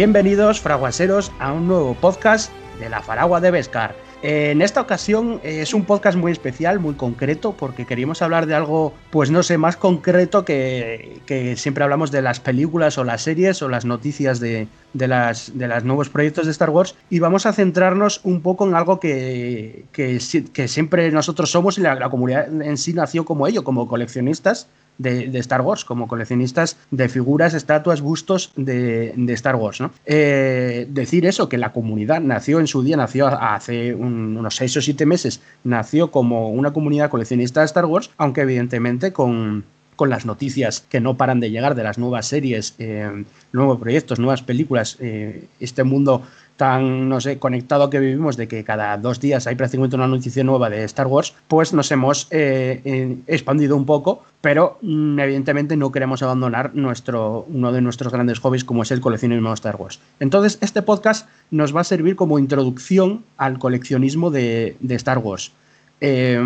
Bienvenidos, fraguaseros, a un nuevo podcast de la Faragua de Vescar. En esta ocasión eh, es un podcast muy especial, muy concreto, porque queríamos hablar de algo, pues no sé, más concreto que, siempre hablamos de las películas o las series o las noticias de, las, de los nuevos proyectos de Star Wars y vamos a centrarnos un poco en algo que, que, siempre nosotros somos y la, la comunidad en sí nació como ello, como coleccionistas de, Star Wars, como coleccionistas de figuras, estatuas, bustos de, Star Wars. ¿no? Eh, decir eso, que la comunidad nació en su día, nació hace unos seis o siete meses, nació como una comunidad coleccionista de Star Wars, aunque evidentemente con con las noticias que no paran de llegar de las nuevas series, eh, nuevos proyectos, nuevas películas, eh, este mundo tan, no sé, conectado que vivimos de que cada dos días hay prácticamente una noticia nueva de Star Wars, pues nos hemos eh, eh, expandido un poco, pero mm, evidentemente no queremos abandonar nuestro, uno de nuestros grandes hobbies como es el coleccionismo de Star Wars. Entonces, este podcast nos va a servir como introducción al coleccionismo de, Star Wars. Eh,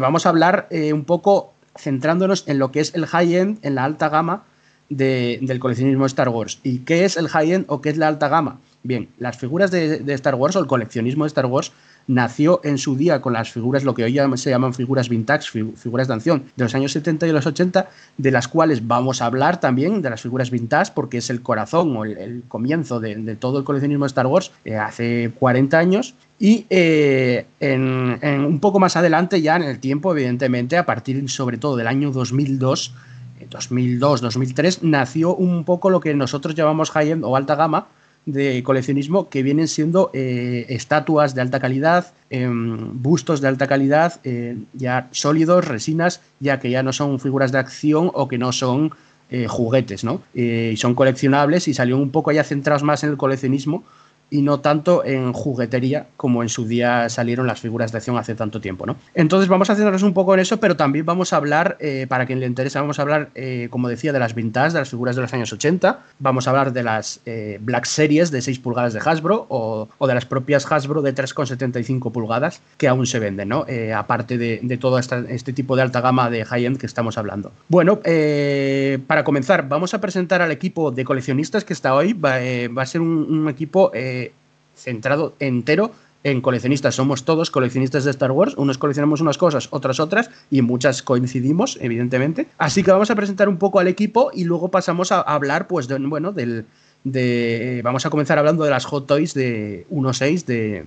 vamos a hablar un poco centrándonos en lo que es el high-end, en la alta gama del coleccionismo de Star Wars. ¿Y qué es el high-end o qué es la alta gama? Bien, las figuras de, Star Wars o el coleccionismo de Star Wars nació en su día con las figuras, lo que hoy se llaman figuras vintage, figuras de acción de los años 70 y los 80, de las cuales vamos a hablar también, de las figuras vintage, porque es el corazón o el, comienzo de, todo el coleccionismo de Star Wars eh, hace 40 años. Y eh, en, un poco más adelante, ya en el tiempo, evidentemente, a partir sobre todo del año 2002, 2002, 2003, nació un poco lo que nosotros llamamos high-end o alta gama, de coleccionismo que vienen siendo eh, estatuas de alta calidad, em, bustos de alta calidad, eh, ya sólidos, resinas, ya que ya no son figuras de acción o que no son eh, juguetes, ¿no? y son coleccionables y salió un poco ya centrados más en el coleccionismo y no tanto en juguetería como en su día salieron las figuras de acción hace tanto tiempo, ¿no? Entonces vamos a centrarnos un poco en eso, pero también vamos a hablar, eh, para quien le interesa, vamos a hablar, eh, como decía, de las vintage, de las figuras de los años 80, vamos a hablar de las eh, Black Series de 6 pulgadas de Hasbro o, de las propias Hasbro de 3,75 pulgadas que aún se venden, ¿no? aparte de, todo este tipo de alta gama de high-end que estamos hablando. Bueno, para comenzar, vamos a presentar al equipo de coleccionistas que está hoy. Va, a ser un equipo centrado entero en coleccionistas. Somos todos coleccionistas de Star Wars. Unos coleccionamos unas cosas, otras otras, y muchas coincidimos, evidentemente. Así que vamos a presentar un poco al equipo y luego pasamos a hablar, pues, de, bueno, del. De, vamos a comenzar hablando de las Hot Toys de 1.6 de,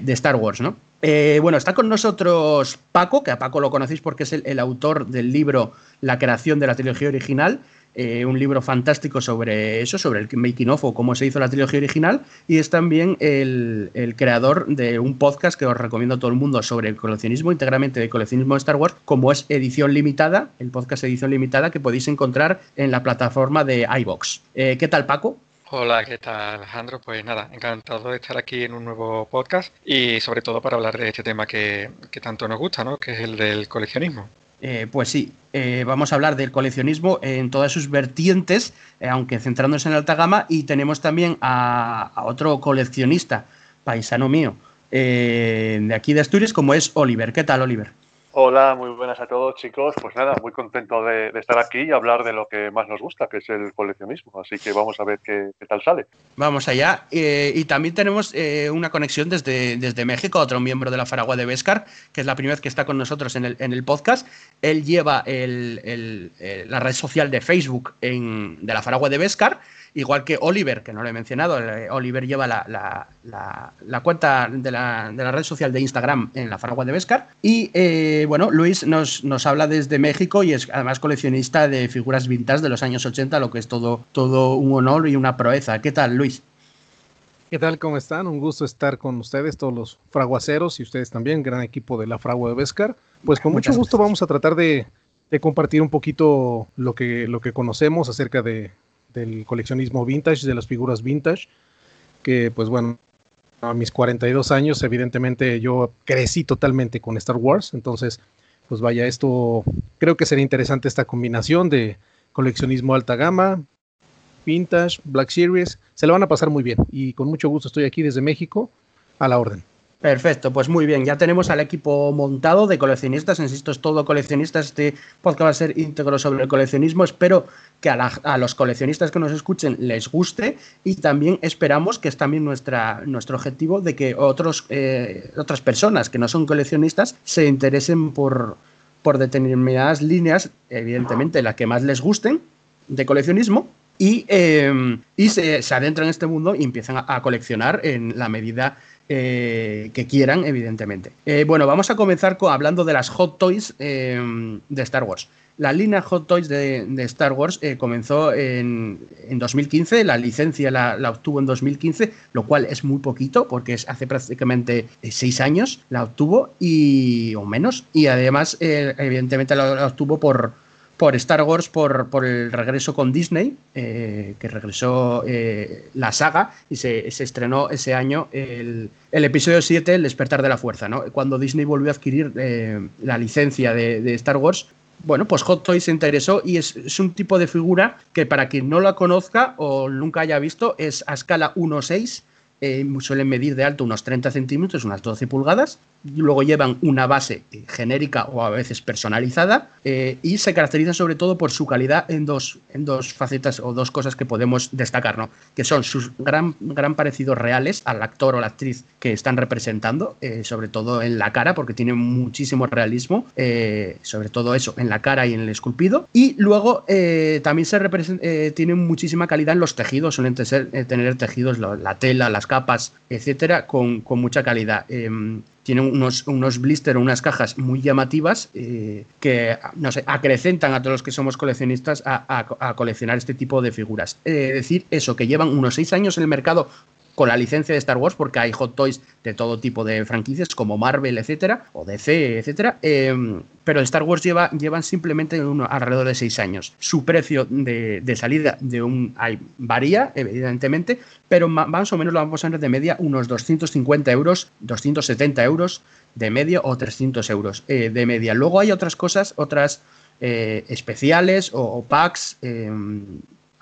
de, Star Wars, ¿no? Eh, bueno, está con nosotros Paco, que a Paco lo conocéis porque es el autor del libro La creación de la trilogía original eh, un libro fantástico sobre eso, sobre el making of o cómo se hizo la trilogía original, y es también el, creador de un podcast que os recomiendo a todo el mundo sobre el coleccionismo, íntegramente de coleccionismo de Star Wars, como es Edición Limitada, el podcast Edición Limitada que podéis encontrar en la plataforma de iBox. Eh, ¿Qué tal, Paco? Hola, ¿qué tal Alejandro? Pues nada, encantado de estar aquí en un nuevo podcast y sobre todo para hablar de este tema que, que tanto nos gusta, ¿no? Que es el del coleccionismo. Eh, pues sí, eh, vamos a hablar del coleccionismo en todas sus vertientes, eh, aunque centrándonos en alta gama, y tenemos también a, a otro coleccionista, paisano mío, de aquí de Asturias, como es Oliver. ¿Qué tal, Oliver? Hola, muy buenas a todos chicos. Pues nada, muy contento de, estar aquí y hablar de lo que más nos gusta, que es el coleccionismo. Así que vamos a ver qué, tal sale. Vamos allá. Eh, y también tenemos eh, una conexión desde, desde México, otro miembro de la Faragua de Vescar, que es la primera vez que está con nosotros en el, en el podcast. Él lleva el, la red social de Facebook de la Faragua de Vescar igual que Oliver, que no lo he mencionado, eh, Oliver lleva la, cuenta de la, red social de Instagram en la Faragua de Vescar. Y eh, bueno, Luis nos, nos habla desde México y es además coleccionista de figuras vintage de los años 80, lo que es todo, todo un honor y una proeza. ¿Qué tal, Luis? ¿Qué tal? ¿Cómo están? Un gusto estar con ustedes, todos los fraguaceros y ustedes también, gran equipo de la Fragua de Vescar. Pues con mucho gusto vamos a tratar de, de compartir un poquito lo que, lo que conocemos acerca de, del coleccionismo vintage, de las figuras vintage, que pues bueno, a mis 42 años, evidentemente yo crecí totalmente con Star Wars, entonces pues vaya, esto creo que sería interesante esta combinación de coleccionismo alta gama, vintage, Black Series, se lo van a pasar muy bien y con mucho gusto estoy aquí desde México a la orden. Perfecto, pues muy bien, ya tenemos al equipo montado de coleccionistas, insisto, es todo coleccionistas, este podcast va a ser íntegro sobre el coleccionismo, espero que a, los coleccionistas que nos escuchen les guste y también esperamos que es también nuestra, nuestro objetivo de que otros, eh, otras personas que no son coleccionistas se interesen por, por determinadas líneas, evidentemente las que más les gusten de coleccionismo y, eh, y se, adentran en este mundo y empiezan a coleccionar en la medida eh, que quieran, evidentemente. Eh, bueno, vamos a comenzar hablando de las Hot Toys eh, de Star Wars. La línea Hot Toys de, Star Wars comenzó en, 2015, la licencia la, obtuvo en 2015, lo cual es muy poquito porque es hace prácticamente seis años la obtuvo y o menos y además evidentemente la obtuvo por, por Star Wars, por, por el regreso con Disney, eh, que regresó eh, la saga y se, estrenó ese año el, episodio 7, El despertar de la fuerza. ¿no? Cuando Disney volvió a adquirir eh, la licencia de, Star Wars, bueno, pues Hot Toys se interesó y es, es, un tipo de figura que para quien no la conozca o nunca haya visto es a escala 1.6 eh, suelen medir de alto unos 30 centímetros, unas 12 pulgadas. Luego llevan una base eh, genérica o a veces personalizada eh, y se caracterizan sobre todo por su calidad en dos, en dos facetas o dos cosas que podemos destacar, ¿no? que son sus gran, gran parecidos reales al actor o la actriz que están representando, sobre todo en la cara, porque tienen muchísimo realismo, sobre todo eso, en la cara y en el esculpido. Y luego también se tienen muchísima calidad en los tejidos, suelen tener tejidos, la tela, las capas, etcétera, con, mucha calidad. Tienen unos, unos blisters, unas cajas muy llamativas eh, que, no sé, acrecentan a todos los que somos coleccionistas a, coleccionar este tipo de figuras. Es decir, eso, que llevan unos seis años en el mercado con la licencia de Star Wars, porque hay hot toys de todo tipo de franquicias, como Marvel, etcétera, o DC, etcétera. Em, pero Star Wars lleva, llevan simplemente alrededor de seis años. Su precio de, salida de un varía, evidentemente, pero más o menos lo vamos a ver de media unos 250 euros, 270 euros de media o 300 euros eh, de media. Luego hay otras cosas, otras eh, especiales o, packs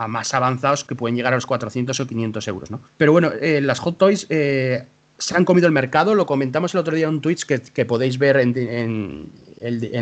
más avanzados que pueden llegar a los 400 o 500 euros. ¿no? Pero bueno, eh, las Hot Toys eh, se han comido el mercado, lo comentamos el otro día en un Twitch que, podéis ver en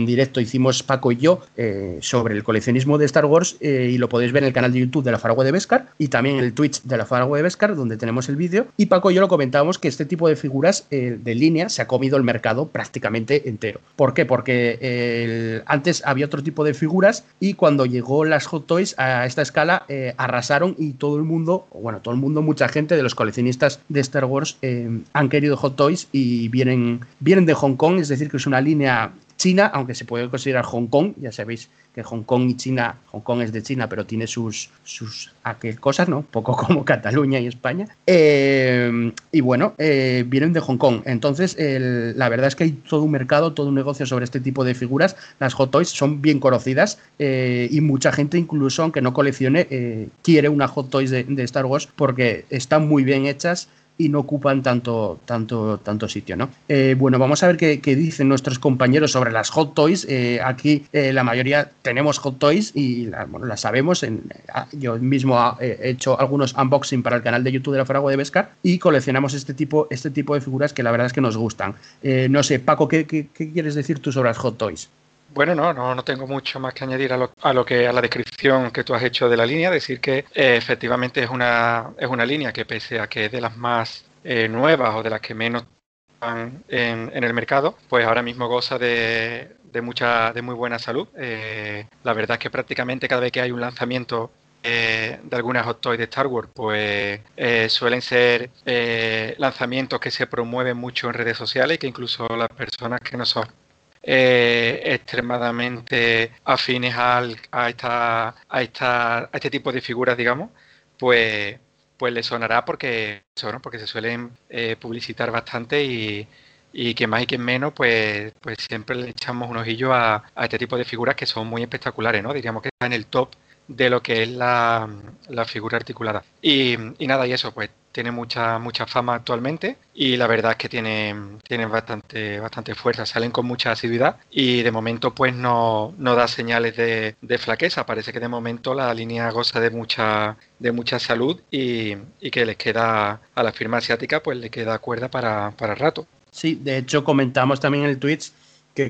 directo hicimos Paco y yo eh, sobre el coleccionismo de Star Wars eh, y lo podéis ver en el canal de YouTube de la Faragua de Beskar y también en el Twitch de la Faragua de Beskar donde tenemos el vídeo y Paco y yo lo comentábamos que este tipo de figuras eh, de línea se ha comido el mercado prácticamente entero. ¿Por qué? Porque antes había otro tipo de figuras y cuando llegó las Hot Toys a esta escala arrasaron y todo el mundo, bueno, todo el mundo, mucha gente de los coleccionistas de Star Wars han querido Hot Toys y vienen, vienen de Hong Kong, es decir, que es una línea China, aunque se puede considerar Hong Kong, ya sabéis que Hong Kong y China, Hong Kong es de China, pero tiene sus, sus aquel cosas, ¿no? Un poco como Cataluña y España. Eh, y bueno, eh, vienen de Hong Kong. Entonces, la verdad es que hay todo un mercado, todo un negocio sobre este tipo de figuras. Las Hot Toys son bien conocidas eh, y mucha gente, incluso aunque no coleccione, quiere una Hot Toys de, de Star Wars porque están muy bien hechas y no ocupan tanto, tanto, tanto sitio, ¿no? Eh, bueno, vamos a ver qué, dicen nuestros compañeros sobre las hot toys. Eh, aquí eh, la mayoría tenemos hot toys y las sabemos. yo mismo he hecho algunos unboxing para el canal de YouTube de la Fragua de Vescar y coleccionamos este tipo, este tipo de figuras que la verdad es que nos gustan. no sé, Paco, ¿qué, qué quieres decir tú sobre las hot toys? Bueno, no, no, no tengo mucho más que añadir a lo, a lo, que a la descripción que tú has hecho de la línea, decir que eh, efectivamente es una, es una línea que pese a que es de las más eh, nuevas o de las que menos están en, el mercado, pues ahora mismo goza de, de mucha, de muy buena salud. Eh, la verdad es que prácticamente cada vez que hay un lanzamiento de algunas hot toys de Star Wars, pues suelen ser lanzamientos que se promueven mucho en redes sociales y que incluso las personas que no son eh, extremadamente afines al, a, esta, a, esta, a este tipo de figuras, digamos, pues, pues le sonará porque, porque se suelen eh, publicitar bastante y, y que más y que menos, pues, pues siempre le echamos un ojillo a, a, este tipo de figuras que son muy espectaculares, ¿no? Diríamos que está en el top de lo que es la, la figura articulada. Y, y, nada, y eso, pues tiene mucha, mucha fama actualmente y la verdad es que tienen, bastante, bastante fuerza, salen con mucha asiduidad y de momento pues no, no da señales de, de, flaqueza, parece que de momento la línea goza de mucha, de mucha salud y, y, que les queda a la firma asiática pues le queda cuerda para, para rato. Sí, de hecho comentamos también en el Twitch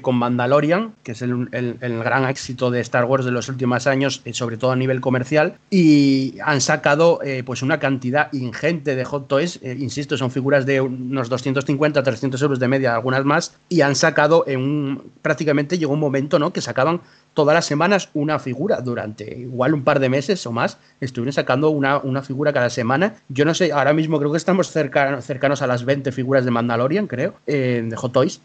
con Mandalorian, que es el, gran éxito de Star Wars de los últimos años, eh, sobre todo a nivel comercial, y han sacado eh, pues una cantidad ingente de hot toys, eh, insisto, son figuras de unos 250, 300 euros de media, algunas más, y han sacado en prácticamente llegó un momento, ¿no? Que sacaban todas las semanas una figura durante igual un par de meses o más. Estuvieron sacando una, una figura cada semana. Yo no sé, ahora mismo creo que estamos cercanos a las 20 figuras de Mandalorian, creo, de Hot Toys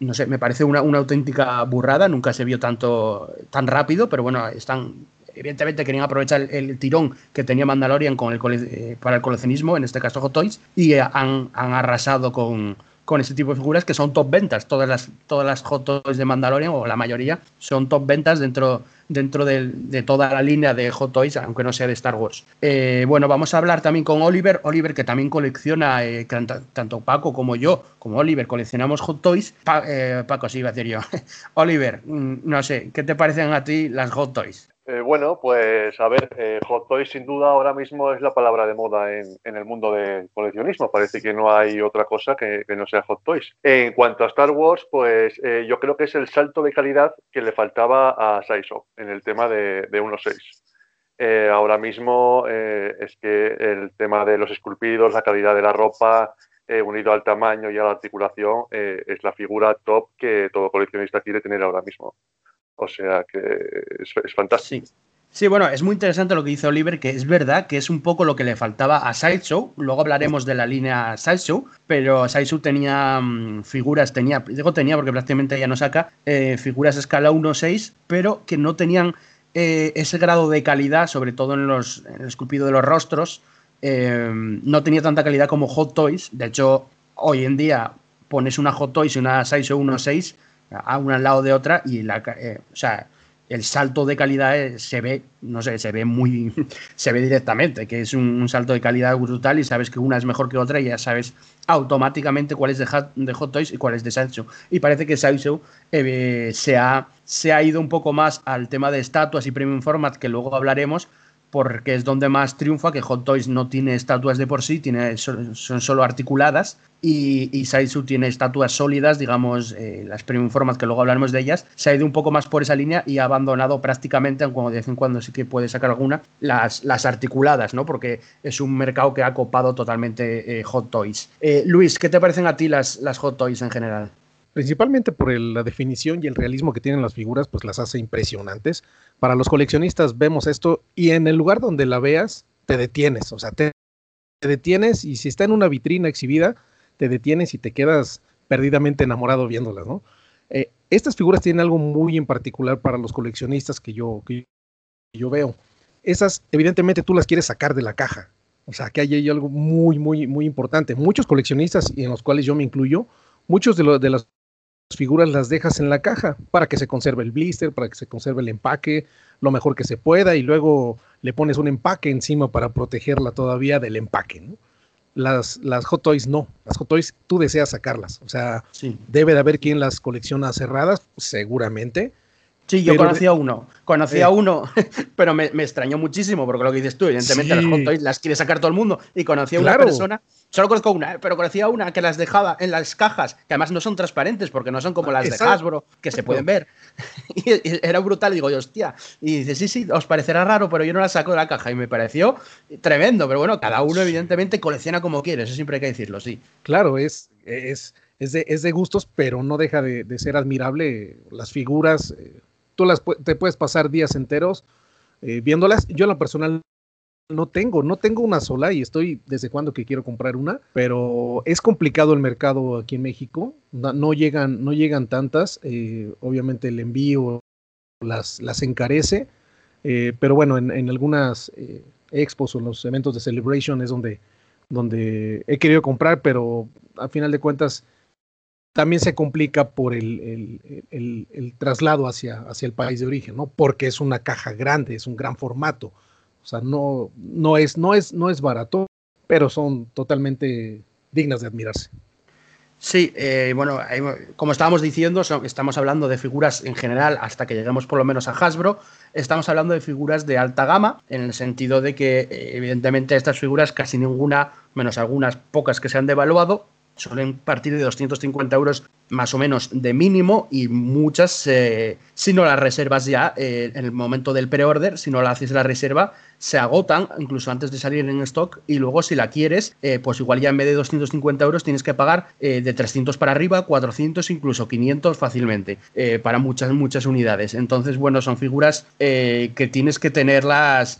no sé, me parece una, auténtica burrada, nunca se vio tanto tan rápido, pero bueno, están evidentemente querían aprovechar el, tirón que tenía Mandalorian con el, eh, para el coleccionismo, en este caso Hot Toys, y han, arrasado con, con este tipo de figuras que son top ventas. Todas las, todas las Hot Toys de Mandalorian, o la mayoría, son top ventas dentro, dentro de, toda la línea de Hot Toys, aunque no sea de Star Wars. Eh, bueno, vamos a hablar también con Oliver. Oliver, que también colecciona, eh, tanto Paco como yo, como Oliver, coleccionamos Hot Toys. Eh, Paco, sí, iba a decir yo. Oliver, mm, no sé, ¿qué te parecen a ti las Hot Toys? Eh, bueno, pues a ver, eh, Hot Toys sin duda ahora mismo es la palabra de moda en, el mundo del coleccionismo. Parece que no hay otra cosa que, no sea Hot Toys. En cuanto a Star Wars, pues eh, yo creo que es el salto de calidad que le faltaba a Sideshow en el tema de, de 1.6. ahora mismo es que el tema de los esculpidos, la calidad de la ropa, unido al tamaño y a la articulación, es la figura top que todo coleccionista quiere tener ahora mismo. O sea que es, fantástico. Sí. bueno, es muy interesante lo que dice Oliver, que es verdad que es un poco lo que le faltaba a Sideshow. Luego hablaremos de la línea Sideshow, pero Sideshow tenía mm, figuras, tenía, digo tenía porque prácticamente ya no saca, eh, figuras escala 1-6, pero que no tenían eh, ese grado de calidad, sobre todo en, los, el esculpido de los rostros. Eh, no tenía tanta calidad como Hot Toys. De hecho, hoy en día pones una Hot Toys y una Sideshow 1-6 a una al lado de otra y la, eh, o sea, el salto de calidad eh, se ve, no sé, se ve muy, se ve directamente, que es un, salto de calidad brutal y sabes que una es mejor que otra y ya sabes automáticamente cuál es de, Hot, Toys y cuál es de Sancho. Y parece que Sancho eh, se, ha, se ha ido un poco más al tema de estatuas y premium format, que luego hablaremos, porque es donde más triunfa, que Hot Toys no tiene estatuas de por sí, tiene, son, solo articuladas, y, y Saizu tiene estatuas sólidas, digamos, eh, las premium format, que luego hablaremos de ellas, se ha ido un poco más por esa línea y ha abandonado prácticamente, aunque de vez en cuando sí que puede sacar alguna, las, las articuladas, ¿no? Porque es un mercado que ha copado totalmente eh, Hot Toys. Eh, Luis, ¿qué te parecen a ti las, las Hot Toys en general? Principalmente por la definición y el realismo que tienen las figuras, pues las hace impresionantes. Para los coleccionistas vemos esto y en el lugar donde la veas, te detienes, o sea, te, detienes y si está en una vitrina exhibida, te detienes y te quedas perdidamente enamorado viéndolas, ¿no? Eh, estas figuras tienen algo muy en particular para los coleccionistas que yo, que yo veo. Esas, evidentemente, tú las quieres sacar de la caja. O sea, que hay, algo muy, muy, muy importante. Muchos coleccionistas, y en los cuales yo me incluyo, muchos de, de las figuras las dejas en la caja para que se conserve el blister, para que se conserve el empaque lo mejor que se pueda y luego le pones un empaque encima para protegerla todavía del empaque. Las, las Hot Toys no, las Hot Toys tú deseas sacarlas, o sea, debe de haber quien las colecciona cerradas, seguramente, Sí, yo conocía uno. Conocía uno, pero me, extrañó muchísimo, porque lo que dices tú, evidentemente las Hot Toys las quiere sacar todo el mundo. Y conocía a una persona, solo conozco una, pero conocía una que las dejaba en las cajas, que además no son transparentes, porque no son como las de Hasbro, que se pueden ver. Y era brutal, y digo, hostia. Y dice, sí, sí, os parecerá raro, pero yo no las saco de la caja. Y me pareció tremendo, pero bueno, cada uno evidentemente colecciona como quiere, eso siempre hay que decirlo, sí. Claro, es, es, es, de, es de gustos, pero no deja de, ser admirable las figuras. Eh, tú las, te puedes pasar días enteros eh, viéndolas. Yo en lo personal no tengo, no tengo una sola y estoy desde cuando que quiero comprar una, pero es complicado el mercado aquí en México, no, llegan, no llegan tantas, eh, obviamente el envío las, las encarece, eh, pero bueno, en, algunas expos o en los eventos de Celebration es donde, donde he querido comprar, pero a final de cuentas también se complica por el, traslado hacia, hacia, el país de origen, ¿no? Porque es una caja grande, es un gran formato. O sea, no, no, es, no, es, no es barato, pero son totalmente dignas de admirarse. Sí, eh, bueno, como estábamos diciendo, estamos hablando de figuras en general hasta que lleguemos por lo menos a Hasbro. Estamos hablando de figuras de alta gama, en el sentido de que, eh, evidentemente, estas figuras casi ninguna, menos algunas pocas que se han devaluado, suelen partir de 250 euros más o menos de mínimo y muchas, eh, si no las reservas ya eh, en el momento del pre-order, si no la haces la reserva, se agotan incluso antes de salir en stock y luego si la quieres, eh, pues igual ya en vez de 250 euros tienes que pagar de 300 para arriba, 400, incluso 500 fácilmente para muchas, muchas unidades. Entonces, bueno, son figuras que tienes que tenerlas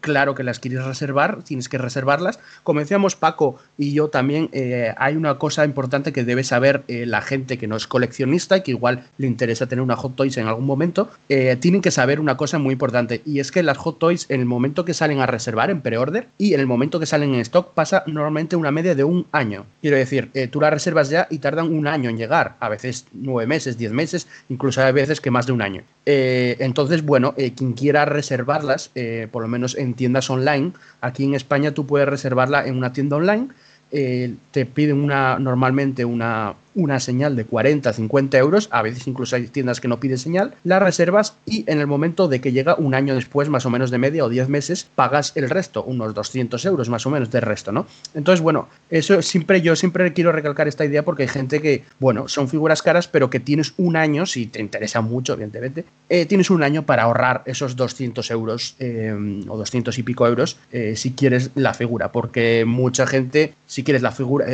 claro que las quieres reservar, tienes que reservarlas. Como decíamos Paco y yo también, hay una cosa importante que debe saber la gente que no es coleccionista y que igual le interesa tener una Hot Toys en algún momento, eh, tienen que saber una cosa muy importante y es que las Hot Toys en el momento que salen a reservar en pre-order y en el momento que salen en stock pasa normalmente una media de un año. Quiero decir, eh, tú las reservas ya y tardan un año en llegar, a veces nueve meses, diez meses, incluso hay veces que más de un año. Eh, entonces, bueno, quien quiera reservarlas, por lo menos en tiendas online, aquí en España tú puedes reservarla en una tienda online. te piden una normalmente una, una señal de 40, 50 euros, a veces incluso hay tiendas que no piden señal, las reservas y en el momento de que llega un año después, más o menos de media o 10 meses, pagas el resto, unos 200 euros más o menos de resto, ¿no? Entonces, bueno, eso siempre yo siempre quiero recalcar esta idea porque hay gente que, bueno, son figuras caras, pero que tienes un año, si te interesa mucho, evidentemente, eh, tienes un año para ahorrar esos 200 euros eh, o 200 y pico euros eh, si quieres la figura, porque mucha gente, si quieres la figura,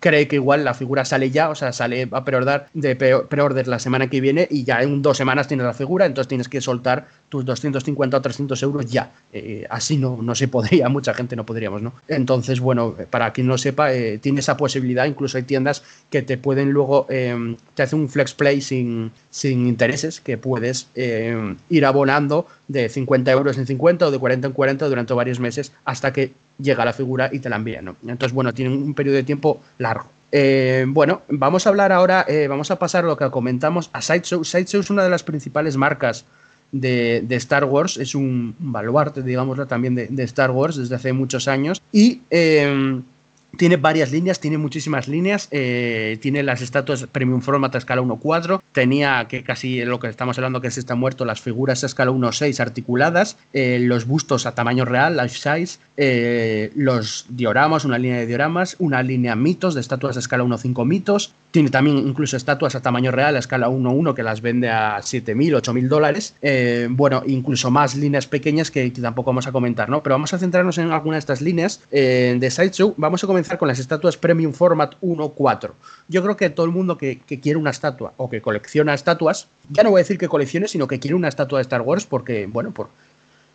cree que igual la figura sale ya, o sea, sale a preorder de preorder la semana que viene y ya en dos semanas tienes la figura, entonces tienes que soltar tus 250 o 300 euros ya. Eh, así no, no se podría, mucha gente no podríamos, ¿no? Entonces, bueno, para quien no sepa, eh, tiene esa posibilidad, incluso hay tiendas que te pueden luego, eh, te hacen un flex play sin, sin intereses, que puedes ir abonando de 50 euros en 50 o de 40 en 40 durante varios meses hasta que llega la figura y te la envían, ¿no? Entonces, bueno, tienen un periodo de tiempo largo. bueno, vamos a hablar ahora, vamos a pasar lo que comentamos a Sideshow. Sideshow es una de las principales marcas de, Star Wars, es un baluarte, digámoslo, también de, Star Wars desde hace muchos años. Y em, tiene varias líneas, tiene muchísimas líneas. Eh, tiene las estatuas Premium Format a escala 1.4. Tenía, que casi lo que estamos hablando que se está muerto, las figuras a escala 1.6 articuladas. Eh, los bustos a tamaño real, life size. Eh, los dioramas, una línea de dioramas. Una línea mitos de estatuas a escala 1.5 mitos. Tiene también incluso estatuas a tamaño real a escala 1.1 que las vende a 7.000, 8.000 dólares. bueno, incluso más líneas pequeñas que, tampoco vamos a comentar, ¿no? Pero vamos a centrarnos en alguna de estas líneas de Sideshow. Vamos a comentar con las estatuas Premium Format 1.4. Yo creo que todo el mundo que, quiere una estatua o que colecciona estatuas, ya no voy a decir que coleccione, sino que quiere una estatua de Star Wars porque, bueno, por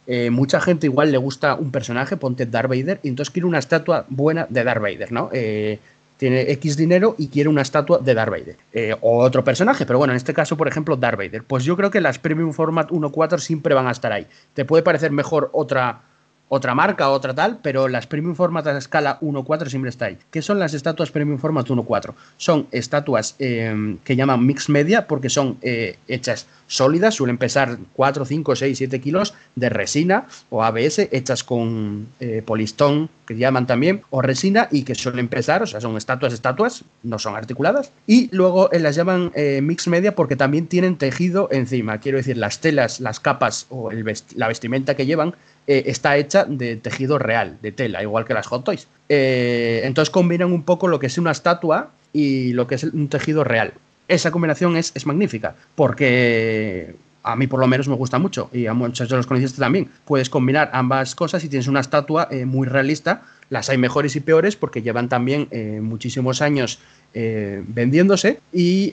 eh, mucha gente igual le gusta un personaje, ponte Darth Vader, y entonces quiere una estatua buena de Darth Vader, ¿no? Eh, tiene X dinero y quiere una estatua de Darth Vader. Eh, o otro personaje, pero bueno, en este caso, por ejemplo, Darth Vader. Pues yo creo que las Premium Format 1.4 siempre van a estar ahí. Te puede parecer mejor otra otra marca, otra tal, pero las Premium Format a escala 1.4 siempre está ahí. ¿Qué son las estatuas Premium Format 1.4? Son estatuas eh, que llaman Mix Media porque son eh, hechas sólidas, suelen pesar 4, 5, 6, 7 kilos de resina o ABS, hechas con eh, polistón, que llaman también, o resina y que suelen pesar, o sea, son estatuas, estatuas, no son articuladas. Y luego las llaman Mix Media porque también tienen tejido encima, quiero decir, las telas, las capas o la vestimenta que llevan eh, está hecha de tejido real, de tela, igual que las Hot Toys. Eh, entonces combinan un poco lo que es una estatua y lo que es un tejido real. Esa combinación es, magnífica, porque a mí por lo menos me gusta mucho y a muchos de los conociste también. Puedes combinar ambas cosas y tienes una estatua eh, muy realista. Las hay mejores y peores porque llevan también muchísimos años vendiéndose y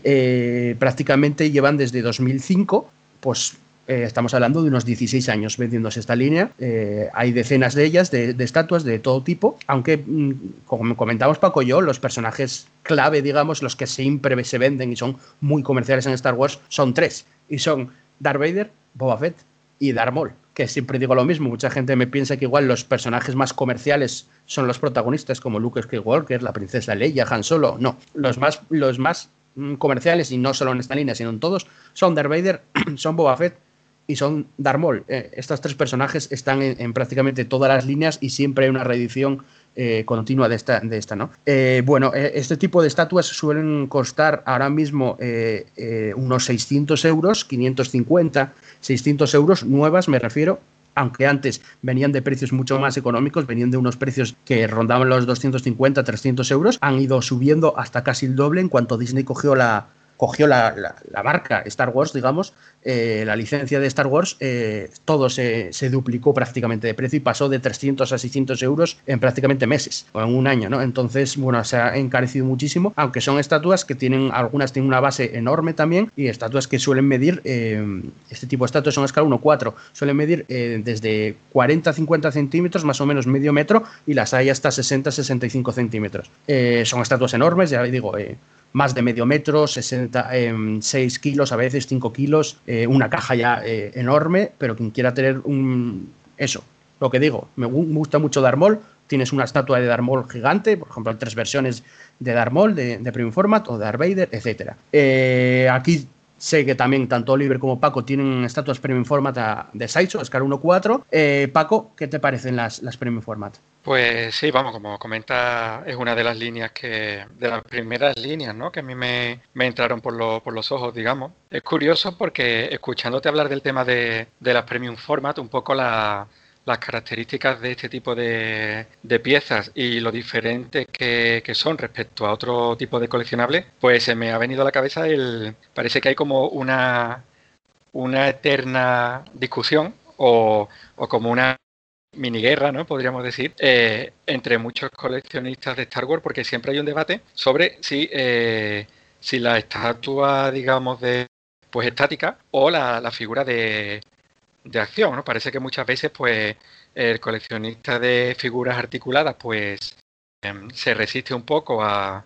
prácticamente llevan desde 2005 pues eh, estamos hablando de unos 16 años vendiéndose esta línea. Eh, hay decenas de ellas, de, estatuas de todo tipo, aunque, mm, como comentamos Paco y yo, los personajes clave, digamos, los que siempre se venden y son muy comerciales en Star Wars, son tres. Y son Darth Vader, Boba Fett y Darth Maul. Que siempre digo lo mismo, mucha gente me piensa que igual los personajes más comerciales son los protagonistas, como Luke Skywalker, la princesa Leia, Han Solo. No, los más, los más mm, comerciales, y no solo en esta línea, sino en todos, son Darth Vader, son Boba Fett y son Darmol. Eh, estos tres personajes están en, prácticamente todas las líneas y siempre hay una reedición eh, continua de esta, de esta ¿no? Eh, bueno, este tipo de estatuas suelen costar ahora mismo unos 600 euros, 550, 600 euros nuevas, me refiero. aunque antes venían de precios mucho más económicos, venían de unos precios que rondaban los 250, 300 euros, han ido subiendo hasta casi el doble en cuanto Disney cogió la, cogió la, marca Star Wars, digamos, eh, la licencia de Star Wars, eh, todo se, duplicó prácticamente de precio y pasó de 300 a 600 euros en prácticamente meses, o en un año, ¿no? Entonces, bueno, se ha encarecido muchísimo, aunque son estatuas que tienen, algunas tienen una base enorme también, y estatuas que suelen medir, eh, este tipo de estatuas son escala 1-4, suelen medir desde 40 a 50 centímetros, más o menos medio metro, y las hay hasta 60-65 centímetros. son estatuas enormes, ya digo, más de medio metro, 66 6 kilos, a veces 5 kilos, eh, una caja ya eh, enorme, pero quien quiera tener un... Eso, lo que digo, me gusta mucho Darmol, tienes una estatua de Darmol gigante, por ejemplo, tres versiones de Darmol, de, de Premium Format o de Darth Vader, etc. Eh, aquí sé que también tanto Oliver como Paco tienen estatuas Premium Format de Sideshow, escala 1.4. Paco, ¿qué te parecen las, las Premium Format? Pues sí, vamos, como comenta, es una de las líneas que, de las primeras líneas, ¿no? Que a mí me, entraron por, por los ojos, digamos. Es curioso porque escuchándote hablar del tema de, de las Premium Format, un poco las características de este tipo de, de piezas y lo diferentes que, que, son respecto a otro tipo de coleccionables, pues se me ha venido a la cabeza el. Parece que hay como una, una eterna discusión o, o como una miniguerra, ¿no? Podríamos decir, eh, entre muchos coleccionistas de Star Wars, porque siempre hay un debate sobre si, eh, si la estatua, digamos, de pues estática o la, figura de, de, acción, ¿no? Parece que muchas veces, pues, el coleccionista de figuras articuladas, pues, em, se resiste un poco a,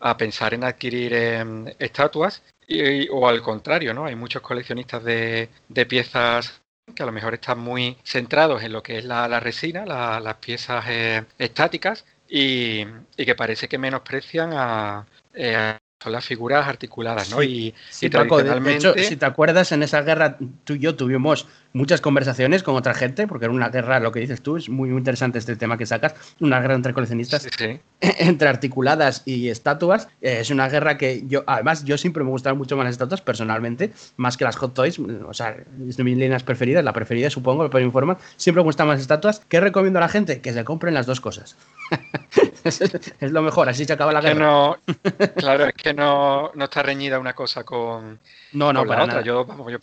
a pensar en adquirir em, estatuas y, o al contrario, ¿no? Hay muchos coleccionistas de, de piezas que a lo mejor están muy centrados en lo que es la, resina, las piezas eh, estáticas, y, que parece que menosprecian a, eh, son las figuras articuladas, ¿no? y, tradicionalmente... si te acuerdas, en esa guerra tú y yo tuvimos muchas conversaciones con otra gente, porque era una guerra, lo que dices tú, es muy, interesante este tema que sacas, una guerra entre coleccionistas, entre articuladas y estatuas. Eh, es una guerra que yo, además, yo siempre me gustaron mucho más las estatuas personalmente, más que las hot toys, o sea, es de mis líneas preferidas, la preferida supongo, pero informa, siempre me gustan más estatuas. ¿Qué recomiendo a la gente? Que se compren las dos cosas. es lo mejor, así se acaba la guerra. No, claro, es que no, no está reñida una cosa con, no, no, la otra. Yo, vamos, yo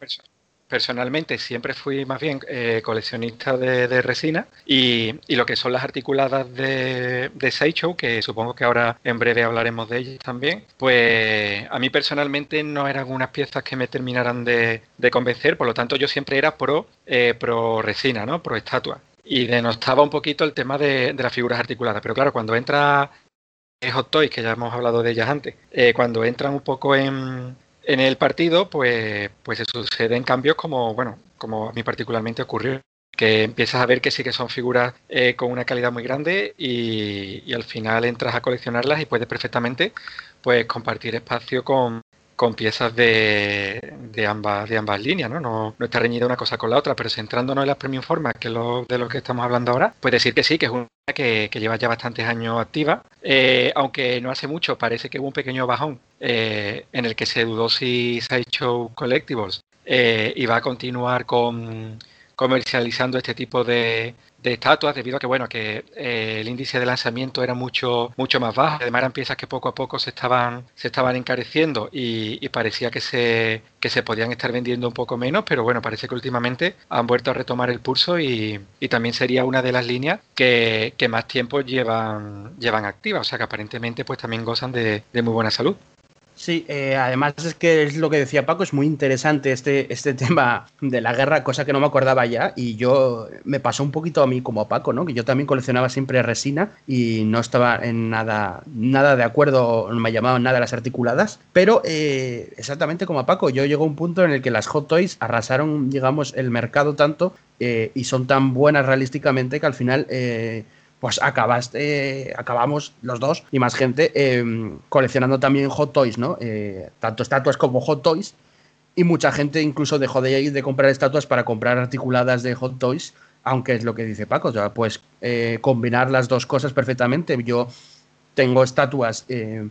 personalmente siempre fui más bien eh, coleccionista de, resina y, lo que son las articuladas de, de Sideshow, que supongo que ahora en breve hablaremos de ellas también, pues a mí personalmente no eran unas piezas que me terminaran de, convencer, por lo tanto yo siempre era pro, eh, pro resina, ¿no? pro estatua. Y denostaba un poquito el tema de, las figuras articuladas, pero claro, cuando entra Hot Toys, que ya hemos hablado de ellas antes, eh, cuando entran un poco en, en el partido, pues, pues se suceden cambios como, bueno, como a mí particularmente ocurrió, que empiezas a ver que sí que son figuras eh, con una calidad muy grande y, al final entras a coleccionarlas y puedes perfectamente pues compartir espacio con, con piezas de, de, ambas, de ambas líneas, ¿no? ¿no? está reñida una cosa con la otra, pero centrándonos en las premium formas, que es lo, de lo que estamos hablando ahora, puede decir que sí, que es una que, que lleva ya bastantes años activa, eh, aunque no hace mucho, parece que hubo un pequeño bajón eh, en el que se dudó si Sideshow Collectibles eh, iba a continuar con comercializando este tipo de, de estatuas debido a que bueno que eh, el índice de lanzamiento era mucho mucho más bajo. Además eran piezas que poco a poco se estaban se estaban encareciendo y, parecía que se que se podían estar vendiendo un poco menos pero bueno parece que últimamente han vuelto a retomar el pulso y, y también sería una de las líneas que, que, más tiempo llevan llevan activas. O sea que aparentemente pues también gozan de, de muy buena salud Sí, eh, además es que es lo que decía Paco, es muy interesante este, este tema de la guerra, cosa que no me acordaba ya, y yo me pasó un poquito a mí como a Paco, ¿no? Que yo también coleccionaba siempre resina y no estaba en nada, nada de acuerdo, no me llamaban nada las articuladas, pero eh, exactamente como a Paco, yo llegó a un punto en el que las Hot Toys arrasaron, digamos, el mercado tanto eh, y son tan buenas realísticamente que al final pues acabaste, acabamos los dos y más gente em, coleccionando también hot toys, ¿no? Eh, tanto estatuas como hot toys. Y mucha gente incluso dejó de ir de comprar estatuas para comprar articuladas de hot toys, aunque es lo que dice Paco, o pues combinar las dos cosas perfectamente. Yo tengo estatuas, eh,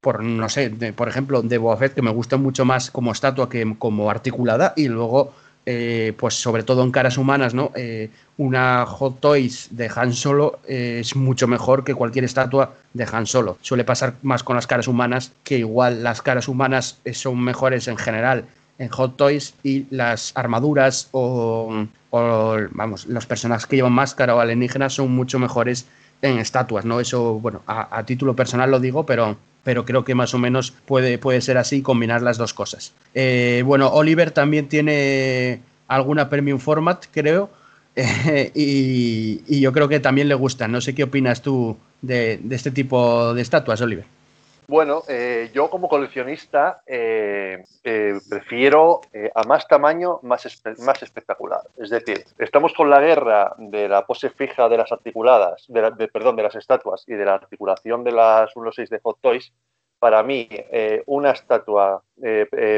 por no sé, por ejemplo, de Boba Fett, que me gustan mucho más como estatua que como articulada, y luego eh, pues sobre todo en caras humanas, ¿no? Eh, una Hot Toys de Han Solo es mucho mejor que cualquier estatua de Han Solo. Suele pasar más con las caras humanas, que igual las caras humanas son mejores en general en Hot Toys y las armaduras o, vamos, los personajes que llevan máscara o alienígenas son mucho mejores en estatuas, ¿no? Eso, bueno, a, título personal lo digo, pero, pero creo que más o menos puede, puede ser así combinar las dos cosas. Eh, bueno, Oliver también tiene alguna premium format, creo, y, yo creo que también le gusta. No sé qué opinas tú de este tipo de estatuas, Oliver. Bueno, eh, yo como coleccionista eh, eh, prefiero a más tamaño, más, más espectacular. Es decir, estamos con la guerra de la pose fija de las articuladas, de, perdón, de las estatuas y de la articulación de las 1.6 de Hot Toys. Para mí, una estatua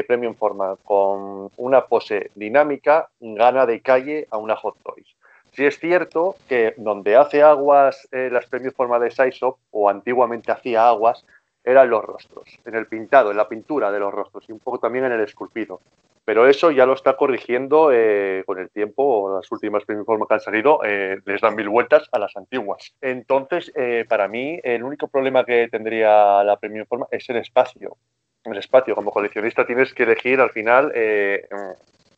premium forma con una pose dinámica gana de calle a una Hot Toys. Sí es cierto que donde hace aguas las premium forma de Saisop, o antiguamente hacía aguas, eran los rostros, en el pintado, en la pintura de los rostros y un poco también en el esculpido. Pero eso ya lo está corrigiendo eh, con el tiempo, las últimas formas que han salido eh, les dan mil vueltas a las antiguas. Entonces, eh, para mí, el único problema que tendría la Premium Forma es el espacio. El espacio, como coleccionista tienes que elegir al final qué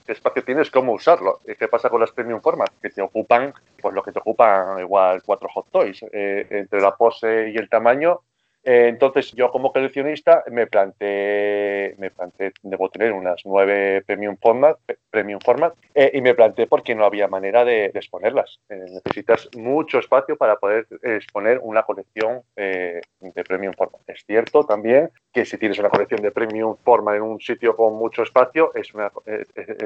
espacio tienes, cómo usarlo. ¿Qué pasa con las Premium Formas? Que te ocupan, pues lo que te ocupan igual cuatro hot toys. entre la pose y el tamaño, eh, entonces yo como coleccionista me planteé, me planteé, debo tener unas nueve premium format, premium format eh, y me planteé porque no había manera de, exponerlas. Eh, necesitas mucho espacio para poder exponer una colección de premium format. Es cierto también que si tienes una colección de premium format en un sitio con mucho espacio, es una,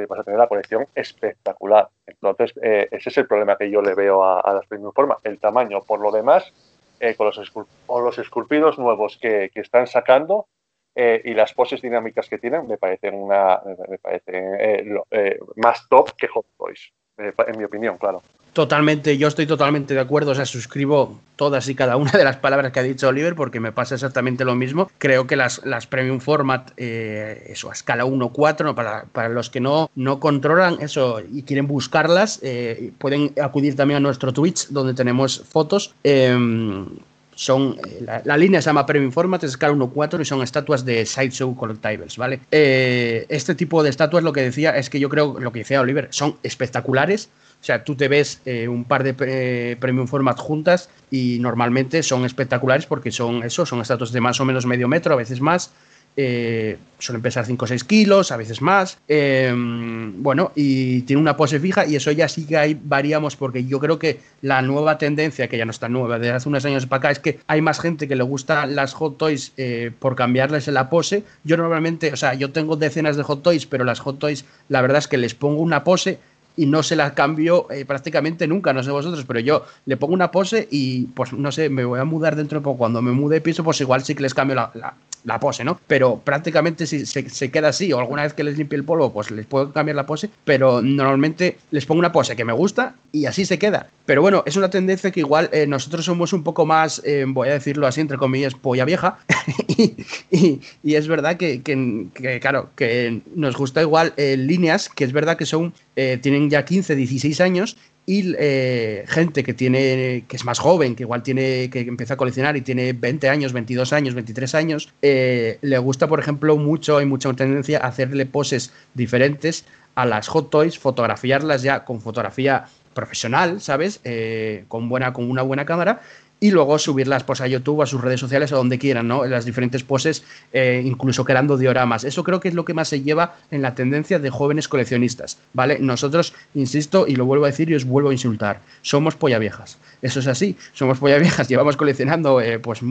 vas a tener la colección espectacular. Entonces ese es el problema que yo le veo a, a las premium format. El tamaño, por lo demás, eh, con, los los esculpidos nuevos que, están sacando eh, y las poses dinámicas que tienen me parecen, una, me parecen eh, más top que Hot Toys, en mi opinión, claro. Totalmente, yo estoy totalmente de acuerdo, o sea, suscribo todas y cada una de las palabras que ha dicho Oliver porque me pasa exactamente lo mismo. Creo que las, las Premium Format, eh, eso, a escala 1-4, para, para, los que no, no controlan eso y quieren buscarlas, eh, pueden acudir también a nuestro Twitch donde tenemos fotos. Em, son eh, la, línea se llama Premium Format, es escala 1-4 y son estatuas de Sideshow Collectibles, ¿vale? este tipo de estatuas, lo que decía, es que yo creo, lo que decía Oliver, son espectaculares, o sea, tú te ves eh, un par de eh, premium format juntas y normalmente son espectaculares porque son eso, son estatuas de más o menos medio metro, a veces más. Eh, suelen pesar 5 o 6 kilos, a veces más. Em, bueno, y tiene una pose fija y eso ya sí que ahí variamos porque yo creo que la nueva tendencia, que ya no está nueva, desde hace unos años para acá, es que hay más gente que le gusta las hot toys por cambiarles la pose. Yo normalmente, o sea, yo tengo decenas de hot toys, pero las hot toys, la verdad es que les pongo una pose y no se la cambio eh, prácticamente nunca, no sé vosotros, pero yo le pongo una pose y pues no sé, me voy a mudar dentro de poco. Cuando me mude de piso, pues igual sí que les cambio la, pose, ¿no? Pero prácticamente si se, se, queda así, o alguna vez que les limpie el polvo, pues les puedo cambiar la pose, pero normalmente les pongo una pose que me gusta y así se queda. Pero bueno, es una tendencia que igual eh, nosotros somos un poco más, eh, voy a decirlo así, entre comillas, polla vieja, y, y, es verdad que, que, claro, que nos gusta igual líneas, que es verdad que son, tienen ya 15, 16 años y eh, gente que tiene que es más joven, que igual tiene que empieza a coleccionar y tiene 20 años, 22 años, 23 años, eh, le gusta, por ejemplo, mucho, hay mucha tendencia a hacerle poses diferentes a las hot toys, fotografiarlas ya con fotografía profesional, ¿sabes? Eh, con, buena, con una buena cámara y luego subirlas pues, a YouTube, a sus redes sociales, o donde quieran, ¿no? Las diferentes poses, eh, incluso creando dioramas. Eso creo que es lo que más se lleva en la tendencia de jóvenes coleccionistas, ¿vale? Nosotros, insisto, y lo vuelvo a decir y os vuelvo a insultar, somos polla viejas. Eso es así, somos polla viejas, llevamos coleccionando eh, pues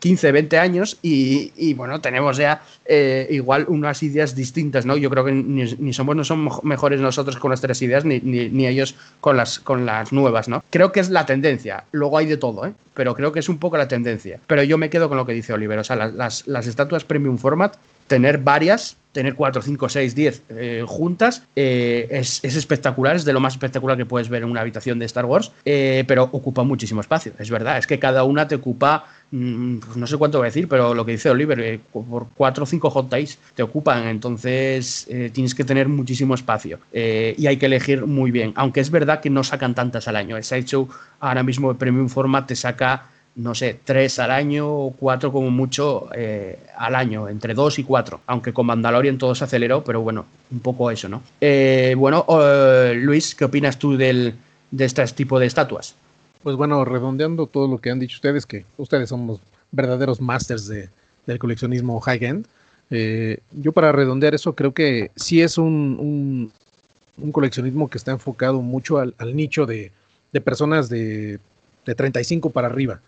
15, 20 años y, bueno, tenemos ya eh, igual unas ideas distintas, ¿no? Yo creo que ni, somos no somos mejores nosotros con nuestras ideas ni, ni, ellos con las, con las nuevas, ¿no? Creo que es la tendencia, luego hay de todo, ¿eh? Pero creo que es un poco la tendencia. Pero yo me quedo con lo que dice Oliver, o sea, las, las, estatuas premium format tener varias tener 4, 5, 6, 10 juntas eh, es, espectacular, es de lo más espectacular que puedes ver en una habitación de Star Wars, eh, pero ocupa muchísimo espacio, es verdad, es que cada una te ocupa, mm, pues no sé cuánto voy a decir, pero lo que dice Oliver, eh, por 4 o 5 hot ties te ocupan, entonces tienes que tener muchísimo espacio y hay que elegir muy bien, aunque es verdad que no sacan tantas al año, el Sideshow ahora mismo el Premium Format te saca no sé, tres al año o cuatro como mucho eh, al año, entre dos y cuatro, aunque con Mandalorian todo se aceleró, pero bueno, un poco eso, ¿no? Eh, bueno, eh, Luis, ¿qué opinas tú del, de este tipo de estatuas? Pues bueno, redondeando todo lo que han dicho ustedes, que ustedes son los verdaderos masters de, del coleccionismo high-end, yo para redondear eso creo que sí es un, un, coleccionismo que está enfocado mucho al, nicho de, de personas de, de 35 para arriba.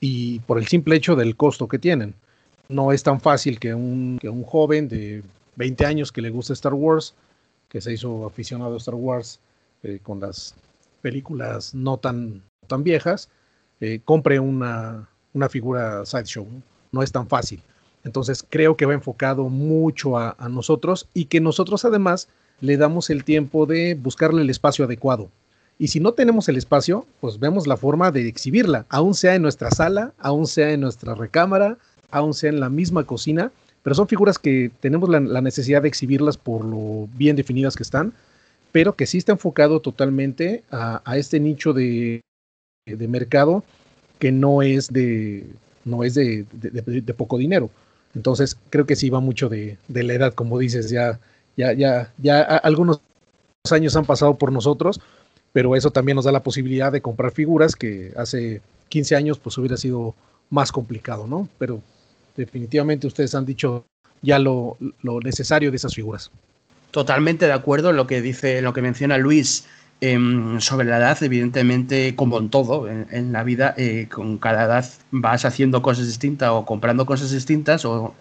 Y por el simple hecho del costo que tienen. No es tan fácil que un, un joven de 20 años que le gusta Star Wars, que se hizo aficionado a Star Wars eh, con las películas no tan, tan viejas, eh, compre una, una figura sideshow. ¿no? ¿no? es tan fácil. Entonces creo que va enfocado mucho a, a nosotros y que nosotros además le damos el tiempo de buscarle el espacio adecuado. Y si no tenemos el espacio, pues vemos la forma de exhibirla, aún sea en nuestra sala, aún sea en nuestra recámara, aún sea en la misma cocina, pero son figuras que tenemos la, necesidad de exhibirlas por lo bien definidas que están, pero que sí está enfocado totalmente a, este nicho de, mercado que no es de no es de, poco dinero. Entonces creo que sí va mucho de, la edad, como dices, ya, ya, ya, ya algunos años han pasado por nosotros, pero eso también nos da la posibilidad de comprar figuras que hace 15 años pues hubiera sido más complicado, ¿no? Pero definitivamente ustedes han dicho ya lo, necesario de esas figuras. Totalmente de acuerdo en lo que dice, en lo que menciona Luis em, sobre la edad, evidentemente, como en todo, en, la vida, eh, con cada edad vas haciendo cosas distintas o comprando cosas distintas o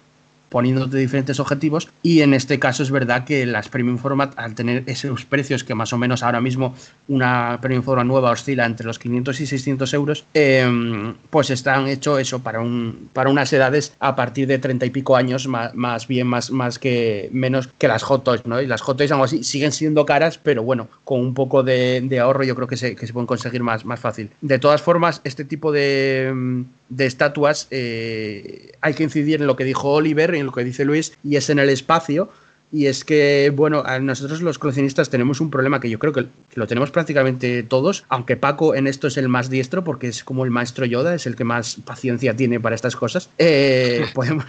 poniéndote diferentes objetivos y en este caso es verdad que las Premium Format al tener esos precios que más o menos ahora mismo una Premium Format nueva oscila entre los 500 y 600 euros em, pues están hechos eso para, un, para unas edades a partir de 30 y pico años más, bien más, más que menos que las Hot Toys ¿no? y las Hot Toys algo así siguen siendo caras pero bueno con un poco de, ahorro yo creo que se, que se pueden conseguir más, más fácil de todas formas este tipo de de estatuas eh, hay que incidir en lo que dijo Oliver en lo que dice Luis, y es en el espacio. Y es que, bueno, nosotros los coleccionistas tenemos un problema que yo creo que, lo tenemos prácticamente todos, aunque Paco en esto es el más diestro porque es como el maestro Yoda, es el que más paciencia tiene para estas cosas. Eh, podemos,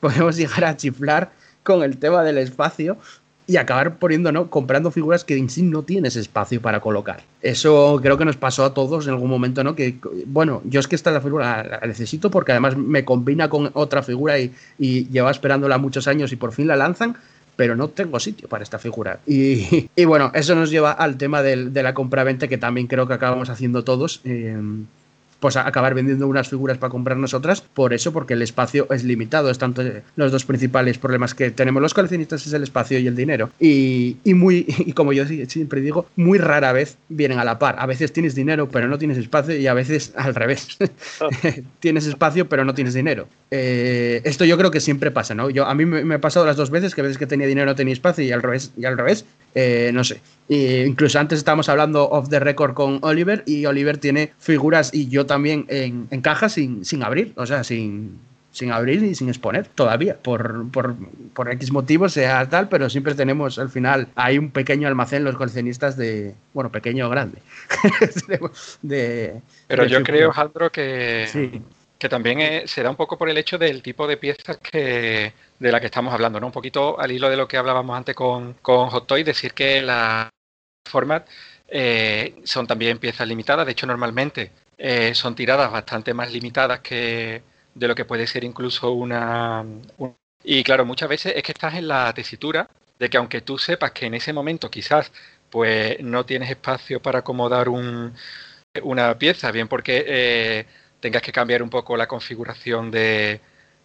podemos llegar a chiflar con el tema del espacio y acabar poniendo, ¿no? Comprando figuras que en sí no tienes espacio para colocar. Eso creo que nos pasó a todos en algún momento, ¿no? Que, bueno, yo es que esta la figura la necesito porque además me combina con otra figura y, y lleva esperándola muchos años y por fin la lanzan, pero no tengo sitio para esta figura. Y, y bueno, eso nos lleva al tema del, de la compra-venta que también creo que acabamos haciendo todos. Eh, pues acabar vendiendo unas figuras para comprar nosotras, por eso, porque el espacio es limitado. Es tanto eh, los dos principales problemas que tenemos los coleccionistas es el espacio y el dinero. Y, muy, y como yo siempre digo, muy rara vez vienen a la par. A veces tienes dinero, pero no tienes espacio, y a veces al revés. Ah. tienes espacio, pero no tienes dinero. Eh, esto yo creo que siempre pasa, ¿no? Yo, a mí me, ha pasado las dos veces, que a veces que tenía dinero no tenía espacio, y al revés, y al revés. Eh, no sé. incluso antes estábamos hablando off the record con Oliver, y Oliver tiene figuras, y yo también en, en cajas sin, sin abrir, o sea, sin, sin abrir y sin exponer todavía, por, por, por, X motivos, sea tal, pero siempre tenemos al final, hay un pequeño almacén los coleccionistas de, bueno, pequeño o grande. de, pero yo creo, Alejandro, que, que también se da un poco por el hecho del tipo de piezas que de la que estamos hablando, ¿no? Un poquito al hilo de lo que hablábamos antes con, con Hot Toy, decir que la format eh, son también piezas limitadas, de hecho normalmente eh, son tiradas bastante más limitadas que de lo que puede ser incluso una, Y claro, muchas veces es que estás en la tesitura de que aunque tú sepas que en ese momento quizás pues no tienes espacio para acomodar un, una pieza, bien porque eh, tengas que cambiar un poco la configuración de,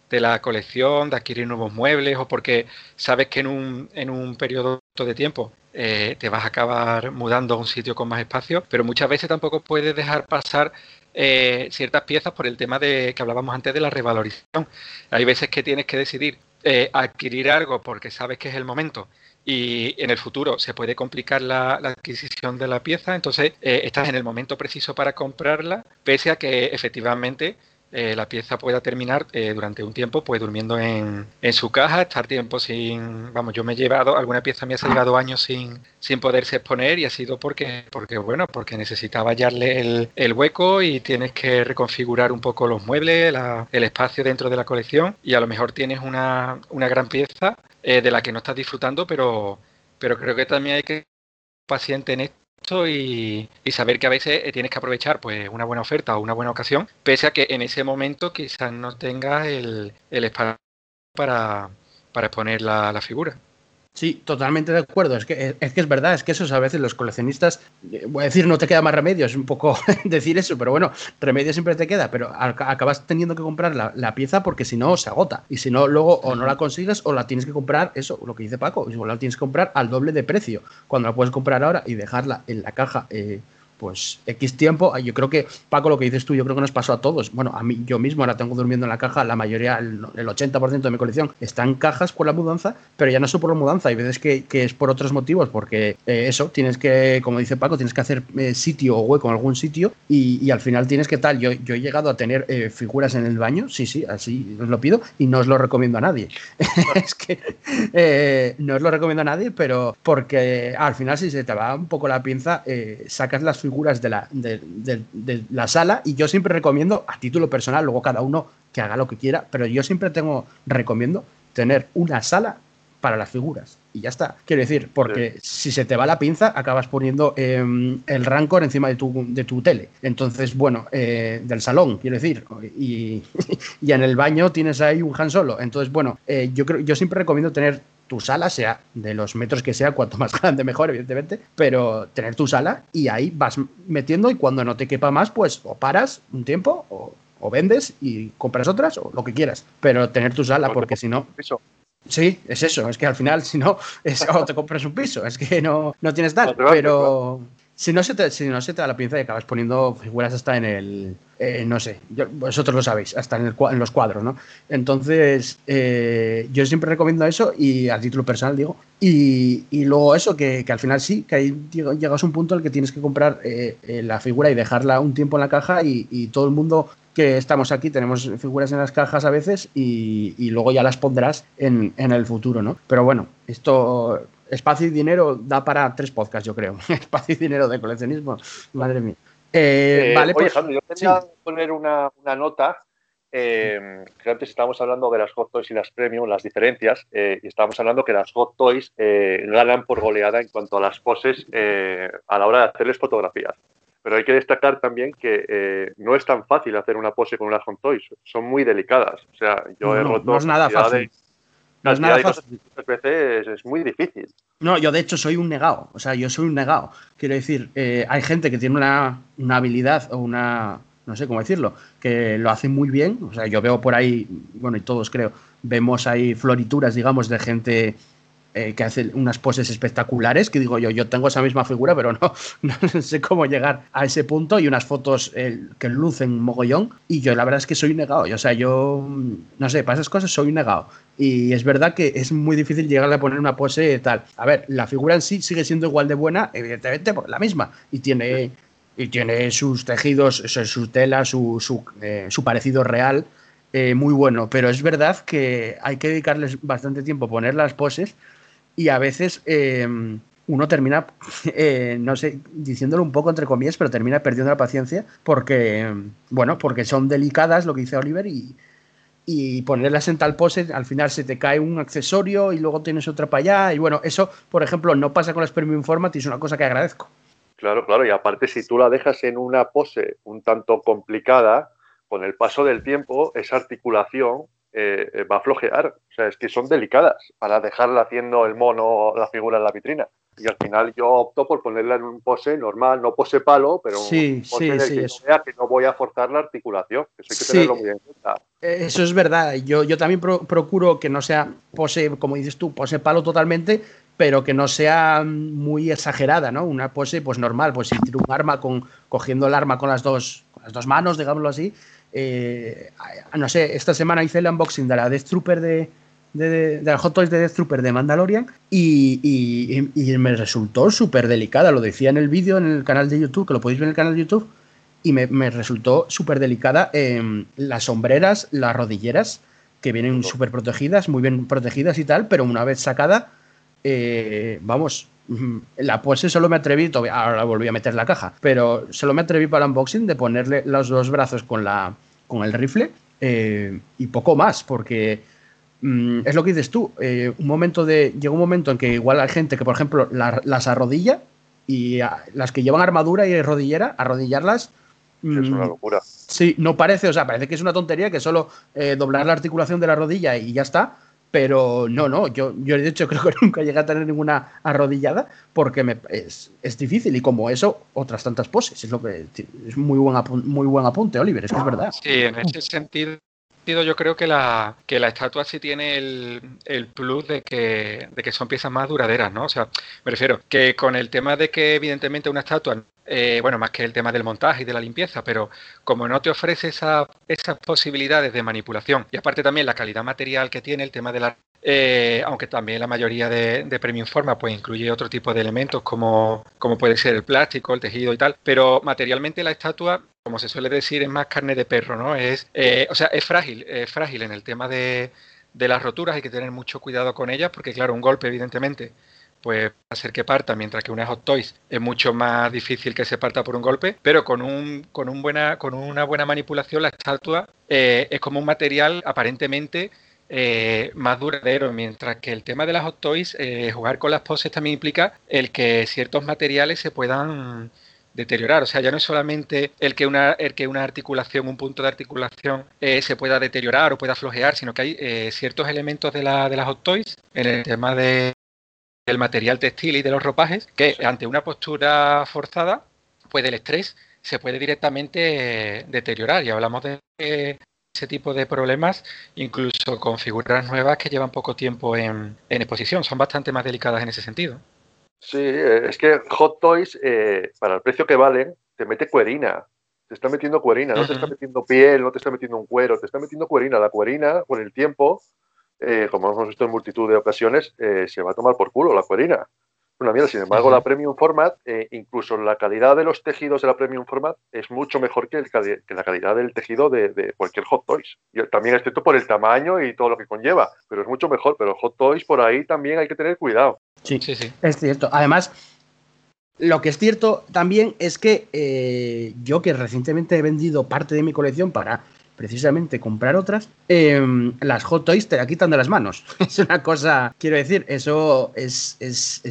de la colección, de adquirir nuevos muebles o porque sabes que en un, en un periodo de tiempo eh, te vas a acabar mudando a un sitio con más espacio, pero muchas veces tampoco puedes dejar pasar eh, ciertas piezas por el tema de que hablábamos antes de la revalorización. Hay veces que tienes que decidir eh, adquirir algo porque sabes que es el momento y en el futuro se puede complicar la, adquisición de la pieza, entonces eh, estás en el momento preciso para comprarla, pese a que efectivamente eh, la pieza pueda terminar eh, durante un tiempo pues durmiendo en, su caja, estar tiempo sin, vamos, yo me he llevado, alguna pieza me ha llevado años sin, sin poderse exponer y ha sido porque, porque bueno, porque necesitaba hallarle el, hueco y tienes que reconfigurar un poco los muebles, el espacio dentro de la colección y a lo mejor tienes una, una gran pieza eh, de la que no estás disfrutando, pero, pero creo que también hay que ser paciente en esto y, saber que a veces eh, tienes que aprovechar pues una buena oferta o una buena ocasión, pese a que en ese momento quizás no tengas el, el espacio para, para exponer la figura. Sí, totalmente de acuerdo. Es que, es que es verdad, es que eso a veces los coleccionistas, eh, voy a decir, no te queda más remedio, es un poco decir eso, pero bueno, remedio siempre te queda, pero acabas teniendo que comprar la, pieza porque si no se agota. Y si no, luego o no la consigues o la tienes que comprar, eso, lo que dice Paco, igual la tienes que comprar al doble de precio, cuando la puedes comprar ahora y dejarla en la caja. Eh, pues X tiempo. Yo creo que, Paco, lo que dices tú, yo creo que nos pasó a todos. Bueno, a mí, yo mismo ahora tengo durmiendo en la caja, la mayoría, el, 80% de mi colección está en cajas por la mudanza, pero ya no es por la mudanza, hay veces que, es por otros motivos, porque eh, eso, tienes que, como dice Paco, tienes que hacer eh, sitio o hueco en algún sitio y, al final tienes que tal. Yo, yo he llegado a tener eh, figuras en el baño, sí, sí, así os lo pido y no os lo recomiendo a nadie. es que no os lo recomiendo a nadie, pero porque al final si se te va un poco la pinza, sacas las figuras de la, de, la sala y yo siempre recomiendo, a título personal, luego cada uno que haga lo que quiera, pero yo siempre tengo, recomiendo tener una sala para las figuras. Y ya está. Quiero decir, porque si se te va la pinza, acabas poniendo em, el Rancor encima de tu, de tu tele. Entonces, bueno, eh, del salón, quiero decir. Y, y, en el baño tienes ahí un Han Solo. Entonces, bueno, eh, yo, creo, yo siempre recomiendo tener tu sala, sea de los metros que sea, cuanto más grande mejor, evidentemente, pero tener tu sala y ahí vas metiendo y cuando no te quepa más, pues o paras un tiempo o, vendes y compras otras o lo que quieras, pero tener tu sala porque si no... Sí, es eso, es que al final si no, es, o te compras un piso, es que no, no tienes tal, pero... Si no, se te, si no se te da la pinza y acabas poniendo figuras hasta en el. Eh, no sé, vosotros lo sabéis, hasta en, el, en los cuadros, ¿no? Entonces, eh, yo siempre recomiendo eso y a título personal digo. Y, y luego eso, que, que, al final sí, que ahí llegas a un punto en el que tienes que comprar eh, la figura y dejarla un tiempo en la caja y, y, todo el mundo que estamos aquí tenemos figuras en las cajas a veces y, y luego ya las pondrás en, en el futuro, ¿no? Pero bueno, esto espacio y dinero da para tres podcasts, yo creo. espacio y dinero de coleccionismo, madre mía. Eh, eh, vale, oye, pues, yo quería poner una, nota. Eh, que antes estábamos hablando de las Hot Toys y las Premium, las diferencias, y estábamos hablando que las Hot Toys ganan por goleada en cuanto a las poses a la hora de hacerles fotografías. Pero hay que destacar también que no es tan fácil hacer una pose con unas Hot Toys, son muy delicadas. O sea, yo he roto. No es nada fácil. No es nada fácil. veces es muy difícil. No, yo de hecho soy un negado. O sea, yo soy un negado. Quiero decir, eh, hay gente que tiene una, habilidad o una. No sé cómo decirlo, que lo hace muy bien. O sea, yo veo por ahí, bueno, y todos creo, vemos ahí florituras, digamos, de gente eh, que hace unas poses espectaculares, que digo yo, yo tengo esa misma figura, pero no, no sé cómo llegar a ese punto y unas fotos eh, que lucen mogollón y yo la verdad es que soy negado, o sea, yo, no sé, para esas cosas soy negado y es verdad que es muy difícil llegar a poner una pose tal. A ver, la figura en sí sigue siendo igual de buena, evidentemente, la misma y tiene... Y tiene sus tejidos, su tela, su, su, eh, su parecido real, muy bueno, pero es verdad que hay que dedicarles bastante tiempo a poner las poses y a veces em, uno termina, eh, no sé, diciéndolo un poco entre comillas, pero termina perdiendo la paciencia porque, em, bueno, porque son delicadas, lo que dice Oliver, y, y ponerlas en tal pose, al final se te cae un accesorio y luego tienes otra para allá. Y bueno, eso, por ejemplo, no pasa con las Premium Format y es una cosa que agradezco. Claro, claro, y aparte si tú la dejas en una pose un tanto complicada, con el paso del tiempo, esa articulación eh, va a flojear. O sea, es que son delicadas para dejarla haciendo el mono, la figura en la vitrina. Y al final yo opto por ponerla en un pose normal, no pose palo, pero sí, pose sí, sí, que, que no voy a forzar la articulación. Eso hay que tenerlo muy en cuenta. Eh, eso es verdad. Yo, yo también procuro que no sea pose, como dices tú, pose palo totalmente, pero que no sea muy exagerada, ¿no? Una pose pues normal, pues si tiro un arma con, cogiendo el arma con las dos, con las dos manos, digámoslo así, eh, no sé, esta semana hice el unboxing de la Death Trooper de, de, de, Hot Toys de Death Trooper de Mandalorian y, y, me resultó súper delicada. Lo decía en el vídeo en el canal de YouTube, que lo podéis ver en el canal de YouTube, y me, me resultó súper delicada eh, las sombreras, las rodilleras, que vienen súper protegidas, muy bien protegidas y tal, pero una vez sacada, eh, vamos, la pose solo me atreví, ahora volví a meter la caja, pero solo me atreví para unboxing de ponerle los dos brazos con, la, con el rifle eh, y poco más, porque mm, es lo que dices tú, eh, un momento de, llega un momento en que igual hay gente que, por ejemplo, las arrodilla y las que llevan armadura y rodillera, arrodillarlas es una mm, locura. Sí, no parece, o sea, parece que es una tontería que solo eh, doblar la articulación de la rodilla y ya está. Pero no, no, yo, yo de hecho creo que nunca llegué a tener ninguna arrodillada porque me, es, es difícil y como eso, otras tantas poses. Es lo que es muy buen, muy buen apunte, Oliver, es que es verdad. Sí, en ese sentido yo creo que la, que la estatua sí tiene el, el plus de que, de que son piezas más duraderas, ¿no? O sea, me refiero que con el tema de que evidentemente una estatua eh, bueno, más que el tema del montaje y de la limpieza, pero como no te ofrece esa, esas posibilidades de manipulación y aparte también la calidad material que tiene, el tema de la... Eh, aunque también la mayoría de, Premium Forma pues incluye otro tipo de elementos como, como puede ser el plástico, el tejido y tal, pero materialmente la estatua como se suele decir, es más carne de perro, ¿no? Es, eh, o sea, es frágil, es frágil en el tema de, de, las roturas, hay que tener mucho cuidado con ellas, porque claro, un golpe, evidentemente, pues hacer que parta, mientras que una Hot Toys es mucho más difícil que se parta por un golpe, pero con, un, con, una buena manipulación la estatua eh, es como un material aparentemente eh, más duradero, mientras que el tema de las Hot Toys, eh, jugar con las poses también implica el que ciertos materiales se puedan deteriorar. O sea, ya no es solamente el que una, el que una articulación, un punto de articulación se pueda deteriorar o pueda flojear, sino que hay ciertos elementos de, la, las Hot Toys en el tema de del material textil y de los ropajes, que ante una postura forzada, pues el estrés se puede directamente deteriorar. Y hablamos de ese tipo de problemas, incluso con figuras nuevas que llevan poco tiempo en, exposición. Son bastante más delicadas en ese sentido. Sí, es que Hot Toys, eh, para el precio que valen, te mete cuerina. Te está metiendo cuerina, no te está metiendo piel, no te está metiendo un cuero, te está metiendo cuerina. La cuerina, con el tiempo, eh, como hemos visto en multitud de ocasiones, eh, se va a tomar por culo la cuerina. Una mierda, sin embargo, la Premium Format, eh, incluso la calidad de los tejidos de la Premium Format es mucho mejor que, la calidad del tejido de, cualquier Hot Toys. Y también excepto por el tamaño y todo lo que conlleva, pero es mucho mejor. Pero Hot Toys por ahí también hay que tener cuidado. Sí, sí, sí. Es cierto. Además, lo que es cierto también es que yo que recientemente he vendido parte de mi colección para precisamente comprar otras, em, las Hot Toys te la quitan de las manos. es una cosa, quiero decir, eso es,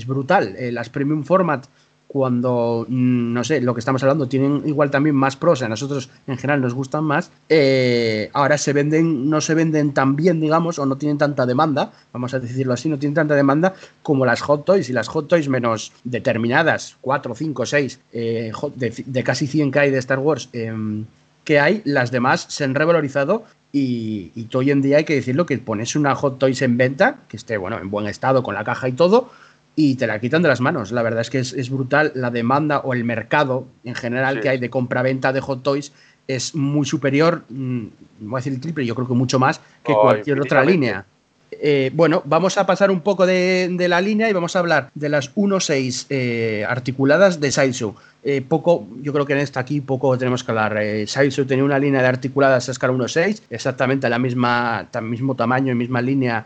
brutal. Eh, las Premium Format, cuando, mm, no sé, lo que estamos hablando, tienen igual también más pros, a nosotros en general nos gustan más, eh, ahora se venden, no se venden tan bien, digamos, o no tienen tanta demanda, vamos a decirlo así, no tienen tanta demanda como las Hot Toys, y las Hot Toys menos determinadas, 4, 5, 6, de, de, casi 100 que hay de Star Wars, em, que hay, las demás se han revalorizado y, hoy en día hay que decirlo que pones una Hot Toys en venta, que esté bueno, en buen estado con la caja y todo, y te la quitan de las manos. La verdad es que es, brutal la demanda o el mercado en general que hay de compra-venta de Hot Toys es muy superior, mm, no voy a decir el triple, yo creo que mucho más que cualquier otra línea. Eh, bueno, vamos a pasar un poco de, la línea y vamos a hablar de las 1.6 eh, articuladas de Sideshow. Eh, poco, yo creo que en esta aquí poco tenemos que hablar. Sideshow tenía una línea de articuladas escala 1.6, exactamente la misma, mismo tamaño y misma línea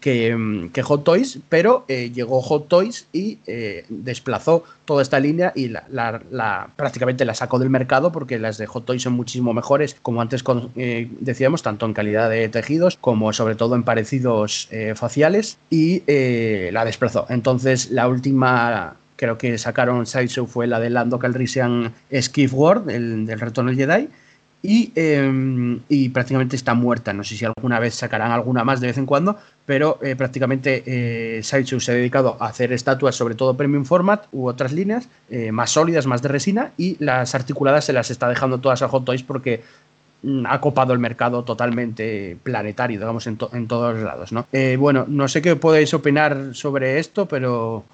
que, Hot Toys, pero eh, llegó Hot Toys y eh, desplazó toda esta línea y la, prácticamente la sacó del mercado porque las de Hot Toys son muchísimo mejores, como antes eh, decíamos, tanto en calidad de tejidos como sobre todo en parecidos faciales y la desplazó. Entonces la última creo que sacaron Sideshow fue la de Lando Calrissian Skiff World, el del Retorno del Jedi Em, y, prácticamente está muerta. No sé si alguna vez sacarán alguna más de vez en cuando, pero eh, prácticamente eh, Sideshow se ha dedicado a hacer estatuas, sobre todo premium format u otras líneas eh, más sólidas, más de resina, y las articuladas se las está dejando todas a Hot Toys porque mm, ha copado el mercado totalmente planetario, digamos, en, en todos lados. ¿no? Bueno, no sé qué podéis opinar sobre esto, pero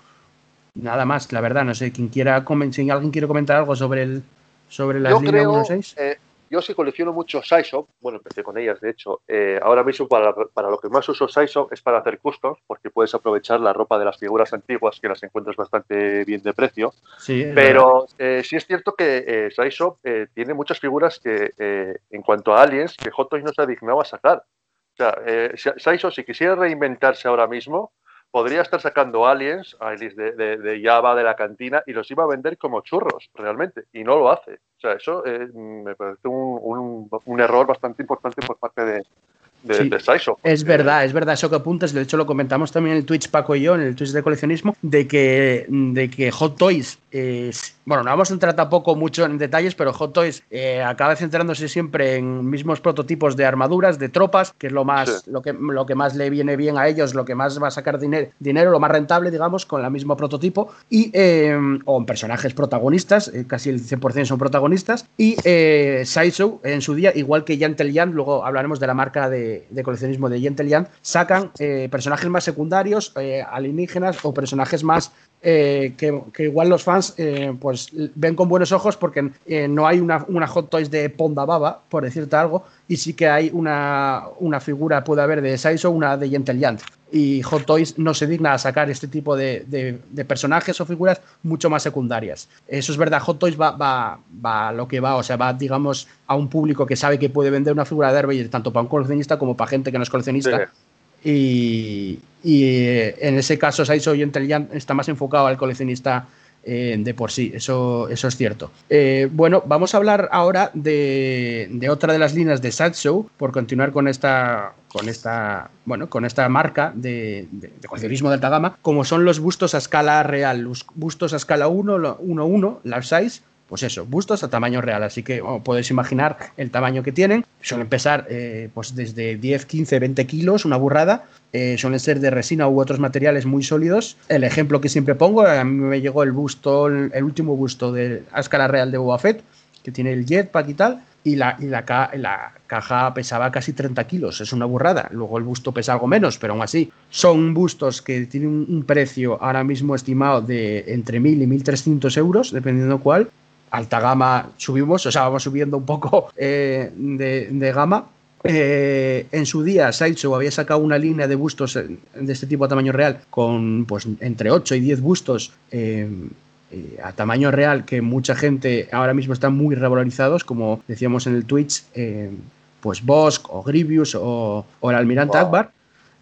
nada más, la verdad, no sé, quien quiera si alguien quiere comentar algo sobre el sobre las líneas 1.6 yo sí colecciono mucho Sideshop, bueno, empecé con ellas, de hecho. Eh, ahora mismo para, para, lo que más uso Sideshop es para hacer customs, porque puedes aprovechar la ropa de las figuras antiguas, que las encuentras bastante bien de precio. Sí, Pero eh, sí es cierto que eh, Sideshop eh, tiene muchas figuras que, en cuanto a aliens, que Hot Toys no se ha dignado a sacar. O sea, Sideshop, si quisiera reinventarse ahora mismo, podría estar sacando aliens, aliens de, de, Java, de la cantina, y los iba a vender como churros, realmente, y no lo hace. O sea, eso eh, me parece un, un, error bastante importante por parte de, de, Es verdad, es verdad eso que apuntas. De hecho, lo comentamos también en el Twitch Paco y yo, en el Twitch de coleccionismo, de que, de que Hot Toys. Bueno, no vamos a entrar tampoco mucho en detalles, pero Hot Toys eh, acaba centrándose siempre en mismos prototipos de armaduras, de tropas, que es lo más, lo, que, lo que más le viene bien a ellos, lo que más va a sacar dinero, dinero lo más rentable, digamos, con el mismo prototipo, y, eh, o en personajes protagonistas, eh, casi el 100% son protagonistas, y eh, Sideshow en su día, igual que Yantel Yan, luego hablaremos de la marca de de, coleccionismo de Yan sacan eh, personajes más secundarios, eh, alienígenas o personajes más eh, que, igual los fans pues ven con buenos ojos porque no hay una, Hot Toys de Ponda Baba, por decirte algo, y sí que hay una, una figura, puede haber de Saizo, una de Yentel y Hot Toys no se digna a sacar este tipo de, personajes o figuras mucho más secundarias. Eso es verdad, Hot Toys va, va, va, a lo que va, o sea, va, digamos, a un público que sabe que puede vender una figura de Herbert tanto para un coleccionista como para gente que no es coleccionista. Y, eh, en ese caso, y Intelligent está más enfocado al coleccionista eh, de por sí, eso, eso es cierto. Eh, bueno, vamos a hablar ahora de, otra de las líneas de Show por continuar con esta, con esta, bueno, con esta marca de, de, coleccionismo de alta gama, como son los bustos a escala real, los bustos a escala 1, 1, 1, large size, pues eso, bustos a tamaño real. Así que podéis imaginar el tamaño que tienen. Suelen pesar eh, pues desde 10, 15, 20 kilos, una burrada. Eh, suelen ser de resina u otros materiales muy sólidos. El ejemplo que siempre pongo, a mí me llegó el busto, el, último busto de a escala real de Boba Fett, que tiene el jetpack y tal. Y, la, y la, la, caja pesaba casi 30 kilos, es una burrada. Luego el busto pesa algo menos, pero aún así son bustos que tienen un, precio ahora mismo estimado de entre 1.000 y 1.300 euros, dependiendo cuál alta gama subimos, o sea, vamos subiendo un poco eh, de, gama. Eh, en su día, Sideshow había sacado una línea de bustos de este tipo a tamaño real con pues entre 8 y 10 bustos eh, a tamaño real que mucha gente ahora mismo están muy revalorizados, como decíamos en el Twitch, pues Bosk o Grievous o, el Almirante Akbar.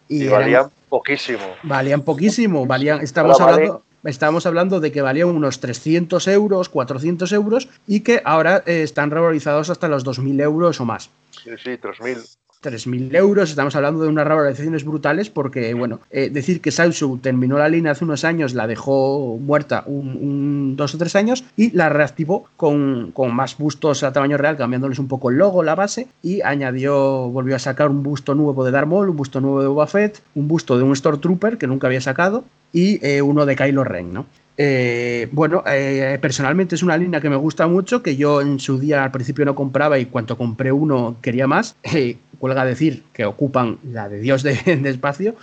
Y, valían poquísimo. Valían poquísimo, valían, estamos hablando estábamos hablando de que valían unos 300 euros, 400 euros y que ahora eh, están revalorizados hasta los 2.000 euros o más. Sí, sí, 3.000. 3.000 euros, estamos hablando de unas revalorizaciones brutales porque, bueno, eh, decir que Samsung terminó la línea hace unos años, la dejó muerta un, dos o tres años y la reactivó con, con, más bustos a tamaño real, cambiándoles un poco el logo, la base y añadió, volvió a sacar un busto nuevo de Darth Maul, un busto nuevo de Boba Fett, un busto de un Stormtrooper que nunca había sacado y eh, uno de Kylo Ren, ¿no? Eh, bueno, eh, personalmente es una línea que me gusta mucho, que yo en su día al principio no compraba y cuando compré uno quería más. cuelga decir que ocupan la de Dios de, espacio,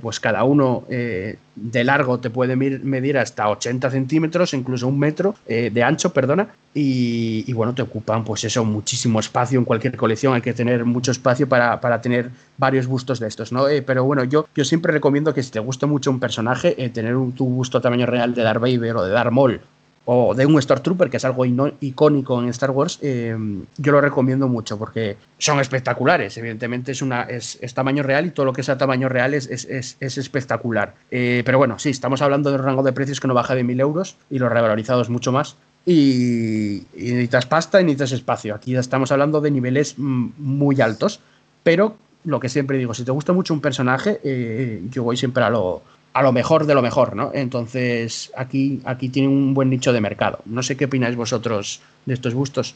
pues cada uno de largo te puede medir hasta 80 centímetros, incluso un metro de ancho, perdona, y, bueno, te ocupan pues eso, muchísimo espacio en cualquier colección, hay que tener mucho espacio para, para tener varios bustos de estos, ¿no? pero bueno, yo, yo siempre recomiendo que si te gusta mucho un personaje, tener un, tu busto tamaño real de Darth Vader o de Darth Maul o de un Stormtrooper, que es algo icónico en Star Wars, eh, yo lo recomiendo mucho porque son espectaculares. Evidentemente es, una, es, tamaño real y todo lo que sea tamaño real es, es, es espectacular. Eh, pero bueno, sí, estamos hablando de un rango de precios que no baja de 1000 euros y los revalorizados mucho más. Y, y, necesitas pasta y necesitas espacio. Aquí estamos hablando de niveles mm, muy altos, pero lo que siempre digo, si te gusta mucho un personaje, eh, yo voy siempre a lo, a lo mejor de lo mejor, ¿no? Entonces, aquí, aquí tiene un buen nicho de mercado. No sé qué opináis vosotros de estos bustos.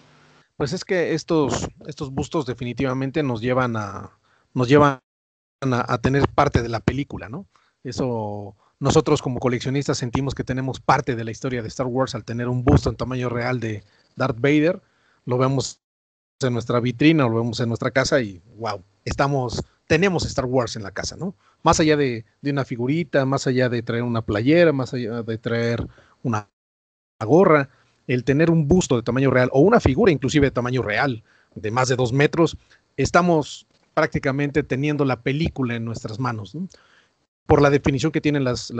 Pues es que estos, estos bustos definitivamente nos llevan a, nos llevan a, tener parte de la película, ¿no? Eso nosotros como coleccionistas sentimos que tenemos parte de la historia de Star Wars al tener un busto en tamaño real de Darth Vader. Lo vemos en nuestra vitrina, lo vemos en nuestra casa y wow, estamos, tenemos Star Wars en la casa, ¿no? Más allá de, una figurita, más allá de traer una playera, más allá de traer una gorra, el tener un busto de tamaño real o una figura inclusive de tamaño real de más de dos metros, estamos prácticamente teniendo la película en nuestras manos. Por la definición que tienen las,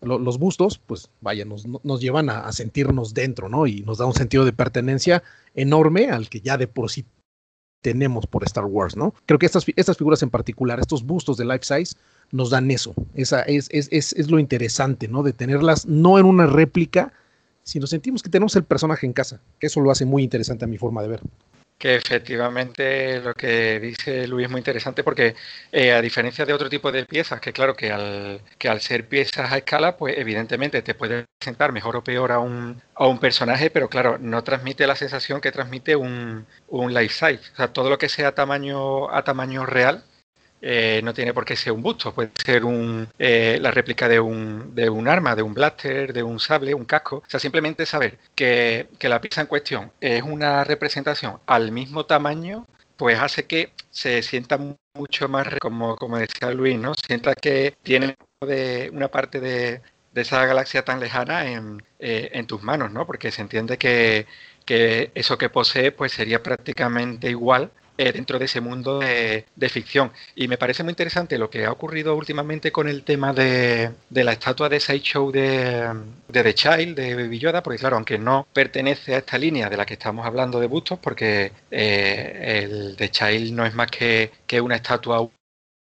los bustos, pues vaya, nos, nos llevan a, sentirnos dentro, ¿no? Y nos da un sentido de pertenencia enorme al que ya de por sí tenemos por Star Wars, ¿no? Creo que estas, estas figuras en particular, estos bustos de life size, nos dan eso. Esa es, es, es, es lo interesante, ¿no? De tenerlas no en una réplica, sino sentimos que tenemos el personaje en casa, eso lo hace muy interesante a mi forma de ver que efectivamente lo que dice Luis es muy interesante porque eh, a diferencia de otro tipo de piezas, que claro que al, que al ser piezas a escala, pues evidentemente te puede presentar mejor o peor a un, a un personaje, pero claro, no transmite la sensación que transmite un, un life size. O sea, todo lo que sea tamaño, a tamaño real, eh, no tiene por qué ser un busto, puede ser un, eh, la réplica de un, de un arma, de un blaster, de un sable, un casco. O sea, simplemente saber que, la pieza en cuestión es una representación al mismo tamaño, pues hace que se sienta mucho más, como, como decía Luis, ¿no? Sienta que tiene de, una parte de, esa galaxia tan lejana en, eh, en, tus manos, ¿no? Porque se entiende que, que eso que posee pues sería prácticamente igual eh, dentro de ese mundo de, ficción. Y me parece muy interesante lo que ha ocurrido últimamente con el tema de, la estatua de Sideshow de, de The Child, de Baby porque claro, aunque no pertenece a esta línea de la que estamos hablando de bustos, porque eh, el The Child no es más que, una estatua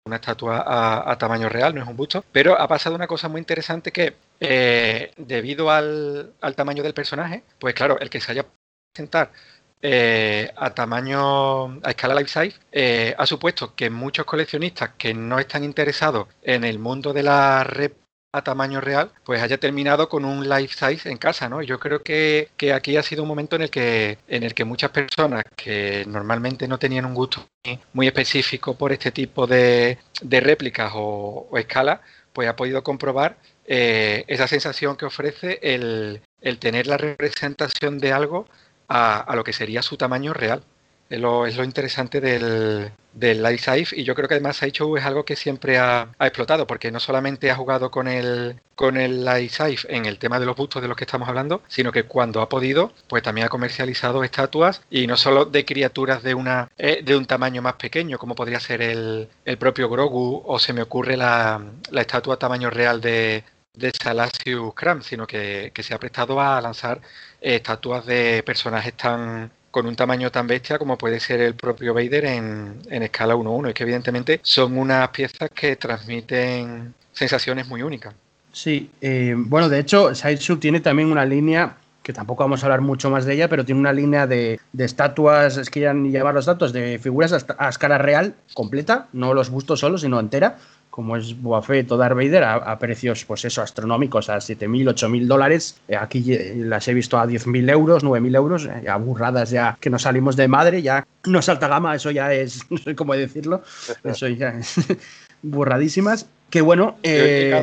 una estatua a, tamaño real, no es un busto, pero ha pasado una cosa muy interesante que eh, debido al, al, tamaño del personaje, pues claro, el que se haya presentar eh, a tamaño, a escala life size, eh, ha supuesto que muchos coleccionistas que no están interesados en el mundo de la red a tamaño real, pues haya terminado con un life size en casa, ¿no? Yo creo que, aquí ha sido un momento en el que en el que muchas personas que normalmente no tenían un gusto muy específico por este tipo de, réplicas o, escalas, pues ha podido comprobar eh, esa sensación que ofrece el, el tener la representación de algo a, lo que sería su tamaño real. Es lo, es lo interesante del, del Life y yo creo que además Sideshow es algo que siempre ha, explotado porque no solamente ha jugado con el, con el Life en el tema de los bustos de los que estamos hablando, sino que cuando ha podido, pues también ha comercializado estatuas y no solo de criaturas de, una, eh, de un tamaño más pequeño como podría ser el, el propio Grogu o se me ocurre la, la estatua tamaño real de, de Salasius Cram, sino que, que, se ha prestado a lanzar estatuas de personajes tan con un tamaño tan bestia como puede ser el propio Vader en, escala 1-1. Es que evidentemente son unas piezas que transmiten sensaciones muy únicas. Sí, eh, bueno, de hecho, Sideshow tiene también una línea que tampoco vamos a hablar mucho más de ella, pero tiene una línea de, estatuas, es que ya llevar los datos, de figuras a, escala real completa, no los bustos solo, sino entera, como es Boba Fett o Darth Vader, a, precios, pues eso, astronómicos, a 7.000, 8.000 dólares. Eh, aquí las he visto a 10.000 euros, 9.000 euros, eh, ya burradas ya que nos salimos de madre, ya no es alta gama, eso ya es, no sé cómo decirlo, eso ya es burradísimas. Que bueno. Eh...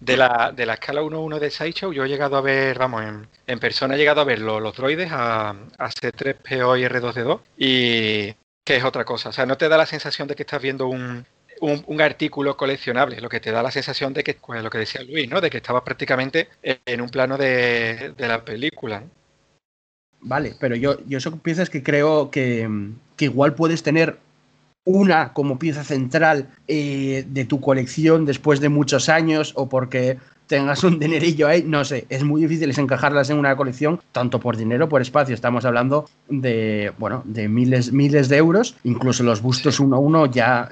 de, la, de la escala 1-1 de Sideshow, yo he llegado a ver, vamos, en, en persona he llegado a ver los, los droides a, a C3PO y R2D2 y que es otra cosa. O sea, no te da la sensación de que estás viendo un, un, artículo coleccionable, lo que te da la sensación de que, pues, lo que decía Luis, ¿no? De que estaba prácticamente en un plano de, la película. Vale, pero yo, yo eso que creo que, que igual puedes tener una como pieza central eh, de tu colección después de muchos años o porque tengas un dinerillo ahí, no sé, es muy difícil encajarlas en una colección, tanto por dinero, por espacio, estamos hablando de, bueno, de miles, miles de euros, incluso los bustos uno a uno ya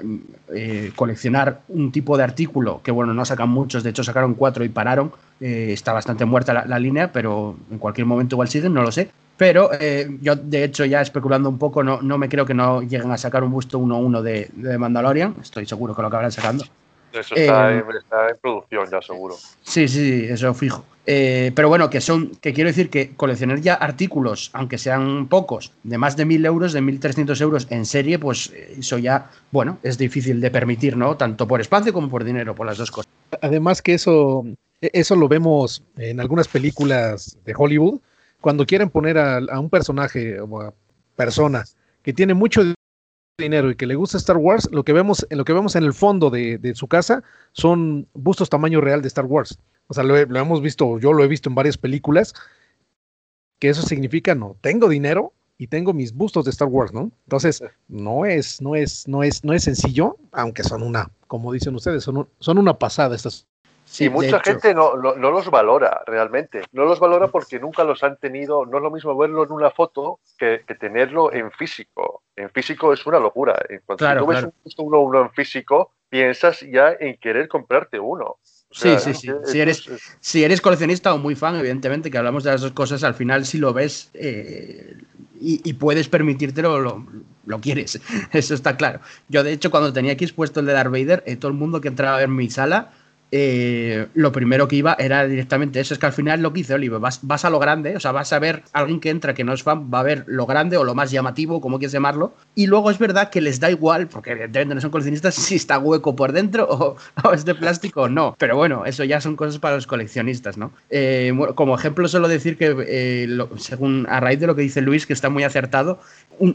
eh, coleccionar un tipo de artículo, que bueno, no sacan muchos, de hecho sacaron cuatro y pararon, eh, está bastante muerta la, línea, pero en cualquier momento igual siguen, no lo sé. Pero eh, yo, de hecho, ya especulando un poco, no, no me creo que no lleguen a sacar un busto 1-1 de, de Mandalorian. Estoy seguro que lo acabarán sacando. Eso está, en, producción ya seguro. Sí, sí, eso fijo. Eh, pero bueno, que son, que quiero decir que coleccionar ya artículos, aunque sean pocos, de más de mil euros, de 1.300 euros en serie, pues eh, eso ya, bueno, es difícil de permitir, ¿no? Tanto por espacio como por dinero, por las dos cosas. Además que eso, eso lo vemos en algunas películas de Hollywood, cuando quieren poner a, a un personaje o a persona que tiene mucho dinero y que le gusta Star Wars, lo que vemos, lo que vemos en el fondo de, su casa son bustos tamaño real de Star Wars. O sea, lo, hemos visto, yo lo he visto en varias películas que eso significa no, tengo dinero y tengo mis bustos de Star Wars, ¿no? Entonces, no es, no es, no es, no es sencillo, aunque son una, como dicen ustedes, son, son una pasada estas Sí, y mucha gente no, no, los valora realmente. No los valora porque nunca los han tenido. No es lo mismo verlo en una foto que, tenerlo en físico. En físico es una locura. Cuando tú ves un, uno, en físico, piensas ya en querer comprarte uno. sí, sí, sí. Si eres, si eres coleccionista o muy fan, evidentemente, que hablamos de las dos cosas, al final si lo ves eh, y, puedes permitírtelo, lo, lo, quieres. Eso está claro. Yo, de hecho, cuando tenía aquí expuesto el de Darth Vader, eh, todo el mundo que entraba a ver mi sala eh, lo primero que iba era directamente eso. Es que al final lo que hice Oliver, vas, a lo grande, o sea, vas a ver alguien que entra que no es fan, va a ver lo grande o lo más llamativo, como quieres llamarlo. Y luego es verdad que les da igual, porque evidentemente no son coleccionistas, si está hueco por dentro o, es de plástico o no. Pero bueno, eso ya son cosas para los coleccionistas, ¿no? Eh, como ejemplo, solo decir que, eh, según a raíz de lo que dice Luis, que está muy acertado,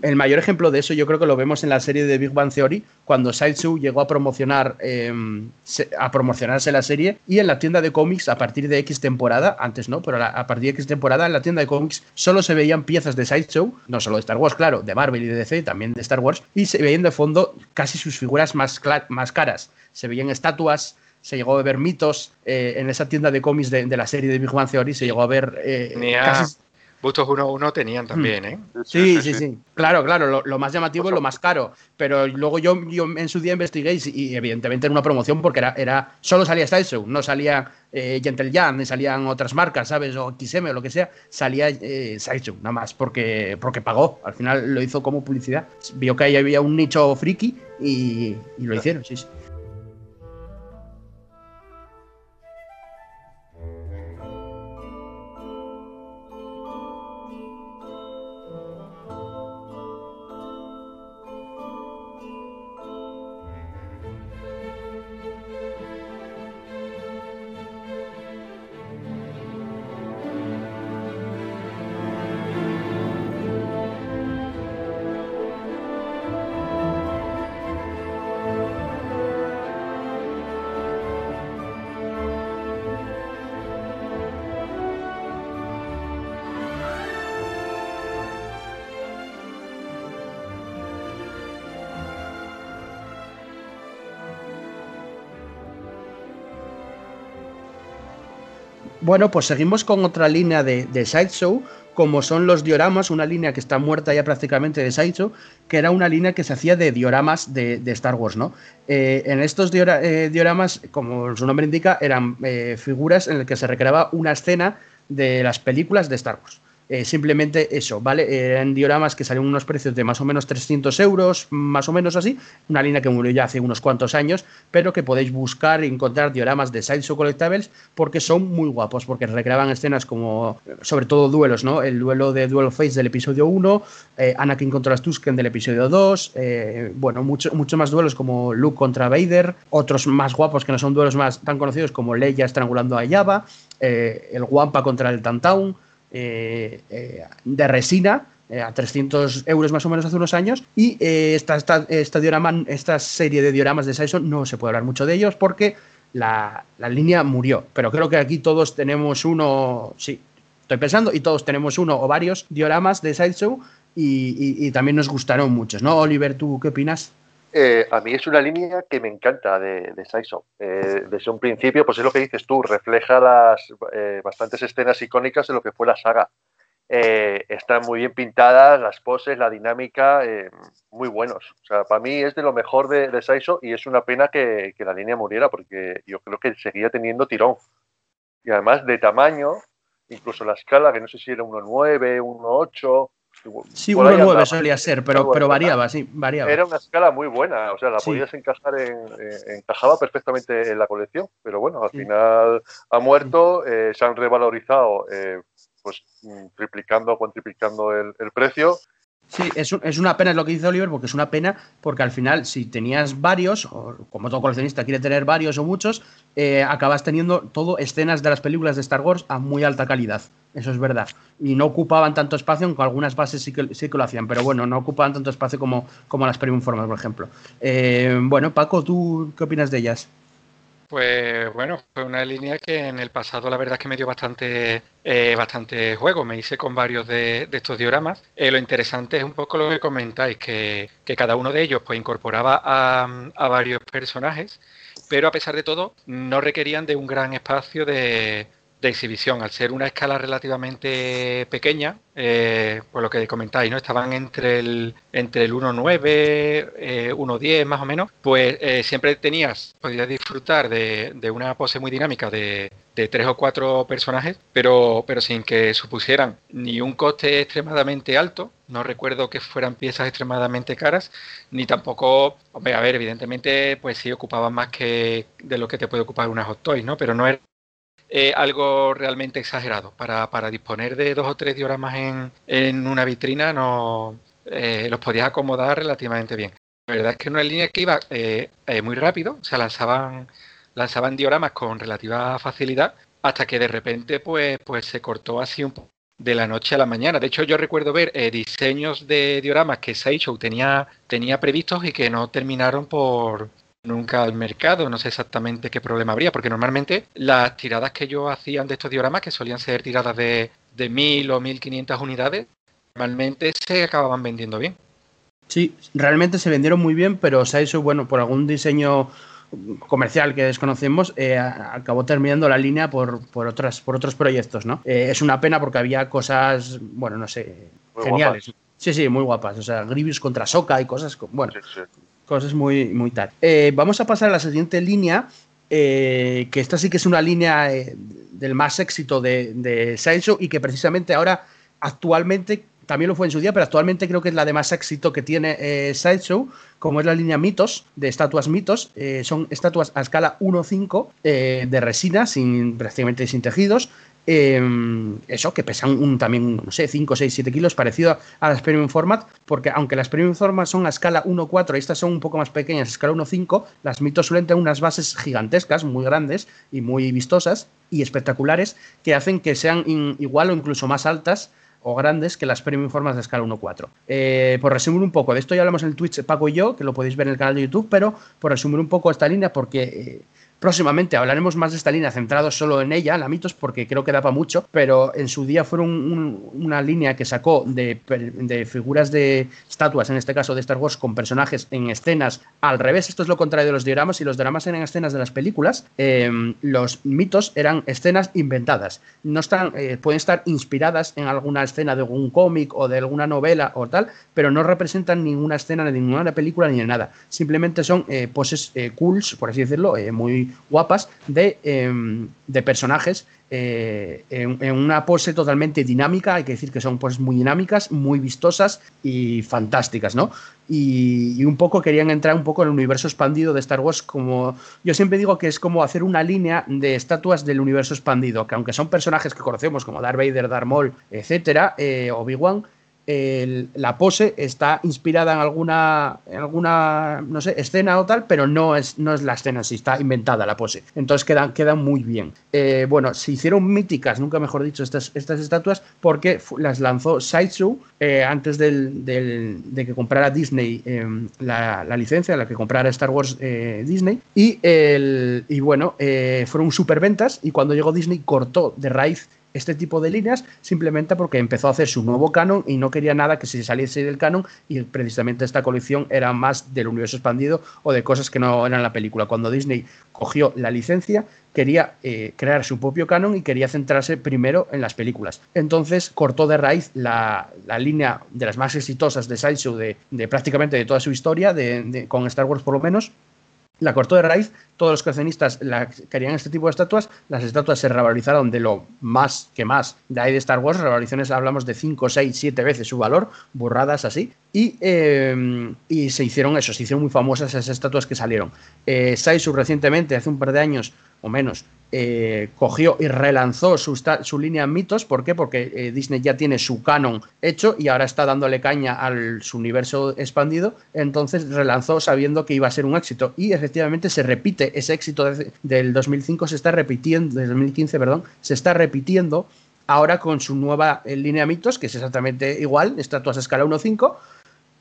el mayor ejemplo de eso yo creo que lo vemos en la serie de Big Bang Theory, cuando Sideshow llegó a promocionar, em, a promocionarse la serie y en la tienda de cómics a partir de X temporada, antes no, pero a partir de X temporada en la tienda de cómics solo se veían piezas de Sideshow, no solo de Star Wars, claro, de Marvel y de DC, también de Star Wars, y se veían de fondo casi sus figuras más, más caras. Se veían estatuas, se llegó a ver mitos eh, en esa tienda de cómics de, la serie de Big Bang Theory, se llegó a ver eh, casi, Bustos 1-1 tenían también, ¿eh? Sí, sí, sí. Claro, claro, lo, más llamativo es lo más caro. Pero luego yo, yo en su día investigué y, evidentemente era una promoción porque era, era solo salía Sideshow, no salía eh, Gentle Jan, ni salían otras marcas, ¿sabes? O XM o lo que sea, salía eh, Sideshow, nada más, porque, porque pagó. Al final lo hizo como publicidad. Vio que ahí había un nicho friki y, y lo hicieron, sí, sí. Bueno, pues seguimos con otra línea de, Sideshow, como son los dioramas, una línea que está muerta ya prácticamente de Sideshow, que era una línea que se hacía de dioramas de, Star Wars, ¿no? Eh, en estos eh, dioramas, como su nombre indica, eran eh, figuras en las que se recreaba una escena de las películas de Star Wars. Eh, simplemente eso, ¿vale? Eran dioramas que salían unos precios de más o menos 300 euros, más o menos así, una línea que murió ya hace unos cuantos años, pero que podéis buscar y encontrar dioramas de Sideshow Collectables porque son muy guapos, porque recreaban escenas como, sobre todo duelos, ¿no? El duelo de Duel Face del episodio 1, eh, Anakin contra Tusken del episodio 2, eh, bueno, muchos mucho más duelos como Luke contra Vader, otros más guapos que no son duelos más tan conocidos como Leia estrangulando a Java, el Wampa contra el eh, eh, de resina eh, a 300 euros más o menos hace unos años. Y esta, serie de dioramas de Saison no se puede hablar mucho de ellos porque la, línea murió. Pero creo que aquí todos tenemos uno, sí, estoy pensando, y todos tenemos uno o varios dioramas de Sideshow y, y, también nos gustaron muchos, ¿no? Oliver, ¿tú qué opinas? Eh, a mí es una línea que me encanta de, de eh, desde un principio, pues es lo que dices tú, refleja las eh, bastantes escenas icónicas de lo que fue la saga. están muy bien pintadas, las poses, la dinámica, muy buenos. O sea, para mí es de lo mejor de, de y es una pena que, que, la línea muriera porque yo creo que seguía teniendo tirón. Y además de tamaño, incluso la escala, que no sé si era 1.9, 1.8, Sí, 1.9 solía ser, pero, pero variaba, sí, variaba. Era una escala muy buena, o sea, la podías encajar en, encajaba perfectamente en la colección, pero bueno, al final ha muerto, eh, se han revalorizado, eh, pues mm, triplicando o cuantriplicando el, el precio. Sí, es, es, una pena es lo que dice Oliver, porque es una pena, porque al final, si tenías varios, o como todo coleccionista quiere tener varios o muchos, eh, acabas teniendo todo escenas de las películas de Star Wars a muy alta calidad. Eso es verdad. Y no ocupaban tanto espacio, aunque algunas bases sí que, sí que lo hacían, pero bueno, no ocupaban tanto espacio como, como las Premium Formas, por ejemplo. Eh, bueno, Paco, ¿tú qué opinas de ellas? Pues bueno, fue una línea que en el pasado la verdad es que me dio bastante, eh, bastante juego. Me hice con varios de, estos dioramas. Eh, lo interesante es un poco lo que comentáis, que, cada uno de ellos pues incorporaba a, varios personajes, pero a pesar de todo no requerían de un gran espacio de, de exhibición. Al ser una escala relativamente pequeña, eh, por lo que comentáis, ¿no? Estaban entre el, entre el 1.9, eh, 1.10 más o menos, pues eh, siempre tenías, podías disfrutar de, de, una pose muy dinámica de, de, tres o cuatro personajes, pero, pero sin que supusieran ni un coste extremadamente alto, no recuerdo que fueran piezas extremadamente caras, ni tampoco, hombre, a ver, evidentemente, pues sí ocupaban más que de lo que te puede ocupar una Hot Toys, ¿no? Pero no era eh, algo realmente exagerado. Para, para, disponer de dos o tres dioramas en, en una vitrina no eh, los podías acomodar relativamente bien. La verdad es que una línea que iba eh, muy rápido, o sea, lanzaban, lanzaban dioramas con relativa facilidad, hasta que de repente pues, pues se cortó así un poco de la noche a la mañana. De hecho, yo recuerdo ver diseños de dioramas que Sideshow tenía, tenía previstos y que no terminaron por, nunca al mercado, no sé exactamente qué problema habría, porque normalmente las tiradas que yo hacía de estos dioramas, que solían ser tiradas de, de 1000 o 1500 unidades, normalmente se acababan vendiendo bien. Sí, realmente se vendieron muy bien, pero hecho, bueno, por algún diseño comercial que desconocemos, eh, acabó terminando la línea por, por, otras, por otros proyectos, ¿no? Eh, es una pena porque había cosas, bueno, no sé, geniales. Sí, sí, muy guapas. O sea, Grievous contra Soka y cosas, bueno, cosas muy, muy tal. Eh, vamos a pasar a la siguiente línea, eh, que esta sí que es una línea eh, del más éxito de, de Sideshow y que precisamente ahora, actualmente, también lo fue en su día, pero actualmente creo que es la de más éxito que tiene Sideshow, como es la línea Mitos, de estatuas Mitos. son estatuas a escala 1.5 de resina, sin, prácticamente sin tejidos, Em, eso, que pesan un, también, no sé, 5, 6, 7 kilos, parecido a las Premium Format, porque aunque las Premium Format son a escala 1.4 y estas son un poco más pequeñas, a escala 1.5, las mitos suelen tener unas bases gigantescas, muy grandes y muy vistosas y espectaculares, que hacen que sean igual o incluso más altas o grandes que las Premium Format de escala 1.4. Eh, por resumir un poco, de esto ya hablamos en el Twitch Paco y yo, que lo podéis ver en el canal de YouTube, pero por resumir un poco esta línea, porque... Eh, Próximamente hablaremos más de esta línea centrados solo en ella, la mitos, porque creo que da para mucho, pero en su día fueron una línea que sacó de, figuras de estatuas, en este caso de Star Wars, con personajes en escenas al revés. Esto es lo contrario de los dioramas. y los dioramas eran escenas de las películas, em, los mitos eran escenas inventadas. No están, eh, pueden estar inspiradas en alguna escena de algún cómic o de alguna novela o tal, pero no representan ninguna escena de ninguna película ni de nada. Simplemente son eh, poses eh, cools, por así decirlo, muy guapas de, em, de personajes eh, en, una pose totalmente dinámica, hay que decir que son poses muy dinámicas, muy vistosas y fantásticas, ¿no? Y, un poco querían entrar un poco en el universo expandido de Star Wars, como yo siempre digo que es como hacer una línea de estatuas del universo expandido, que aunque son personajes que conocemos como Darth Vader, Darth Maul, etcétera, eh, Obi-Wan, la pose está inspirada en alguna, alguna, no sé, escena o tal, pero no es, no es la escena, sí está inventada la pose. Entonces quedan, quedan muy bien. Eh, bueno, se hicieron míticas, nunca mejor dicho, estas, estas estatuas, porque las lanzó Sideshow eh, antes del, de que comprara Disney em, la, la, licencia, la que comprara Star Wars eh, Disney. Y, el, y bueno, fueron superventas y cuando llegó Disney cortó de raíz este tipo de líneas simplemente porque empezó a hacer su nuevo canon y no quería nada que se saliese del canon y precisamente esta colección era más del universo expandido o de cosas que no eran la película. Cuando Disney cogió la licencia quería eh, crear su propio canon y quería centrarse primero en las películas. Entonces cortó de raíz la, línea de las más exitosas de Sideshow de, de prácticamente de toda su historia, de, con Star Wars por lo menos, la cortó de raíz, todos los coleccionistas querían este tipo de estatuas, las estatuas se revalorizaron de lo más que más de ahí de Star Wars, revalorizaciones hablamos de 5, 6, 7 veces su valor, burradas así, y, eh, y, se hicieron eso, se hicieron muy famosas esas estatuas que salieron. Eh, Saisu recientemente, hace un par de años o menos, eh, cogió y relanzó su, su, línea mitos. ¿Por qué? Porque eh, Disney ya tiene su canon hecho y ahora está dándole caña al su universo expandido. Entonces relanzó sabiendo que iba a ser un éxito. Y efectivamente se repite ese éxito del 2005, se está repitiendo, del 2015, perdón, se está repitiendo ahora con su nueva eh, línea mitos, que es exactamente igual, estatuas a escala 1.5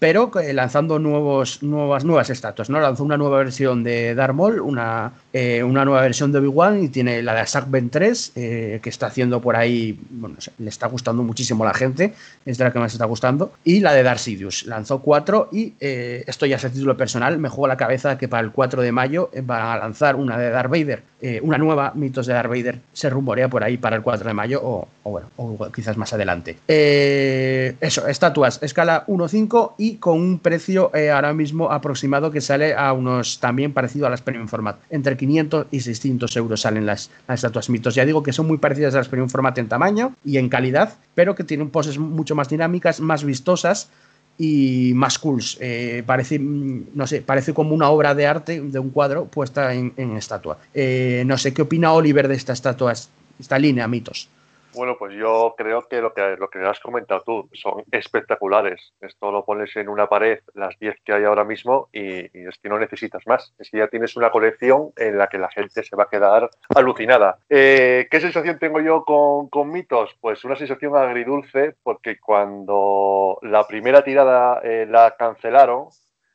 pero eh, lanzando nuevos, nuevas, nuevas estatuas. ¿no? Lanzó una nueva versión de Darth Maul, una, eh, una nueva versión de Obi-Wan y tiene la de Sack Ben 3, que está haciendo por ahí, bueno, le está gustando muchísimo a la gente, es de la que más está gustando, y la de Darth Sidious. Lanzó cuatro y esto ya es el título personal, me juego la cabeza que para el 4 de mayo van a lanzar una de Darth Vader, una nueva mitos de Darth Vader, se rumorea por ahí para el 4 de mayo o, bueno, o quizás más adelante. eso, estatuas, escala 1.5 y con un precio eh, ahora mismo aproximado que sale a unos también parecido a las Premium Format. Entre 500 y 600 euros salen las, estatuas mitos. Ya digo que son muy parecidas a las Premium Format en tamaño y en calidad, pero que tienen poses mucho más dinámicas, más vistosas y más cools. Eh, parece, mm, no sé, parece como una obra de arte de un cuadro puesta en, estatua. Eh, no sé, ¿qué opina Oliver de esta estatua, esta línea mitos? Bueno, pues yo creo que lo que, lo que has comentado tú son espectaculares. Esto lo pones en una pared, las 10 que hay ahora mismo, y, es que no necesitas más. Es que ya tienes una colección en la que la gente se va a quedar alucinada. Eh, ¿Qué sensación tengo yo con, con, mitos? Pues una sensación agridulce, porque cuando la primera tirada eh, la cancelaron,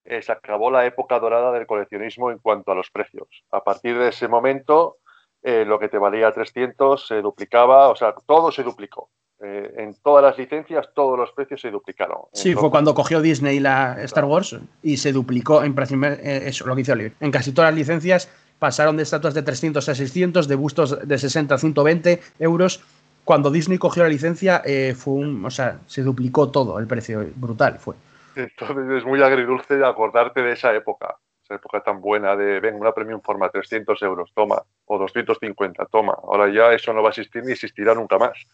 eh, se acabó la época dorada del coleccionismo en cuanto a los precios. A partir de ese momento eh, lo que te valía 300 se duplicaba, o sea, todo se duplicó. Eh, en todas las licencias todos los precios se duplicaron. Sí, fue cuando cogió Disney la Star Wars y se duplicó en eh, eso, lo que hizo Oliver. En casi todas las licencias pasaron de estatuas de 300 a 600, de bustos de 60 a 120 euros. Cuando Disney cogió la licencia, fue un, o sea, se duplicó todo el precio, brutal fue. Entonces es muy agridulce acordarte de esa época época tan buena de, ven, una premium forma 300 euros, toma, o 250, toma. Ahora ya eso no va a existir ni existirá nunca más.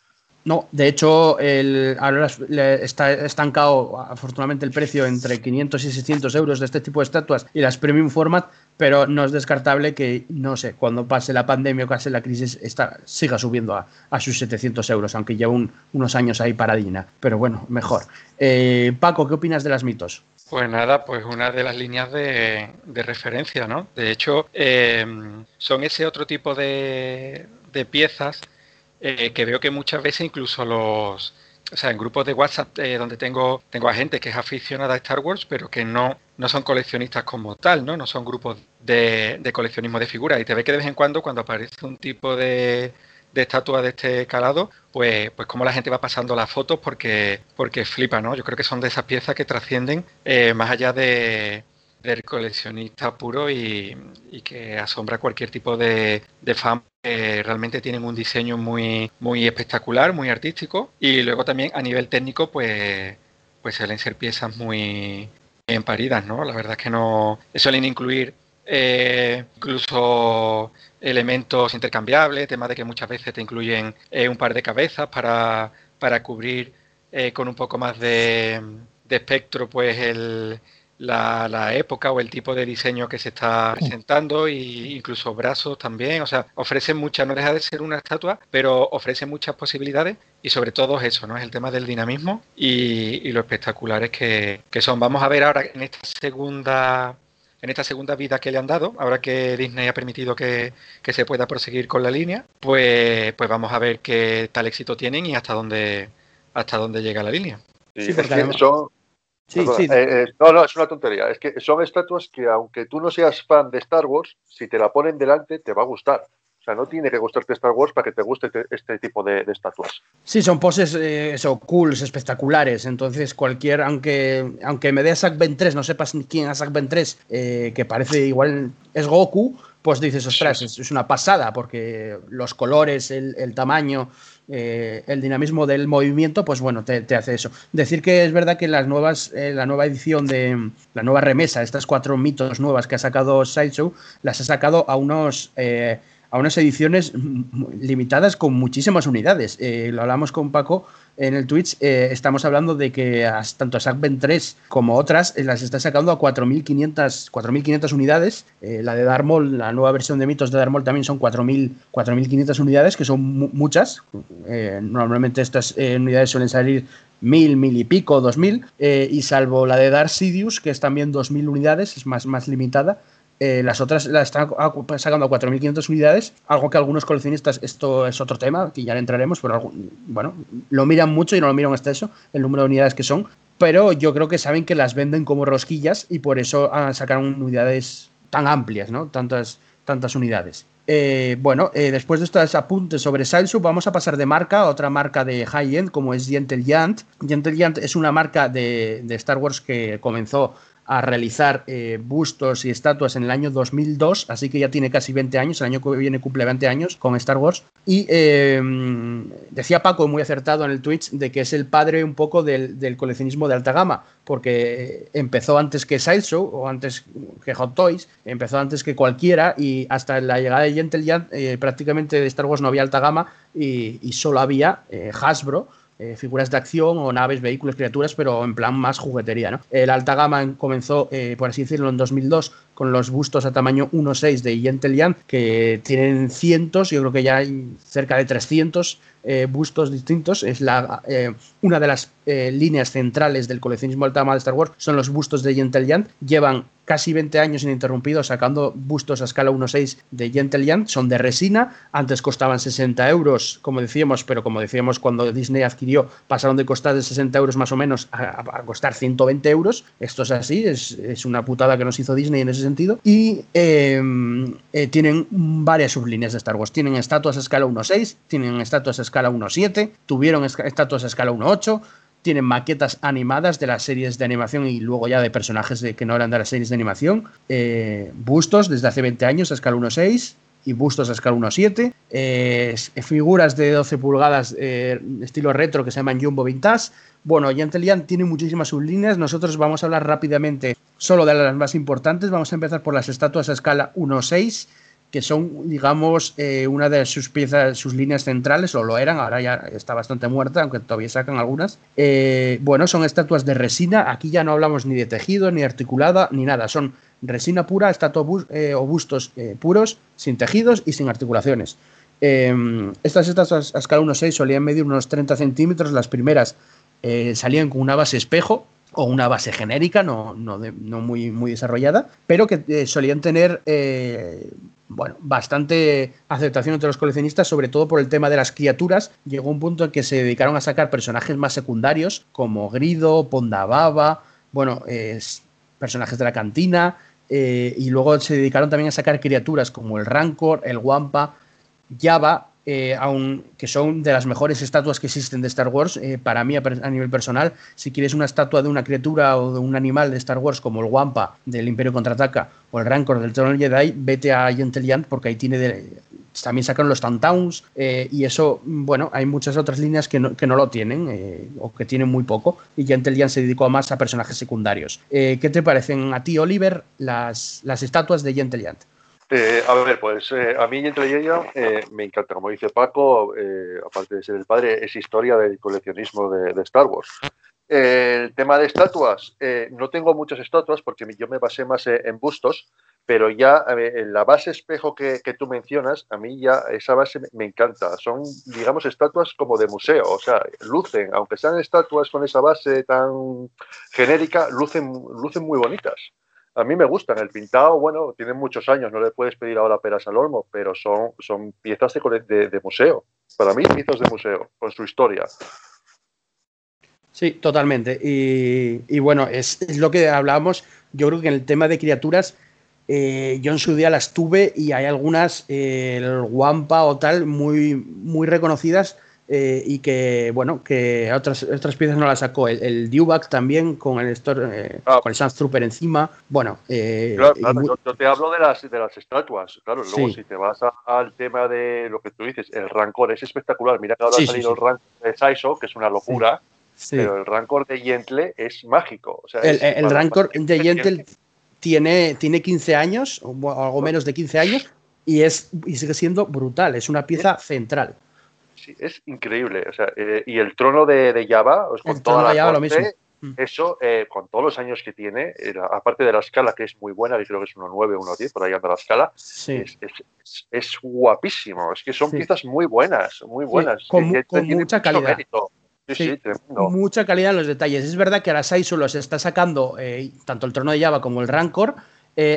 No, de hecho, el, ahora está estancado afortunadamente el precio entre 500 y 600 euros de este tipo de estatuas y las premium format, pero no es descartable que, no sé, cuando pase la pandemia o pase la crisis, esta, siga subiendo a, sus 700 euros, aunque lleva unos años ahí paradina. Pero bueno, mejor. Eh, Paco, ¿qué opinas de las mitos? Pues nada, pues una de las líneas de, referencia, ¿no? De hecho, eh, son ese otro tipo de, piezas eh, que veo que muchas veces incluso los, o sea, en grupos de WhatsApp eh, donde tengo, tengo a gente que es aficionada a Star Wars, pero que no, no son coleccionistas como tal, ¿no? No son grupos de, de coleccionismo de figuras. Y te ve que de vez en cuando, cuando aparece un tipo de, de estatuas de este calado, pues, pues como la gente va pasando las fotos porque, porque flipa, ¿no? Yo creo que son de esas piezas que trascienden eh, más allá de, del coleccionista puro y, que asombra cualquier tipo de, de fan que realmente tienen un diseño muy, muy espectacular, muy artístico y luego también a nivel técnico pues, pues suelen ser piezas muy bien paridas, ¿no? La verdad es que no suelen incluir eh, incluso elementos intercambiables, tema de que muchas veces te incluyen eh, un par de cabezas para, para cubrir eh, con un poco más de, espectro pues el, la, la, época o el tipo de diseño que se está presentando e incluso brazos también, o sea, ofrecen muchas, no deja de ser una estatua, pero ofrece muchas posibilidades y sobre todo eso, ¿no? Es el tema del dinamismo y, y lo espectaculares que, que son. Vamos a ver ahora en esta segunda en esta segunda vida que le han dado, ahora que Disney ha permitido que, se pueda proseguir con la línea, pues, pues vamos a ver qué tal éxito tienen y hasta dónde, hasta dónde llega la línea. Sí, porque son, Sí, sí. Eh, eh, no, no, es una tontería. Es que son estatuas que, aunque tú no seas fan de Star Wars, si te la ponen delante, te va a gustar. O sea, no tiene que gustarte Star Wars para que te guste este tipo de, estatuas. Sí, son poses eh, eso, cools, espectaculares. Entonces, cualquier, aunque, aunque me dé a Zack Ben 3, no sepas quién es Zack Ben 3, eh, que parece igual es Goku, pues dices, ostras, es, una pasada, porque los colores, el, tamaño, eh, el dinamismo del movimiento, pues bueno, te, hace eso. Decir que es verdad que las nuevas, la nueva edición de la nueva remesa, estas cuatro mitos nuevas que ha sacado Sideshow, las ha sacado a unos a unas ediciones limitadas con muchísimas unidades. Eh, lo hablamos con Paco en el Twitch, eh, estamos hablando de que tanto a Ben 3 como otras eh, las está sacando a 4.500 unidades. la de Darmol, la nueva versión de mitos de Darmol también son 4.500 unidades, que son muchas. normalmente estas unidades suelen salir mil, mil y pico, dos mil, y salvo la de Dark Sidious, que es también 2.000 unidades, es más, más limitada, eh, las otras las están sacando a 4.500 unidades, algo que algunos coleccionistas, esto es otro tema, que ya le entraremos, pero bueno, lo miran mucho y no lo miran hasta eso, el número de unidades que son, pero yo creo que saben que las venden como rosquillas y por eso sacaron unidades tan amplias, ¿no? Tantas, tantas unidades. Eh, bueno, eh, después de estos apuntes sobre Silesub, vamos a pasar de marca a otra marca de high-end como es Gentle Giant. Gentle Giant es una marca de, de Star Wars que comenzó a realizar eh, bustos y estatuas en el año 2002, así que ya tiene casi 20 años, el año que viene cumple 20 años con Star Wars. Y em, decía Paco, muy acertado en el Twitch, de que es el padre un poco del, coleccionismo de alta gama, porque empezó antes que Sideshow o antes que Hot Toys, empezó antes que cualquiera y hasta la llegada de Gentle eh, prácticamente de Star Wars no había alta gama y, y solo había eh, Hasbro eh, figuras de acción o naves, vehículos, criaturas, pero en plan más juguetería. ¿no? El alta gama comenzó, eh, por así decirlo, en 2002 con los bustos a tamaño 1.6 de Yentelian, que tienen cientos, yo creo que ya hay cerca de 300 eh, bustos distintos. Es la, una de las líneas centrales del coleccionismo alta gama de Star Wars, son los bustos de Yentelian. Llevan casi 20 años ininterrumpidos sacando bustos a escala 1.6 de Gentle son de resina, antes costaban 60 euros, como decíamos, pero como decíamos cuando Disney adquirió, pasaron de costar de 60 euros más o menos a, costar 120 euros, esto es así, es, una putada que nos hizo Disney en ese sentido, y em, eh, tienen varias sublíneas de Star Wars, tienen estatuas a escala 1.6, tienen estatuas a escala 1.7, tuvieron estatuas a escala 1.8, tienen maquetas animadas de las series de animación y luego ya de personajes de, que no eran de las series de animación, eh, bustos desde hace 20 años a escala 1.6 y bustos a escala 1.7, eh, figuras de 12 pulgadas eh, estilo retro que se llaman Jumbo Vintage. Bueno, Yantelian tiene muchísimas sublíneas, nosotros vamos a hablar rápidamente solo de las más importantes, vamos a empezar por las estatuas a escala 1.6 que son, digamos, eh, una de sus piezas, sus líneas centrales, o lo eran, ahora ya está bastante muerta, aunque todavía sacan algunas. Eh, bueno, son estatuas de resina, aquí ya no hablamos ni de tejido, ni articulada, ni nada, son resina pura, estatuas eh, o bustos puros, sin tejidos y sin articulaciones. estas estatuas a escala 1.6 solían medir unos 30 centímetros, las primeras salían con una base espejo, o una base genérica, no, no, no muy, muy desarrollada, pero que solían tener bueno, bastante aceptación entre los coleccionistas, sobre todo por el tema de las criaturas. Llegó un punto en que se dedicaron a sacar personajes más secundarios, como Grido, Pondababa, bueno, personajes de la cantina, eh, y luego se dedicaron también a sacar criaturas como el Rancor, el Wampa, Java, eh, que son de las mejores estatuas que existen de Star Wars. Eh, para mí, a, nivel personal, si quieres una estatua de una criatura o de un animal de Star Wars, como el Wampa del Imperio Contraataca o el Rancor del Trono Jedi, vete a Gentelian porque ahí tiene también sacaron los Tantowns eh, y eso, bueno, hay muchas otras líneas que no, que no lo tienen eh, o que tienen muy poco y Gentelian se dedicó más a personajes secundarios. ¿Qué te parecen a ti, Oliver, las, las estatuas de Gentelian? Eh, a ver, pues eh, a mí entre ella eh, me encanta, como dice Paco, aparte de ser el padre, es historia del coleccionismo de, Star Wars. el tema de estatuas, no tengo muchas estatuas porque yo me basé más en bustos, pero ya en la base espejo que, tú mencionas, a mí ya esa base me, encanta. Son, digamos, estatuas como de museo, o sea, lucen, aunque sean estatuas con esa base tan genérica, lucen, lucen muy bonitas. A mí me gustan. El pintado, bueno, tienen muchos años, no le puedes pedir ahora peras al olmo, pero son, son piezas de, de, museo. Para mí, piezas de museo, con su historia. Sí, totalmente. Y, bueno, es, lo que hablábamos. Yo creo que en el tema de criaturas, eh, yo en su día las tuve y hay algunas, eh, el Wampa o tal, muy, muy reconocidas eh, y que, bueno, que otras, otras piezas no las sacó. El, el Dewback también con el, eh, ah. con el Trooper encima. Bueno, eh, claro, yo, te hablo de las, de las estatuas. Claro, luego si te vas al tema de lo que tú dices, el Rancor es espectacular. Mira que ahora ha salido el Rancor de Saiso, que es una locura. Pero el Rancor de Yentle es mágico. O sea, el, el Rancor de Yentle tiene, tiene 15 años, o algo menos de 15 años, y, es, y sigue siendo brutal. Es una pieza central es increíble. O sea, eh, y el trono de, Java, con toda la lo mismo. Mm. Eso, eh, con todos los años que tiene, aparte de la escala, que es muy buena, que creo que es 1.9, 1.10, por ahí anda la escala, es, guapísimo. Es que son piezas muy buenas, muy buenas. con, mucha calidad. Sí, mucha calidad en los detalles. Es verdad que ahora solo se está sacando eh, tanto el trono de Java como el Rancor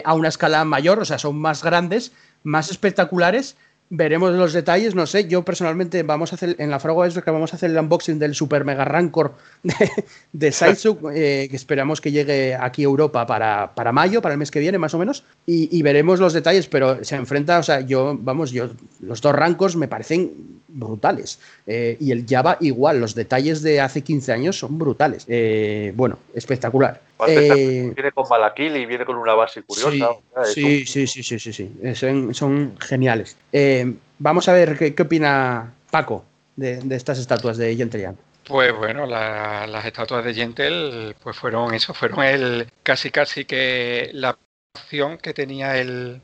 a una escala mayor, o sea, son más grandes, más espectaculares veremos los detalles, no sé, yo personalmente vamos a hacer, en la fragua es que vamos a hacer el unboxing del Super Mega Rancor de, de eh, que esperamos que llegue aquí a Europa para, para, mayo, para el mes que viene más o menos, y, veremos los detalles, pero se enfrenta, o sea, yo, vamos, yo, los dos Rancors me parecen brutales, eh, y el Java igual, los detalles de hace 15 años son brutales, eh, bueno, espectacular. viene con Malakil y viene con una base curiosa. Sí, sí, sí, sí, sí, sí, Son, son geniales. Eh, vamos a ver qué, opina Paco de, estas estatuas de Gentle Pues bueno, las estatuas de Gentle pues fueron eso, fueron el casi casi que la opción que tenía el,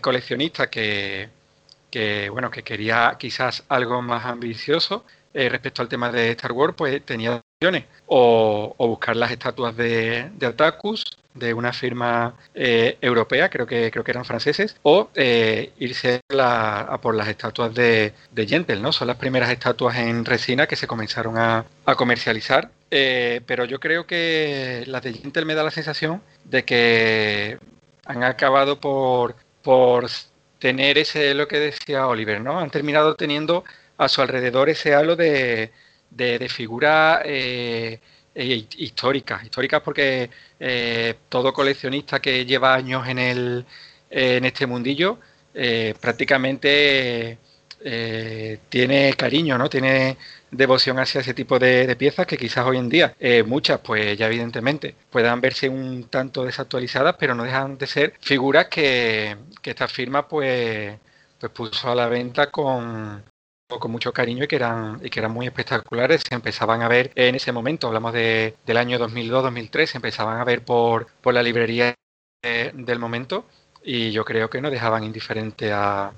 coleccionista que, bueno que quería quizás algo más ambicioso eh, respecto al tema de Star Wars, pues tenía opciones o, buscar las estatuas de, de Atacus de una firma eh, europea, creo que, creo que eran franceses, o eh, irse a por las estatuas de, de Gentle, ¿no? Son las primeras estatuas en resina que se comenzaron a, comercializar. Pero yo creo que las de Gentle me da la sensación de que han acabado por tener ese, lo que decía Oliver, ¿no? Han terminado teniendo a su alrededor ese halo de, de, de figura eh, históricas, históricas porque eh, todo coleccionista que lleva años en, el, en este mundillo eh, prácticamente tiene cariño, ¿no? Tiene devoción hacia ese tipo de, piezas que quizás hoy en día, muchas, pues ya evidentemente, puedan verse un tanto desactualizadas, pero no dejan de ser figuras que, que esta firma pues, pues puso a la venta con, con mucho cariño y que eran y que eran muy espectaculares se empezaban a ver en ese momento hablamos de, del año 2002-2003 se empezaban a ver por, por la librería del momento y yo creo que no dejaban indiferente a,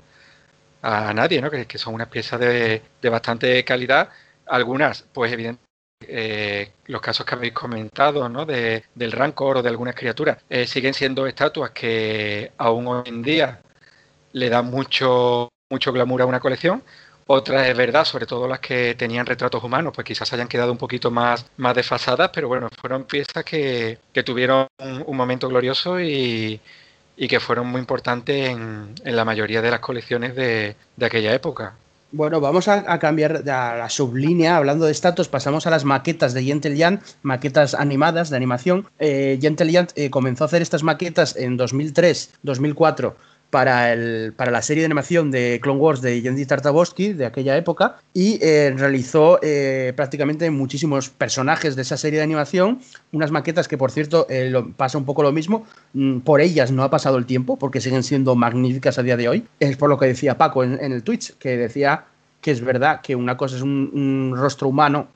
a nadie ¿no? que, que son unas piezas de, de, bastante calidad algunas pues evidentemente eh, los casos que habéis comentado ¿no? de, del rancor o de algunas criaturas eh, siguen siendo estatuas que aún hoy en día le dan mucho mucho glamour a una colección otras es verdad, sobre todo las que tenían retratos humanos, pues quizás hayan quedado un poquito más, más desfasadas, pero bueno, fueron piezas que, tuvieron un, momento glorioso y, que fueron muy importantes en, la mayoría de las colecciones de, aquella época. Bueno, vamos a, cambiar a la sublínea. Hablando de estatus, pasamos a las maquetas de Gentle Jan, maquetas animadas de animación. Eh, Gentle Jan eh, comenzó a hacer estas maquetas en 2003, 2004 para, el, para la serie de animación de Clone Wars de Yendi Tartakovsky de aquella época y eh, realizó eh, prácticamente muchísimos personajes de esa serie de animación, unas maquetas que por cierto eh, pasa un poco lo mismo, mm, por ellas no ha pasado el tiempo porque siguen siendo magníficas a día de hoy, es por lo que decía Paco en, el Twitch, que decía que es verdad que una cosa es un rostro humano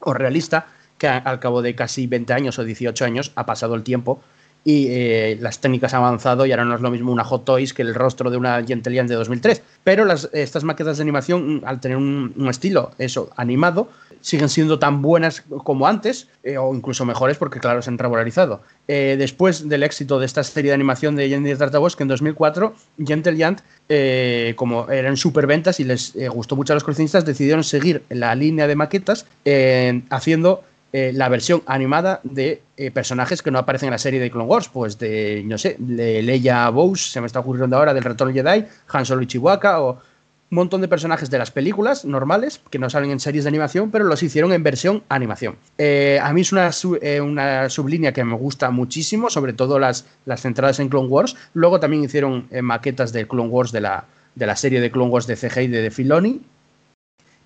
o realista, que al cabo de casi 20 años o 18 años ha pasado el tiempo y eh, las técnicas han avanzado y ahora no es lo mismo una Hot Toys que el rostro de una Gentilian de 2003. Pero estas maquetas de animación, al tener un, estilo eso animado, siguen siendo tan buenas como antes, eh, o incluso mejores porque, claro, se han regularizado. Eh, después del éxito de esta serie de animación de Jenny Tartabos, que en 2004, Gentle eh, como eran superventas y les gustó mucho a los coleccionistas, decidieron seguir la línea de maquetas haciendo eh, la versión animada de eh, personajes que no aparecen en la serie de Clone Wars, pues de, no sé, de Leia Bowes, se me está ocurriendo ahora, del Retorno Jedi, Han Solo y Chihuahua, o un montón de personajes de las películas normales que no salen en series de animación, pero los hicieron en versión animación. Eh, a mí es una, una, sublínea que me gusta muchísimo, sobre todo las, las centradas en Clone Wars. Luego también hicieron maquetas de Clone Wars de la, de la serie de Clone Wars de CGI de, de Filoni,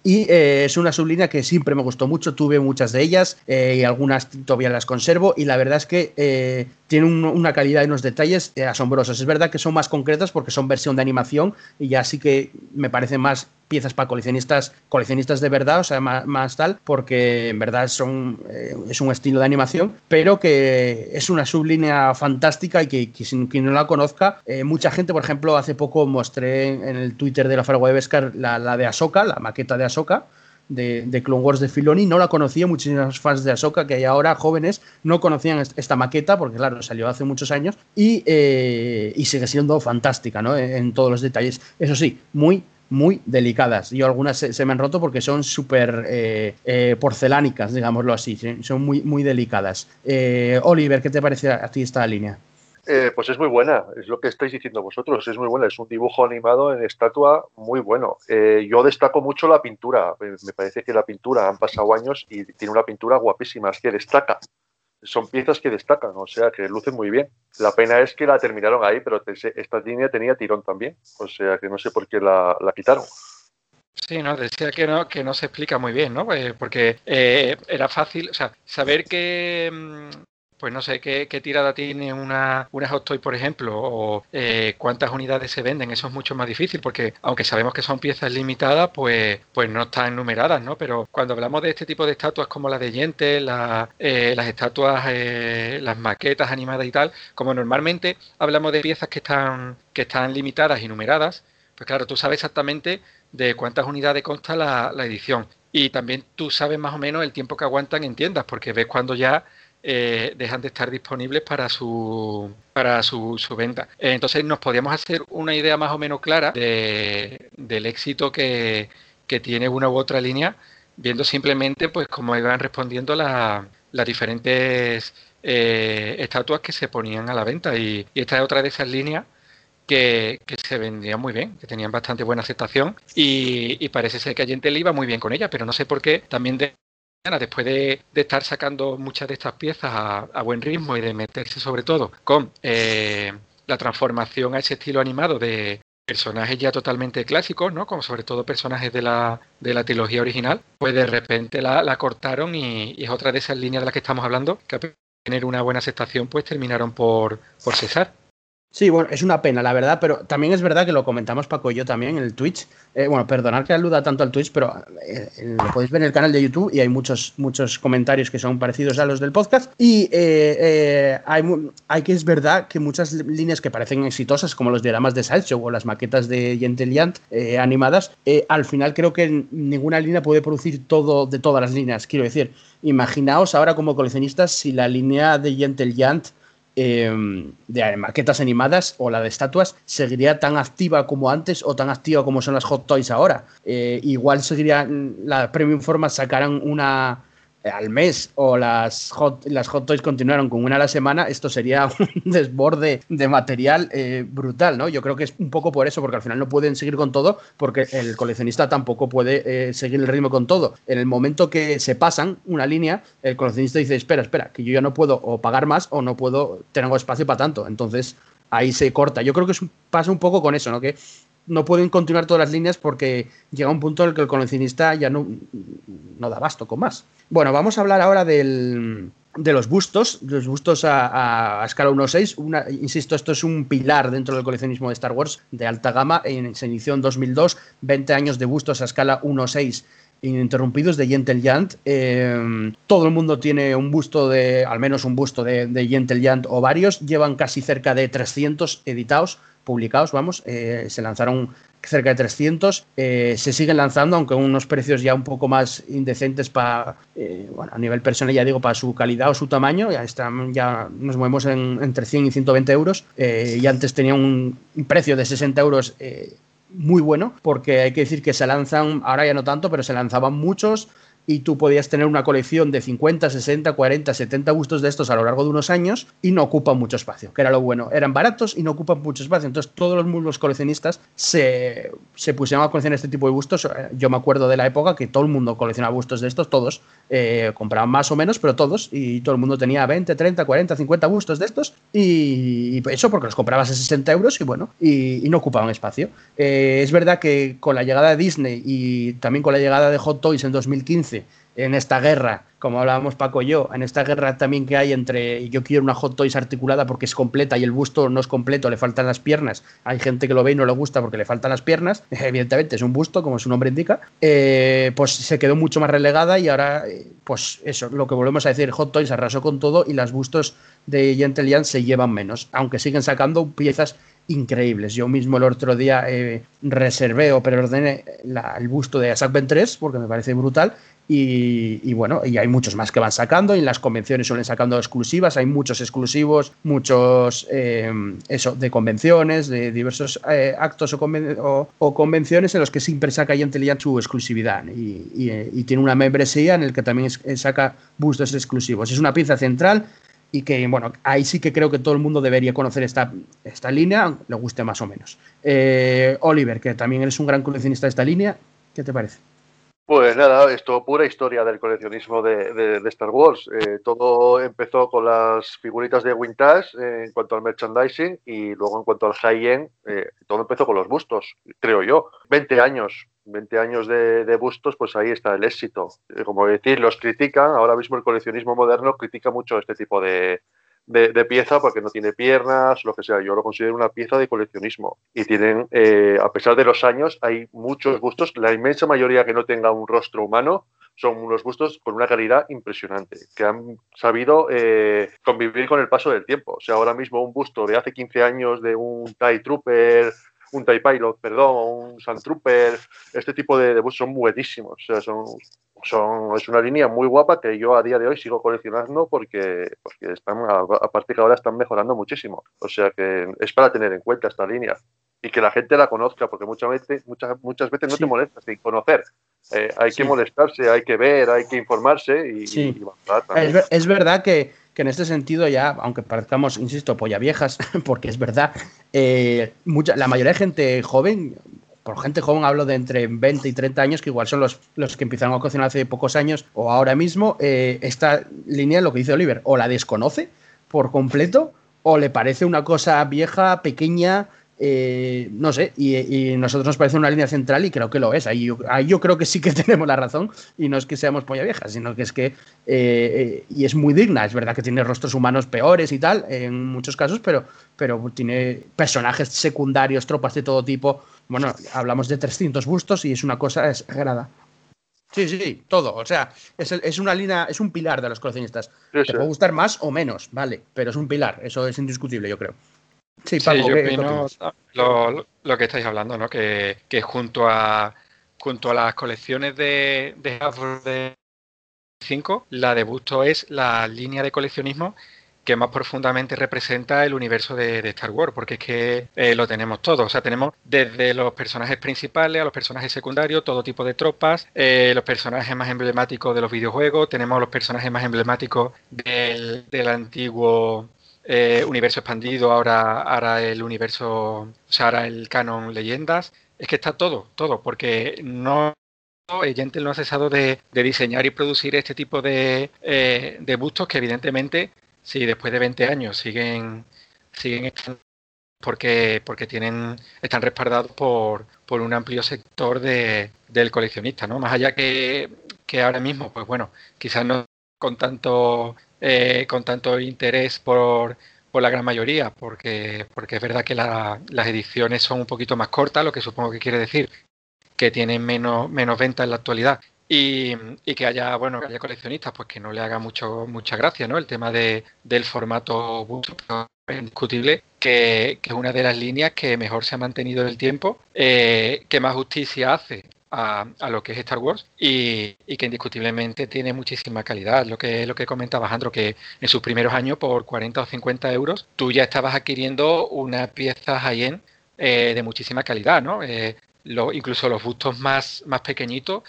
y eh, es una sublínea que siempre me gustó mucho, tuve muchas de ellas eh, y algunas todavía las conservo y la verdad es que eh, tiene una calidad y unos detalles asombrosos. Es verdad que son más concretas porque son versión de animación y ya sí que me parece más piezas para coleccionistas, coleccionistas de verdad, o sea, más, tal, porque en verdad son, eh, es un estilo de animación, pero que es una sublínea fantástica y que, quien no la conozca, eh, mucha gente, por ejemplo, hace poco mostré en el Twitter de la Faragua de Vescar la, la de Ahsoka, la maqueta de Ahsoka, de, de, Clone Wars de Filoni, no la conocía, muchísimos fans de Ahsoka que hay ahora jóvenes no conocían esta maqueta porque claro, salió hace muchos años y, eh, y sigue siendo fantástica ¿no? en, todos los detalles. Eso sí, muy muy delicadas. Yo algunas se, me han roto porque son súper eh, eh, porcelánicas, digámoslo así, son muy, muy delicadas. Eh, Oliver, ¿qué te parece a ti esta línea? Pues es muy buena, es lo que estáis diciendo vosotros, es muy buena, es un dibujo animado en estatua muy bueno. Yo destaco mucho la pintura, me parece que la pintura han pasado años y tiene una pintura guapísima, es que destaca. Son piezas que destacan, o sea, que lucen muy bien. La pena es que la terminaron ahí, pero esta línea tenía tirón también, o sea, que no sé por qué la, quitaron. Sí, no, decía que no, que no se explica muy bien, ¿no? Pues porque eh, era fácil, o sea, saber que, mm, pues no sé qué, tirada tiene una, una Hot Toy, por ejemplo, o eh, cuántas unidades se venden, eso es mucho más difícil, porque aunque sabemos que son piezas limitadas, pues, pues no están numeradas, ¿no? Pero cuando hablamos de este tipo de estatuas como la de Yente, eh, las estatuas, eh, las maquetas animadas y tal, como normalmente hablamos de piezas que están, que están limitadas y numeradas, pues claro, tú sabes exactamente de cuántas unidades consta la, la edición. Y también tú sabes más o menos el tiempo que aguantan en tiendas, porque ves cuando ya eh, dejan de estar disponibles para su para su, venta. Entonces nos podíamos hacer una idea más o menos clara de, del éxito que, tiene una u otra línea, viendo simplemente pues cómo iban respondiendo las diferentes eh, estatuas que se ponían a la venta. Y, esta es otra de esas líneas que, se vendían muy bien, que tenían bastante buena aceptación y, parece ser que a gente le iba muy bien con ella, pero no sé por qué también después de, estar sacando muchas de estas piezas a, buen ritmo y de meterse sobre todo con eh, la transformación a ese estilo animado de personajes ya totalmente clásicos, ¿no? Como sobre todo personajes de la, de la trilogía original, pues de repente la, cortaron y, es otra de esas líneas de las que estamos hablando, que a tener una buena aceptación, pues terminaron por, por cesar. Sí, bueno, es una pena, la verdad, pero también es verdad que lo comentamos Paco y yo también en el Twitch. Eh, bueno, perdonad que aluda tanto al Twitch, pero eh, lo podéis ver en el canal de YouTube y hay muchos, muchos comentarios que son parecidos a los del podcast. Y eh, hay, hay, que es verdad que muchas líneas que parecen exitosas, como los diagramas de Sideshow o las maquetas de Gentiliant animadas, al final creo que ninguna línea puede producir todo de todas las líneas. Quiero decir, imaginaos ahora como coleccionistas si la línea de Gentiliant Em, de maquetas animadas o la de estatuas seguiría tan activa como antes o tan activa como son las Hot Toys ahora. Eh, igual seguiría, la Premium Format sacarán una al mes o las hot, las hot toys continuaron con una a la semana, esto sería un desborde de material eh, brutal, ¿no? Yo creo que es un poco por eso, porque al final no pueden seguir con todo, porque el coleccionista tampoco puede eh, seguir el ritmo con todo. En el momento que se pasan una línea, el coleccionista dice, espera, espera, que yo ya no puedo o pagar más o no puedo, tener espacio para tanto. Entonces ahí se corta. Yo creo que es pasa un poco con eso, ¿no? Que no pueden continuar todas las líneas porque llega un punto en el que el coleccionista ya no, no da basto con más. Bueno, vamos a hablar ahora del, de los bustos, los bustos a, escala 1.6. Insisto, esto es un pilar dentro del coleccionismo de Star Wars de alta gama. En, se inició en 2002, 20 años de bustos a escala 1.6 ininterrumpidos de Yentel Yant. Eh, todo el mundo tiene un busto de, al menos un busto de, de Yentel Yant o varios. Llevan casi cerca de 300 editados publicados, vamos, eh, se lanzaron cerca de 300, eh, se siguen lanzando, aunque unos precios ya un poco más indecentes para, eh, bueno, a nivel personal ya digo, para su calidad o su tamaño, ya, están, ya nos movemos en, entre 100 y 120 euros, y antes tenía un, precio de 60 euros muy bueno, porque hay que decir que se lanzan, ahora ya no tanto, pero se lanzaban muchos, y tú podías tener una colección de 50, 60, 40, 70 gustos de estos a lo largo de unos años y no ocupan mucho espacio, que era lo bueno. Eran baratos y no ocupan mucho espacio. Entonces todos los, los coleccionistas se, se, pusieron a coleccionar este tipo de gustos. Yo me acuerdo de la época que todo el mundo coleccionaba gustos de estos, todos. Eh, compraban más o menos, pero todos. Y todo el mundo tenía 20, 30, 40, 50 gustos de estos. Y, eso porque los comprabas a 60 euros y bueno, y, no ocupaban espacio. Eh, es verdad que con la llegada de Disney y también con la llegada de Hot Toys en 2015, en esta guerra, como hablábamos Paco y yo, en esta guerra también que hay entre yo quiero una Hot Toys articulada porque es completa y el busto no es completo, le faltan las piernas. Hay gente que lo ve y no le gusta porque le faltan las piernas. Evidentemente es un busto, como su nombre indica. Eh, pues se quedó mucho más relegada y ahora, eh, pues eso, lo que volvemos a decir, Hot Toys arrasó con todo y las bustos de Gentilian se llevan menos, aunque siguen sacando piezas increíbles. Yo mismo el otro día eh, reservé o preordené el busto de Assac 3 porque me parece brutal y, bueno, y hay muchos más que van sacando y en las convenciones suelen sacando exclusivas, hay muchos exclusivos, muchos eh, eso, de convenciones, de diversos eh, actos o, convenciones en los que siempre saca Intelligent su exclusividad y, tiene una membresía en el que también saca bustos exclusivos. Es una pieza central y que, bueno, ahí sí que creo que todo el mundo debería conocer esta, esta línea, le guste más o menos. Eh, Oliver, que también eres un gran coleccionista de esta línea, ¿qué te parece? Pues nada, esto pura historia del coleccionismo de, Star Wars. Eh, todo empezó con las figuritas de Wintash eh, en cuanto al merchandising y luego en cuanto al high-end, eh, todo empezó con los bustos, creo yo. 20 años, 20 años de, de, bustos, pues ahí está el éxito. como decir, los critican, ahora mismo el coleccionismo moderno critica mucho este tipo de, de, pieza porque no tiene piernas, lo que sea. Yo lo considero una pieza de coleccionismo. Y tienen, eh, a pesar de los años, hay muchos bustos, la inmensa mayoría que no tenga un rostro humano, son unos bustos con una calidad impresionante, que han sabido eh, convivir con el paso del tiempo. O sea, ahora mismo un busto de hace 15 años de un TIE Trooper, un TIE Pilot, perdón, un Sand Trooper, este tipo de, de bustos son buenísimos. O sea, son son, es una línea muy guapa que yo a día de hoy sigo coleccionando porque, porque están, aparte que ahora están mejorando muchísimo. O sea que es para tener en cuenta esta línea y que la gente la conozca, porque muchas veces, muchas, muchas veces no te molestas sin conocer. Eh, hay que molestarse, hay que ver, hay que informarse y, es, verdad que, que, en este sentido ya, aunque parezcamos, insisto, polla viejas, porque es verdad, eh, mucha, la mayoría de gente joven, por gente joven hablo de entre 20 y 30 años, que igual son los, los que empezaron a cocinar hace pocos años o ahora mismo, eh, esta línea, lo que dice Oliver, o la desconoce por completo, o le parece una cosa vieja, pequeña, eh, no sé, y, nosotros nos parece una línea central y creo que lo es. Ahí yo, yo, creo que sí que tenemos la razón y no es que seamos polla vieja, sino que es que, eh, y es muy digna, es verdad que tiene rostros humanos peores y tal, en muchos casos, pero, pero tiene personajes secundarios, tropas de todo tipo bueno, hablamos de 300 bustos y es una cosa exagerada. Sí, sí, todo. O sea, es, una línea, es un pilar de los coleccionistas. Te puede gustar más o menos, vale, pero es un pilar, eso es indiscutible, yo creo. Sí, Paco, yo opino lo, que estáis hablando, ¿no? Que, junto a junto a las colecciones de, de de 5, la de Busto es la línea de coleccionismo que más profundamente representa el universo de, Star Wars, porque es que eh, lo tenemos todo. O sea, tenemos desde los personajes principales a los personajes secundarios, todo tipo de tropas, eh, los personajes más emblemáticos de los videojuegos, tenemos los personajes más emblemáticos del, antiguo eh, universo expandido, ahora, ahora el universo, o sea, ahora el canon leyendas. Es que está todo, todo, porque no Gentle no ha cesado de, diseñar y producir este tipo de, de bustos que evidentemente Sí, después de 20 años siguen, siguen porque, porque tienen, están respaldados por, por un amplio sector de, del coleccionista, ¿no? Más allá que, que ahora mismo, pues bueno, quizás no con tanto, eh, con tanto interés por, por la gran mayoría, porque, porque es verdad que las ediciones son un poquito más cortas, lo que supongo que quiere decir que tienen menos, menos venta en la actualidad y, que haya, bueno, que haya coleccionistas, pues que no le haga mucho, mucha gracia, ¿no? El tema de, del formato es indiscutible que, que, es una de las líneas que mejor se ha mantenido en el tiempo, eh, que más justicia hace a, lo que es Star Wars y, que indiscutiblemente tiene muchísima calidad. Lo que, lo que comentaba Alejandro, que en sus primeros años por 40 o 50 euros tú ya estabas adquiriendo una pieza high-end eh, de muchísima calidad, ¿no? Eh, incluso los bustos más, más pequeñitos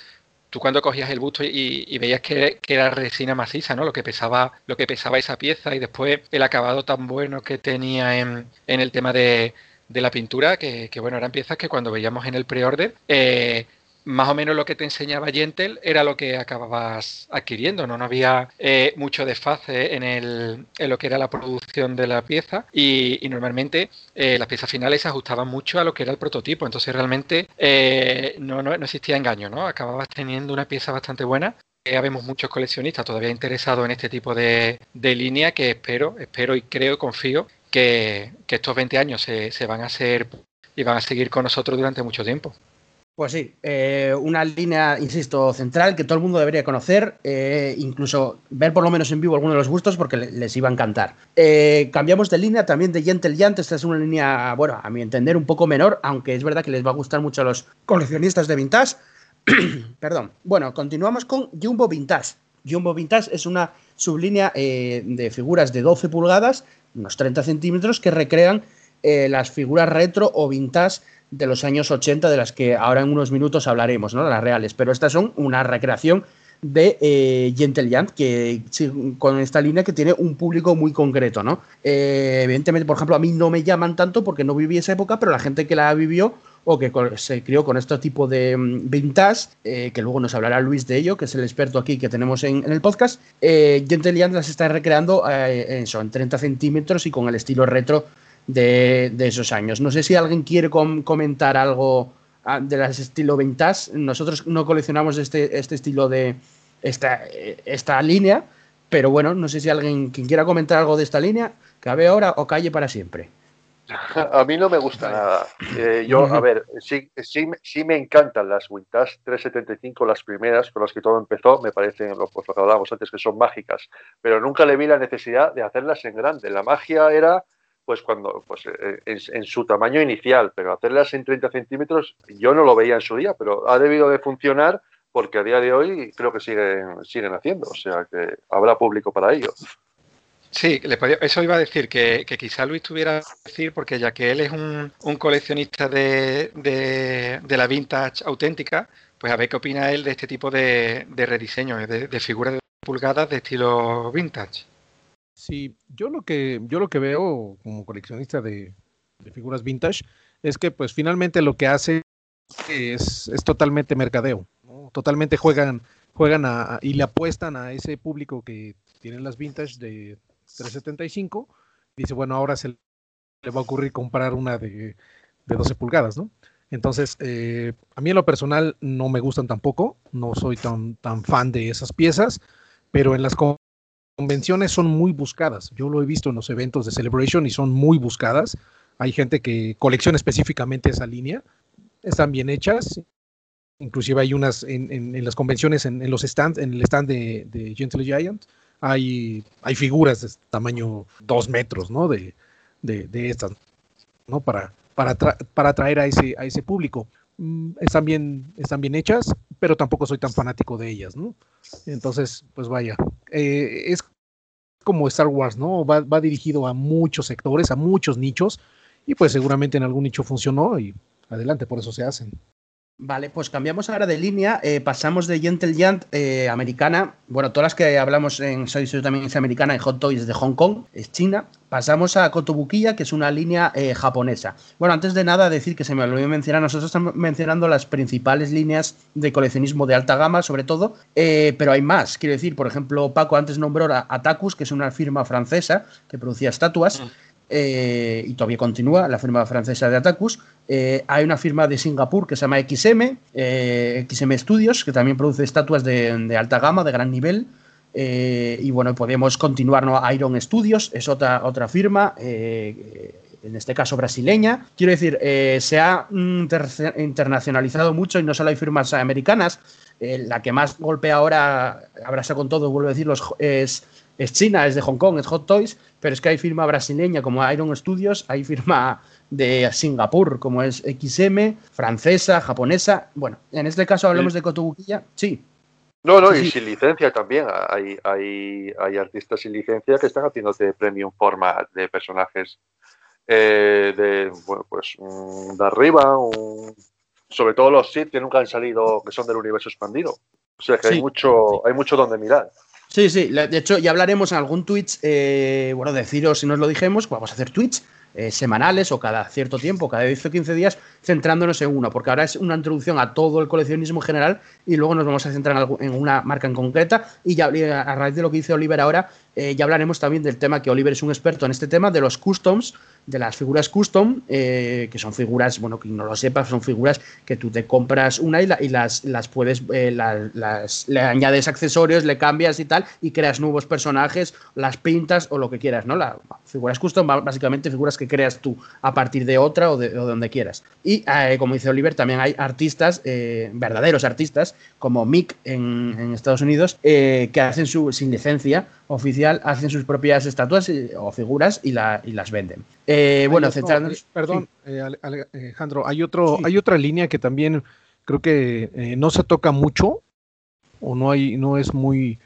tú cuando cogías el busto y, veías que, era resina maciza, ¿no? Lo que pesaba, lo que pesaba esa pieza y después el acabado tan bueno que tenía en, en el tema de, de la pintura, que, que, bueno, eran piezas que cuando veíamos en el pre-order, eh, más o menos lo que te enseñaba Gentle era lo que acababas adquiriendo, no, no había eh, mucho desfase en, el, en, lo que era la producción de la pieza y, normalmente eh, las piezas finales se ajustaban mucho a lo que era el prototipo, entonces realmente eh, no, no, existía engaño, ¿no? Acababas teniendo una pieza bastante buena. Ya vemos muchos coleccionistas todavía interesados en este tipo de, de línea que espero, espero y creo, confío que, que estos 20 años se, se van a hacer y van a seguir con nosotros durante mucho tiempo. Pues sí, eh, una línea, insisto, central que todo el mundo debería conocer, eh, incluso ver por lo menos en vivo algunos de los gustos porque les iba a encantar. Eh, cambiamos de línea también de Gentle Giant, esta es una línea, bueno, a mi entender un poco menor, aunque es verdad que les va a gustar mucho a los coleccionistas de vintage. Perdón. Bueno, continuamos con Jumbo Vintage. Jumbo Vintage es una sublínea de figuras de 12 pulgadas, unos 30 centímetros, que recrean las figuras retro o vintage de los años 80, de las que ahora en unos minutos hablaremos, ¿no? Las reales. Pero estas son una recreación de eh, Gentle Giant, que con esta línea que tiene un público muy concreto, ¿no? Eh, evidentemente, por ejemplo, a mí no me llaman tanto porque no viví esa época, pero la gente que la vivió o que se crió con este tipo de mm, vintage, eh, que luego nos hablará Luis de ello, que es el experto aquí que tenemos en, el podcast, eh, Gentle Giant las está recreando eh, eso, en 30 centímetros y con el estilo retro de, esos años. No sé si alguien quiere comentar algo ah, de las estilo vintage. Nosotros no coleccionamos este, este estilo de esta, esta línea, pero bueno, no sé si alguien quien quiera comentar algo de esta línea, cabe ahora o calle para siempre. A mí no me gusta nada. Eh, yo, a ver, sí, sí, sí, me encantan las Wintas 375, las primeras con las que todo empezó, me parecen, lo, pues, lo que hablábamos antes, que son mágicas, pero nunca le vi la necesidad de hacerlas en grande. La magia era pues cuando pues eh, en, su tamaño inicial, pero hacerlas en 30 centímetros yo no lo veía en su día, pero ha debido de funcionar porque a día de hoy creo que siguen, siguen haciendo, o sea que habrá público para ello. Sí, eso iba a decir, que, quizá Luis tuviera que decir, porque ya que él es un, coleccionista de, la vintage auténtica, pues a ver qué opina él de este tipo de, de rediseño, de, figuras de pulgadas de estilo vintage. Sí, yo lo que, yo lo que veo como coleccionista de, figuras vintage es que pues finalmente lo que hace es, totalmente mercadeo, totalmente juegan, juegan y le apuestan a ese público que tienen las vintage de 375, dice, bueno, ahora se le va a ocurrir comprar una de, 12 pulgadas, ¿no? Entonces, eh, a mí en lo personal no me gustan tampoco, no soy tan, tan fan de esas piezas, pero en las convenciones son muy buscadas. Yo lo he visto en los eventos de Celebration y son muy buscadas. Hay gente que colecciona específicamente esa línea, están bien hechas. Inclusive hay unas en, las convenciones, en, los stands, en el stand de, de Gentle Giant, hay, hay figuras de tamaño dos metros, ¿no? De, de, estas, ¿no? Para, para, para atraer a ese, a ese público. Mm, están bien, están bien hechas, pero tampoco soy tan fanático de ellas, ¿no? Entonces, pues vaya, eh, es como Star Wars, ¿no? Va, va dirigido a muchos sectores, a muchos nichos, y pues seguramente en algún nicho funcionó y adelante, por eso se hacen. Vale, pues cambiamos ahora de línea, eh, pasamos de Gentle Giant eh, americana, bueno, todas las que hablamos en Soy también es americana, en Hot Toys de Hong Kong, es China, pasamos a Kotobukiya, que es una línea eh, japonesa. Bueno, antes de nada decir que se me olvidó mencionar, nosotros estamos mencionando las principales líneas de coleccionismo de alta gama, sobre todo, pero hay más, quiero decir, por ejemplo, Paco antes nombró a Atacus, que es una firma francesa que producía estatuas. Mm. Eh, y todavía continúa, la firma francesa de Atacus. Eh, hay una firma de Singapur que se llama XM, eh, XM Studios, que también produce estatuas de, alta gama, de gran nivel. y bueno, podemos continuar, ¿no? Iron Studios es otra, otra firma, en este caso brasileña. Quiero decir, se ha internacionalizado mucho y no solo hay firmas americanas. la que más golpea ahora, abraza con todo, vuelvo a decirlo, es es China, es de Hong Kong, es Hot Toys, pero es que hay firma brasileña como Iron Studios, hay firma de Singapur como es XM, francesa, japonesa. Bueno, en este caso hablamos de Kotobukiya, sí. No, no, y sin licencia también. Hay, hay, hay, artistas sin licencia que están haciéndote premium format de personajes eh, de, bueno, pues, mm, de arriba, sobre todo los Sith que nunca han salido, que son del universo expandido. O sea que hay mucho, hay mucho donde mirar. Sí, sí, de hecho ya hablaremos en algún Twitch, eh, bueno, deciros si nos lo dijimos, vamos a hacer Twitch eh, semanales o cada cierto tiempo, cada 10 o 15 días, centrándonos en uno, porque ahora es una introducción a todo el coleccionismo general y luego nos vamos a centrar en, una marca en concreta y ya a raíz de lo que dice Oliver ahora, eh, ya hablaremos también del tema que Oliver es un experto en este tema, de los customs, de las figuras custom, eh, que son figuras, bueno, que no lo sepas, son figuras que tú te compras una y, las, las puedes, eh, le añades accesorios, le cambias y tal, y creas nuevos personajes, las pintas o lo que quieras, ¿no? Las figuras custom, básicamente figuras que creas tú a partir de otra o de, donde quieras. Y eh, como dice Oliver, también hay artistas, verdaderos artistas, como Mick en, en Estados Unidos, que hacen su, sin licencia, oficial hacen sus propias estatuas o figuras y, la, y las venden. Eh, bueno, centrándonos. Eh, perdón, eh, Alejandro, hay, otro, hay otra línea que también creo que no se toca mucho o no, hay, no es muy.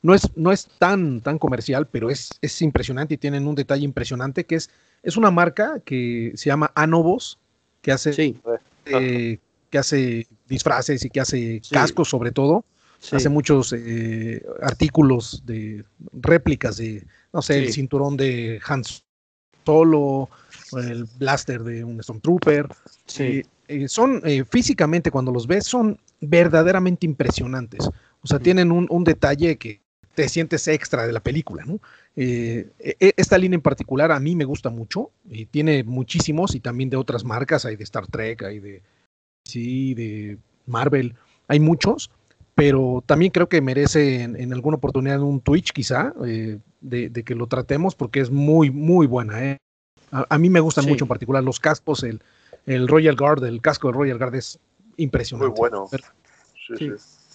No es, no es tan, tan comercial, pero es, es impresionante y tienen un detalle impresionante que es, es una marca que se llama Anobos, que hace, que hace disfraces y que hace cascos sobre todo hace muchos eh, artículos de réplicas de, no sé, el cinturón de Hans Solo, el blaster de un Stormtrooper. Sí. Eh, son físicamente, cuando los ves, son verdaderamente impresionantes. O sea, tienen un, detalle que te sientes extra de la película, ¿no? E, e, esta línea en particular a mí me gusta mucho y tiene muchísimos y también de otras marcas, hay de Star Trek, hay de sí, de Marvel, hay muchos, pero también creo que merece en, alguna oportunidad un Twitch quizá, eh, de, que lo tratemos porque es muy, muy buena. ¿eh? A, mí me gustan mucho en particular los cascos, el, el, Royal Guard, el casco del Royal Guard es impresionante. Muy bueno.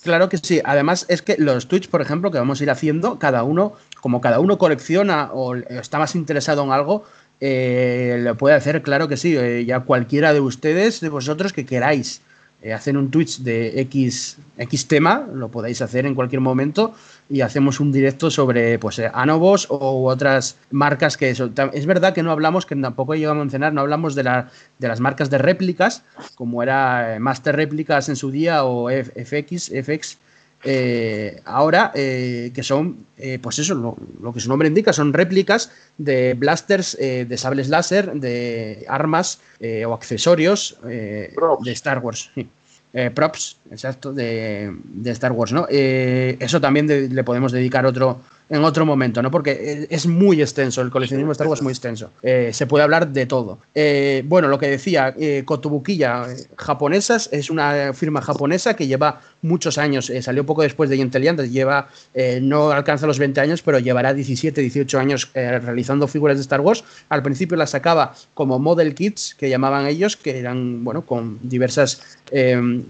Claro que sí. Además es que los Twitch, por ejemplo, que vamos a ir haciendo, cada uno, como cada uno colecciona o está más interesado en algo, eh, lo puede hacer, claro que sí. ya cualquiera de ustedes, de vosotros que queráis eh, hacen un Twitch de X, X tema, lo podéis hacer en cualquier momento y hacemos un directo sobre pues eh, Anobos u otras marcas que. Es verdad que no hablamos, que tampoco llegamos a mencionar, no hablamos de, la, de las marcas de réplicas, como era eh, Master Réplicas en su día o FX, FX eh, ahora, eh, que son, eh, pues eso, lo, que su nombre indica, son réplicas de blasters, de sables láser, de armas o accesorios de Star Wars. props, exacto, de, Star Wars, ¿no? eso también le podemos dedicar otro, en otro momento, ¿no? Porque es muy extenso, el coleccionismo de Star Wars es muy extenso. Eh, se puede hablar de todo. Eh, bueno, lo que decía, eh, Kotobukiya Japonesas es una firma japonesa que lleva muchos años, salió poco después de Intelliant, lleva, no alcanza los 20 años, pero llevará 17, 18 años realizando figuras de Star Wars. Al principio las sacaba como model kits, que llamaban ellos, que eran, bueno, con diversas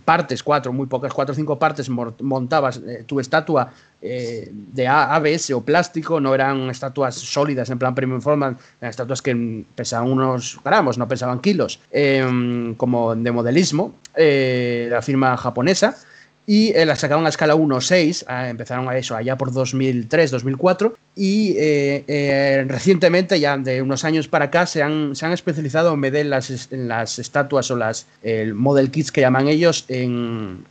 partes, cuatro, muy pocas, cuatro o cinco partes, montabas tu estatua eh, de ABS o plástico, no eran estatuas sólidas en plan premium format, eran estatuas que pesaban unos gramos, no pesaban kilos, em, como de modelismo, eh, la firma japonesa. Y eh, la sacaron a escala 1.6, ah, empezaron a eso allá por 2003, 2004, y recientemente, ya de unos años para acá, se han, se han especializado en vez las, en las estatuas o las el model kits que llaman ellos en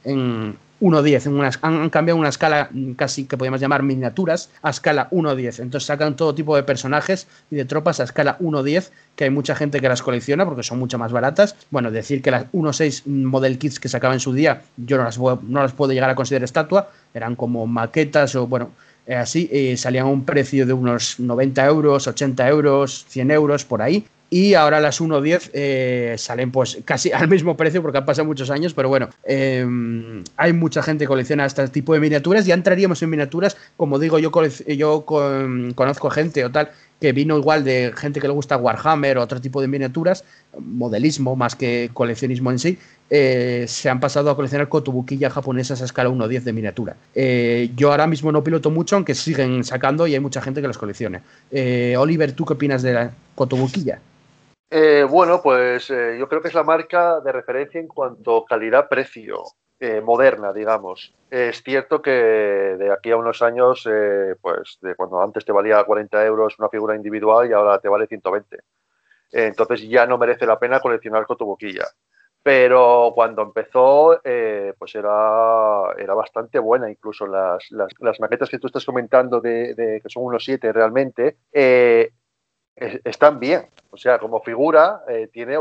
1.10, han cambiado una escala casi que podemos llamar miniaturas a escala 1.10. Entonces sacan todo tipo de personajes y de tropas a escala 1.10, que hay mucha gente que las colecciona porque son mucho más baratas. Bueno, decir que las 1.6 model kits que sacaban en su día, yo no las, no las puedo llegar a considerar estatua, eran como maquetas o bueno, eh, así, eh, salían a un precio de unos 90 euros, 80 euros, 100 euros por ahí y ahora las 1.10 eh, salen pues casi al mismo precio porque han pasado muchos años, pero bueno, em, hay mucha gente que colecciona este tipo de miniaturas, ya entraríamos en miniaturas, como digo, yo, yo conozco gente o tal que vino igual de gente que le gusta Warhammer o otro tipo de miniaturas, modelismo más que coleccionismo en sí, eh, se han pasado a coleccionar kotobuquillas japonesas a escala 1.10 de miniatura. Eh, yo ahora mismo no piloto mucho, aunque siguen sacando y hay mucha gente que los colecciona. Oliver, ¿tú qué opinas de la kotobuquilla? Eh, bueno, pues eh, yo creo que es la marca de referencia en cuanto calidad-precio, eh, moderna, digamos. Es cierto que de aquí a unos años, pues de cuando antes te valía 40 euros una figura individual y ahora te vale 120. entonces ya no merece la pena coleccionar con tu boquilla. Pero cuando empezó, pues era, era bastante buena. Incluso las, las, maquetas que tú estás comentando de, de que son unos 7 realmente, están bien. O sea, como figura, eh, tiene,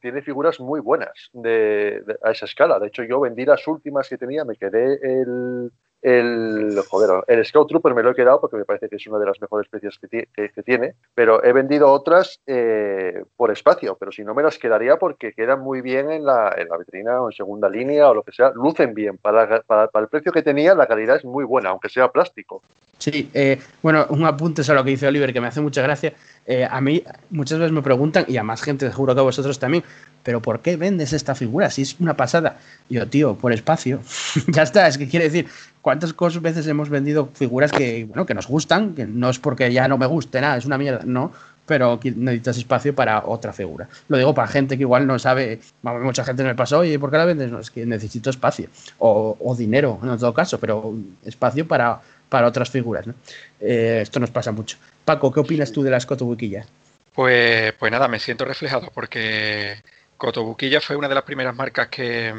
tiene figuras muy buenas de, a esa escala. De hecho, yo vendí las últimas que tenía, me quedé el, el, joder, el Scout Trooper me lo he quedado porque me parece que es una de las mejores especies que, tiene, pero he vendido otras eh, por espacio, pero si no me las quedaría porque quedan muy bien en la, en la vitrina o en segunda línea o lo que sea, lucen bien. Para, para, el precio que tenía, la calidad es muy buena, aunque sea plástico. Sí, eh, bueno, un apunte sobre lo que dice Oliver que me hace mucha gracia. Eh, a mí muchas veces me preguntan, y a más gente, seguro que a vosotros también, pero ¿por qué vendes esta figura si es una pasada? yo, tío, por espacio. ya está, es que quiere decir, ¿cuántas veces hemos vendido figuras que, bueno, que nos gustan? Que no es porque ya no me guste nada, es una mierda, no, pero necesitas espacio para otra figura. Lo digo para gente que igual no sabe, mucha gente me pasó, oye, ¿por qué la vendes? No, es que necesito espacio, o, dinero en todo caso, pero espacio para, para otras figuras. ¿no? Eh, esto nos pasa mucho. Paco, ¿qué opinas tú de las cotobuquillas? Pues, pues nada, me siento reflejado porque Cotobuquilla fue una de las primeras marcas que,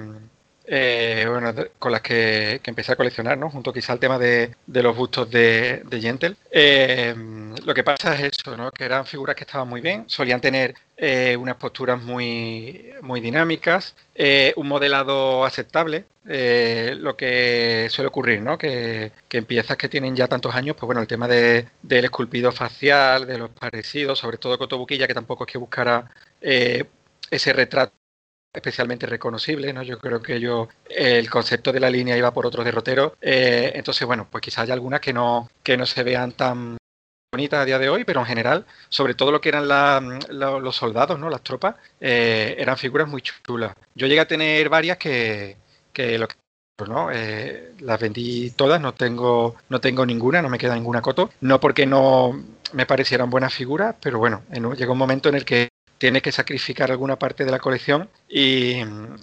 eh, bueno, con las que, empecé a coleccionar, ¿no? Junto quizá al tema de, los bustos de, de Gentle. Eh, lo que pasa es eso, ¿no? Que eran figuras que estaban muy bien, solían tener eh, unas posturas muy, muy dinámicas, un modelado aceptable, lo que suele ocurrir, ¿no? Que, que, en piezas que tienen ya tantos años, pues bueno, el tema de, del esculpido facial, de los parecidos, sobre todo Cotobuquilla, que tampoco es que buscara ese retrato especialmente reconocible, ¿no? Yo creo que yo el concepto de la línea iba por otros derroteros, eh, entonces bueno, pues quizás hay algunas que no que no se vean tan bonitas a día de hoy, pero en general, sobre todo lo que eran los soldados, ¿no? Las tropas, eh, eran figuras muy chulas. Yo llegué a tener varias que, que lo que ¿no? Eh, las vendí todas, no tengo, no tengo ninguna, no me queda ninguna coto. No porque no me parecieran buenas figuras, pero bueno, llegó un momento en el que tiene que sacrificar alguna parte de la colección y,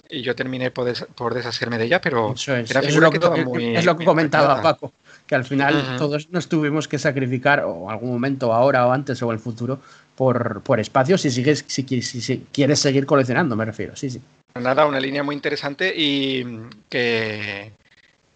yo terminé por, deshacerme de ella, pero es, lo que, comentaba Paco, que al final todos nos tuvimos que sacrificar, o algún momento, ahora o antes o en el futuro, por, por espacio si, sigues, si, quieres seguir coleccionando, me refiero, sí, sí. Nada, una línea muy interesante y que,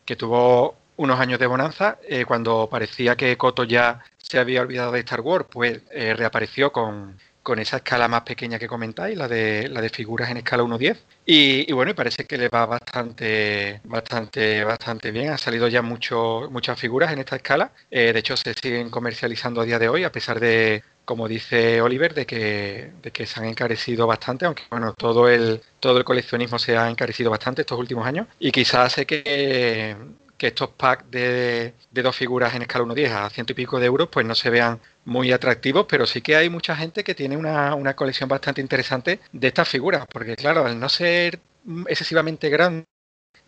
que tuvo unos años de bonanza, eh, cuando parecía que Coto ya se había olvidado de Star Wars, pues eh, reapareció con con esa escala más pequeña que comentáis, la de, la de figuras en escala 1.10. Y, y bueno, y parece que le va bastante, bastante, bastante bien. Ha salido ya mucho, muchas figuras en esta escala. Eh, de hecho, se siguen comercializando a día de hoy, a pesar de, como dice Oliver, de que, de que se han encarecido bastante, aunque bueno, todo el, todo el coleccionismo se ha encarecido bastante estos últimos años. Y quizás hace que, que estos packs de, dos figuras en escala 1.10 a ciento y pico de euros pues no se vean muy atractivos, pero sí que hay mucha gente que tiene una, una colección bastante interesante de estas figuras, porque claro, al no ser excesivamente grande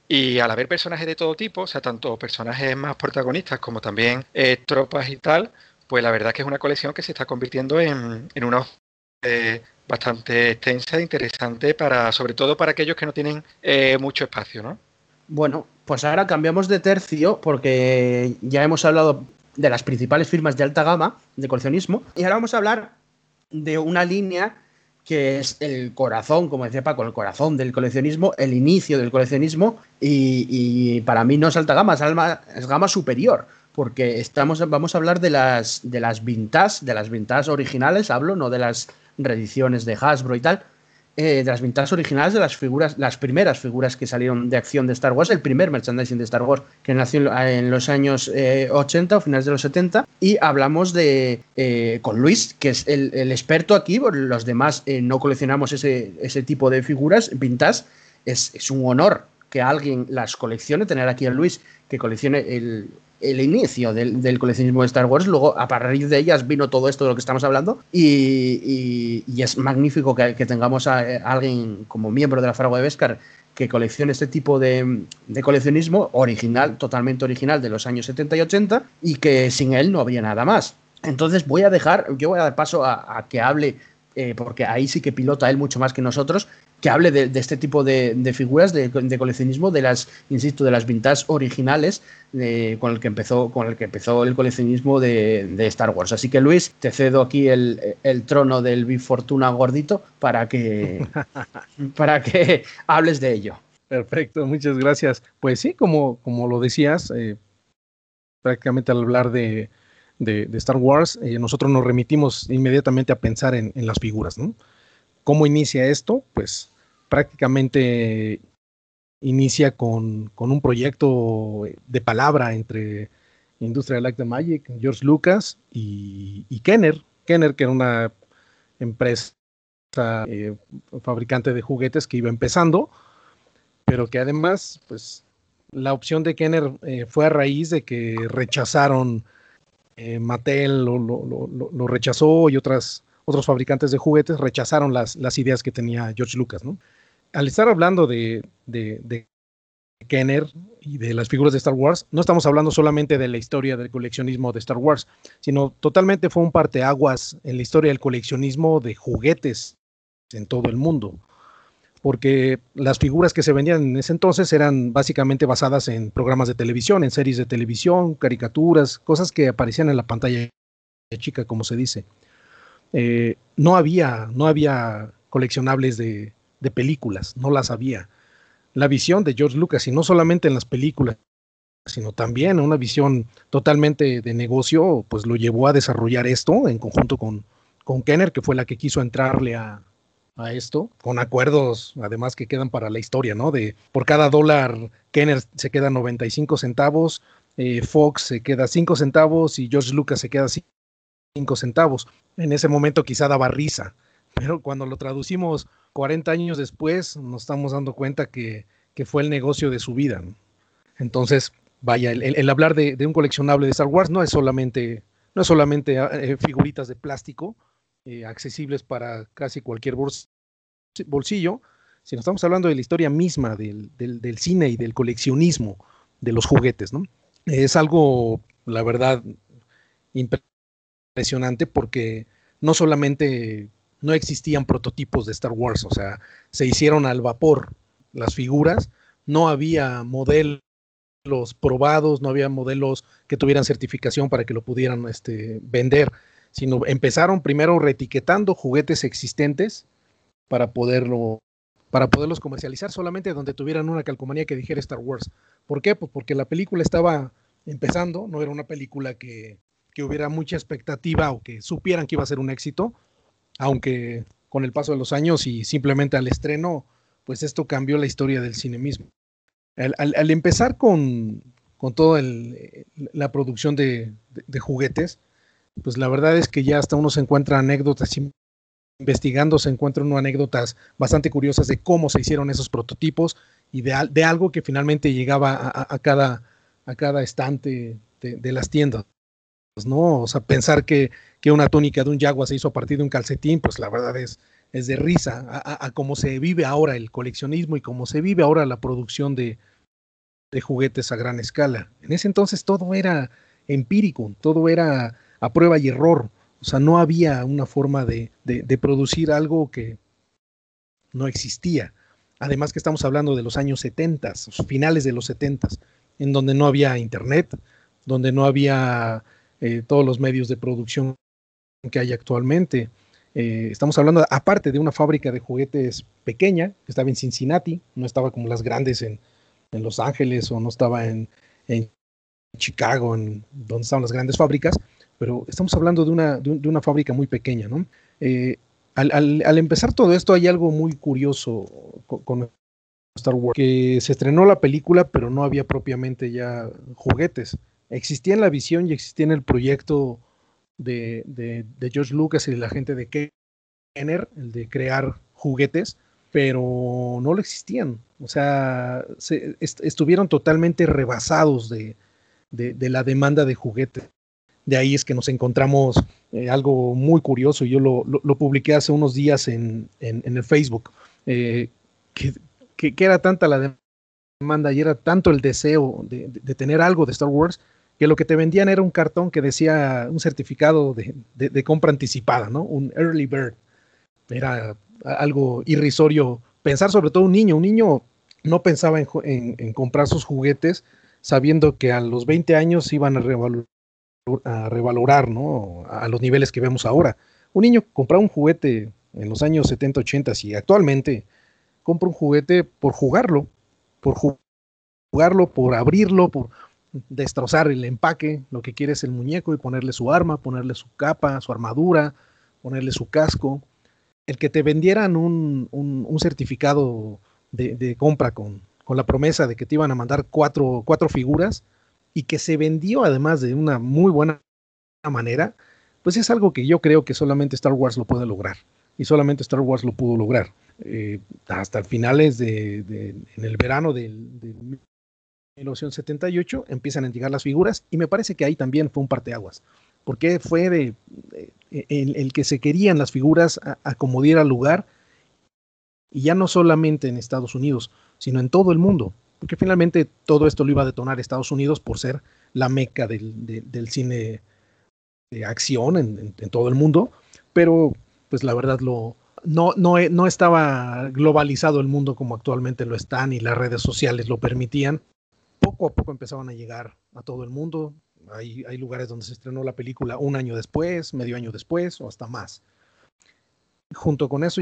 y al haber personajes de todo tipo, o sea, tanto personajes más protagonistas como también eh, tropas y tal, pues la verdad que es una colección que se está convirtiendo en, en una eh, bastante extensa e interesante para, sobre todo para aquellos que no tienen eh, mucho espacio, ¿no? Bueno, pues ahora cambiamos de tercio porque ya hemos hablado de las principales firmas de alta gama de coleccionismo. Y ahora vamos a hablar de una línea que es el corazón, como decía Paco, el corazón del coleccionismo, el inicio del coleccionismo, y, para mí no es alta gama, es, gama superior, porque estamos, vamos a hablar de las, de las vintage, de las vintage originales, hablo, no de las reediciones de Hasbro y tal, eh, de las vintage originales de las figuras, las primeras figuras que salieron de acción de Star Wars, el primer merchandising de Star Wars que nació en los años 80 eh, o finales de los 70. Y hablamos de eh, con Luis, que es el, experto aquí, los demás no coleccionamos ese, ese tipo de figuras vintage. Es, es un honor que alguien las coleccione, tener aquí a Luis que coleccione el, el inicio del, coleccionismo de Star Wars. Luego, a partir de ellas vino todo esto de lo que estamos hablando. Y, es magnífico que, tengamos a, alguien como miembro de la Fragua de Vescar que coleccione este tipo de, coleccionismo original, totalmente original de los años 70 y 80, y que sin él no habría nada más. Entonces voy a dejar, yo voy a dar paso a, que hable, eh, porque ahí sí que pilota él mucho más que nosotros, que hable de, este tipo de, figuras de, coleccionismo, de las, insisto, de las vintage originales con, el que empezó, con el que empezó el coleccionismo de, Star Wars. Así que Luis, te cedo aquí el, trono del Bifortuna gordito para que, para que hables de ello. Perfecto, muchas gracias. Pues sí, como, como lo decías, eh, prácticamente al hablar de, Star Wars, eh, nosotros nos remitimos inmediatamente a pensar en, en las figuras, ¿no? ¿Cómo inicia esto? Pues prácticamente inicia con, un proyecto de palabra entre Industrial Light the Magic, George Lucas y, Kenner. Kenner, que era una empresa eh, fabricante de juguetes que iba empezando, pero que además, pues, la opción de Kenner eh, fue a raíz de que rechazaron, eh, Mattel lo, lo, rechazó y otras, otros fabricantes de juguetes rechazaron las, las ideas que tenía George Lucas, ¿no? Al estar hablando de, Kenner y de las figuras de Star Wars, no estamos hablando solamente de la historia del coleccionismo de Star Wars, sino totalmente fue un parteaguas en la historia del coleccionismo de juguetes en todo el mundo. Porque las figuras que se vendían en ese entonces eran básicamente basadas en programas de televisión, en series de televisión, caricaturas, cosas que aparecían en la pantalla chica, como se dice. Eh, no había, no había coleccionables de, de películas, no las había. la visión de George Lucas y no solamente en las películas, sino también una visión totalmente de negocio, pues lo llevó a desarrollar esto en conjunto con, con Kenner, que fue la que quiso entrarle a, a esto, con acuerdos además que quedan para la historia, ¿no? De por cada dólar Kenner se queda 95 centavos, eh, Fox se queda 5 centavos y George Lucas se queda 5 centavos. En ese momento quizá daba risa, pero cuando lo traducimos 40 años después nos estamos dando cuenta que, fue el negocio de su vida. Entonces, vaya, el, hablar de, un coleccionable de Star Wars no es solamente, no es solamente eh, figuritas de plástico, eh, accesibles para casi cualquier bolsillo, sino estamos hablando de la historia misma del, del, cine y del coleccionismo de los juguetes, ¿no? Es algo, la verdad, impresionante porque no solamente no existían prototipos de Star Wars, o sea, se hicieron al vapor las figuras, no había modelos probados, no había modelos que tuvieran certificación para que lo pudieran este, vender sino empezaron primero reetiquetando juguetes existentes para poderlo para poderlos comercializar solamente donde tuvieran una calcomanía que dijera Star Wars. ¿Por qué? Pues porque la película estaba empezando, no era una película que, que hubiera mucha expectativa o que supieran que iba a ser un éxito, aunque con el paso de los años y simplemente al estreno, pues esto cambió la historia del cine mismo. Al, empezar con, con toda la producción de, juguetes, pues la verdad es que ya hasta uno se encuentra anécdotas investigando, se encuentran anécdotas bastante curiosas de cómo se hicieron esos prototipos y de, algo que finalmente llegaba a, cada, a cada estante de, las tiendas. ¿no? O sea, pensar que, que, una túnica de un Jaguar se hizo a partir de un calcetín, pues la verdad es, es de risa a, a, cómo se vive ahora el coleccionismo y cómo se vive ahora la producción de, de juguetes a gran escala. En ese entonces todo era empírico, todo era a prueba y error. O sea, no había una forma de, de, producir algo que no existía. Además que estamos hablando de los años 70, finales de los 70, en donde no había internet, donde no había eh, todos los medios de producción que hay actualmente. Eh, estamos hablando, aparte de una fábrica de juguetes pequeña, que estaba en Cincinnati, no estaba como las grandes en, en Los Ángeles o no estaba en, en Chicago, en donde estaban las grandes fábricas, pero estamos hablando de una, de, una fábrica muy pequeña, ¿no? Eh, al, empezar todo esto hay algo muy curioso con, Star Wars, que se estrenó la película, pero no había propiamente ya juguetes. Existía en la visión y existía en el proyecto de, de, George Lucas y de la gente de Kenner, el de crear juguetes, pero no lo existían. O sea, estuvieron totalmente rebasados de, de, la demanda de juguetes de ahí es que nos encontramos eh, algo muy curioso. Yo lo, lo, publiqué hace unos días en, en, el Facebook, eh, que, que, era tanta la demanda y era tanto el deseo de, de, tener algo de Star Wars, que lo que te vendían era un cartón que decía un certificado de, compra anticipada, ¿no? Un early bird. Era algo irrisorio pensar, sobre todo un niño. Un niño no pensaba en, comprar sus juguetes sabiendo que a los 20 años iban a revalorar ¿no? A los niveles que vemos ahora. Un niño compra un juguete en los años 70, 80 y actualmente compra un juguete por jugarlo, por jugarlo, por abrirlo, por destrozar el empaque, lo que quiere es el muñeco y ponerle su arma, ponerle su capa, su armadura, ponerle su casco. El que te vendieran un, un, certificado de, de compra con, con, la promesa de que te iban a mandar cuatro, cuatro figuras, y que se vendió además de una muy buena manera, pues es algo que yo creo que solamente Star Wars lo puede lograr. Y solamente Star Wars lo pudo lograr. Eh, hasta finales de, en el verano del, de 1978 empiezan a llegar las figuras y me parece que ahí también fue un parteaguas. Porque fue de, el, que se querían las figuras acomodiera al lugar y ya no solamente en Estados Unidos, sino en todo el mundo porque finalmente todo esto lo iba a detonar Estados Unidos por ser la meca del, cine de acción en, todo el mundo, pero pues la verdad lo, no, no, no estaba globalizado el mundo como actualmente lo están y las redes sociales lo permitían. Poco a poco empezaban a llegar a todo el mundo. Hay, lugares donde se estrenó la película un año después, medio año después o hasta más. Junto con eso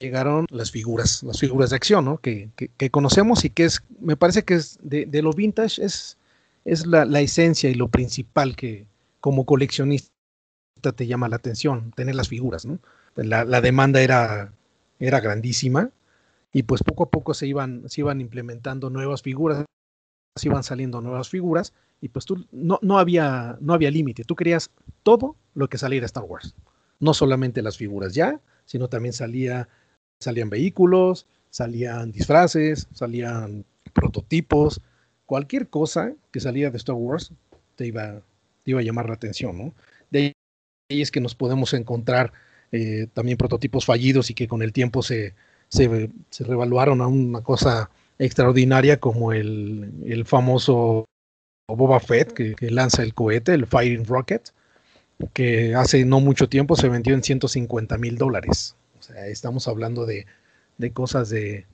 llegaron las figuras, las figuras de acción, ¿no? Que, conocemos y que es, me parece que es de, lo vintage es, es la, esencia y lo principal que como coleccionista te llama la atención, tener las figuras, ¿no? La, demanda era, era grandísima y pues poco a poco se iban, se iban implementando nuevas figuras, iban saliendo nuevas figuras y pues tú no, no había, no había límite, tú querías todo lo que saliera Star Wars, no solamente las figuras ya, sino también salía Salían vehículos, salían disfraces, salían prototipos, cualquier cosa que salía de Star Wars te iba, iba a llamar la atención, ¿no? De ahí es que nos podemos encontrar eh, también prototipos fallidos y que con el tiempo se, se, revaluaron a una cosa extraordinaria como el, famoso Boba Fett que, lanza el cohete, el Firing Rocket, que hace no mucho tiempo se vendió en 150 mil dólares. Estamos hablando de, cosas de,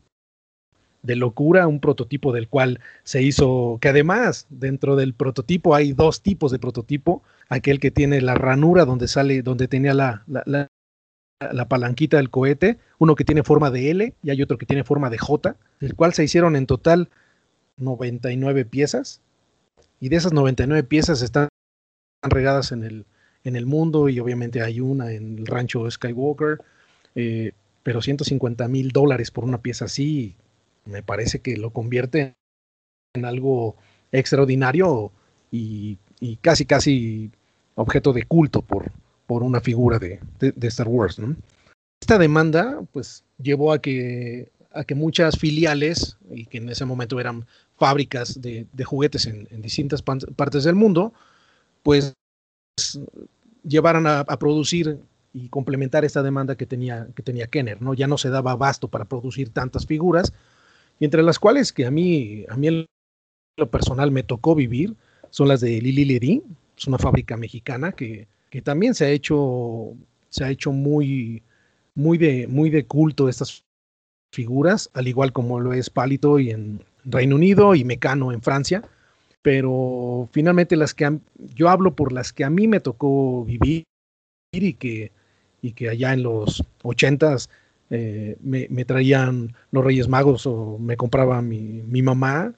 de locura, un prototipo del cual se hizo, que además dentro del prototipo hay dos tipos de prototipo, aquel que tiene la ranura donde sale, donde tenía la, palanquita del cohete, uno que tiene forma de L y hay otro que tiene forma de J, el cual se hicieron en total 99 piezas y de esas 99 piezas están regadas en el, en el mundo y obviamente hay una en el rancho Skywalker, eh, pero 150 mil dólares por una pieza así, me parece que lo convierte en algo extraordinario y, casi, casi objeto de culto por, por una figura de, Star Wars. Esta demanda, pues, llevó a que, a que muchas filiales, y que en ese momento eran fábricas de, juguetes en, distintas partes del mundo, pues llevaran a, a producir y complementar esta demanda que tenía, que tenía Kenner, ¿no? Ya no se daba abasto para producir tantas figuras, y entre las cuales que a mí, a mí en lo personal me tocó vivir, son las de Lili Ledi, es una fábrica mexicana que, que, también se ha hecho, se ha hecho muy, muy, de, muy de culto estas figuras, al igual como lo es Palito y en Reino Unido y Mecano en Francia, pero finalmente las que yo hablo por las que a mí me tocó vivir y que y que allá en los ochentas eh, me, traían los Reyes Magos o me compraba mi, mamá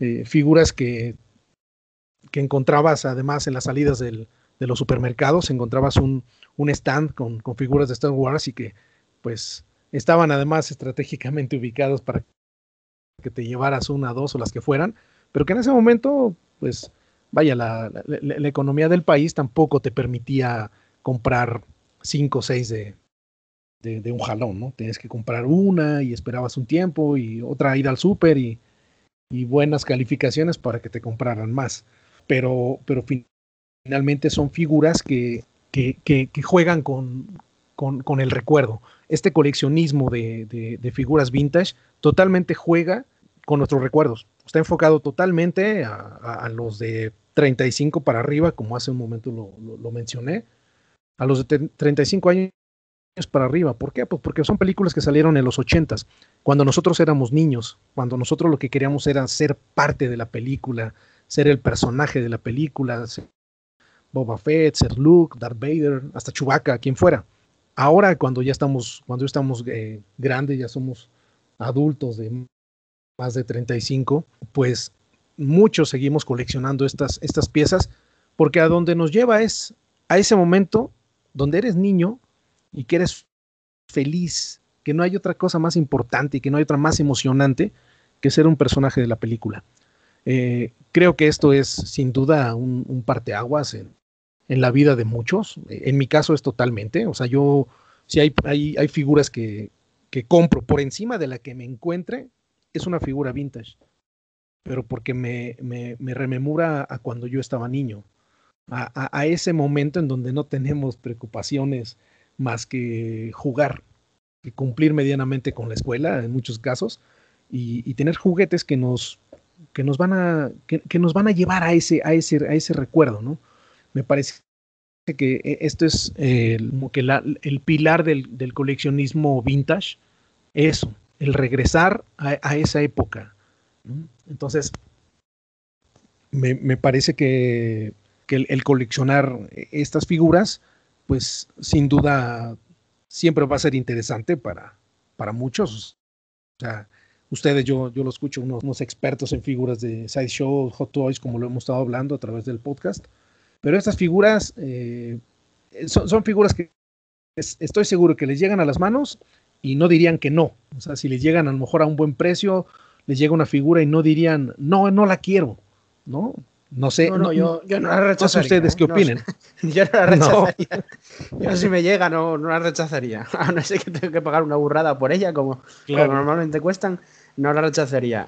eh, figuras que, que encontrabas además en las salidas de los supermercados, encontrabas un, stand con, figuras de Star Wars y que pues estaban además estratégicamente ubicados para que te llevaras una, dos o las que fueran, pero que en ese momento pues vaya, la, la economía del país tampoco te permitía comprar cinco o seis de, de, un jalón, ¿no? Tienes que comprar una y esperabas un tiempo y otra ir al súper y, y, buenas calificaciones para que te compraran más. Pero, pero finalmente son figuras que, que, juegan con, con, el recuerdo. Este coleccionismo de, de, figuras vintage totalmente juega con nuestros recuerdos. Está enfocado totalmente a, a, los de 35 para arriba, como hace un momento lo, lo mencioné, a los de 35 años para arriba. ¿Por qué? Pues porque son películas que salieron en los 80 cuando nosotros éramos niños, cuando nosotros lo que queríamos era ser parte de la película, ser el personaje de la película, Boba Fett, ser Luke, Darth Vader, hasta Chewbacca, quien fuera. Ahora cuando ya estamos, cuando ya estamos eh, grandes, ya somos adultos de más de 35, pues muchos seguimos coleccionando estas, estas piezas porque a donde nos lleva es a ese momento donde eres niño y que eres feliz, que no hay otra cosa más importante y que no hay otra más emocionante que ser un personaje de la película. Eh, creo que esto es sin duda un, parteaguas en, la vida de muchos. En mi caso es totalmente. O sea, yo, si hay, hay, figuras que, compro por encima de la que me encuentre, es una figura vintage. Pero porque me, me, me rememora a cuando yo estaba niño a, ese momento en donde no tenemos preocupaciones más que jugar, y cumplir medianamente con la escuela en muchos casos y, tener juguetes que nos, que nos van a que, nos van a llevar a ese a ese a ese recuerdo, ¿no? Me parece que e, esto es el, como que el pilar del, coleccionismo vintage, eso, el regresar a, esa época. Entonces, me, parece que que el, coleccionar estas figuras, pues sin duda siempre va a ser interesante para, para muchos. O sea, ustedes, yo, yo lo escucho, unos, expertos en figuras de Sideshow, Hot Toys, como lo hemos estado hablando a través del podcast. Pero estas figuras eh, son, figuras que estoy seguro que les llegan a las manos y no dirían que no. O sea, si les llegan a lo mejor a un buen precio, les llega una figura y no dirían, no, no la quiero, ¿no? No sé. No, yo, no la rechazaría. ustedes qué ¿eh? opinen. yo no la rechazaría. Yo si me llega no, no la rechazaría. A no ser que tengo que pagar una burrada por ella, como, como normalmente cuestan, no la rechazaría.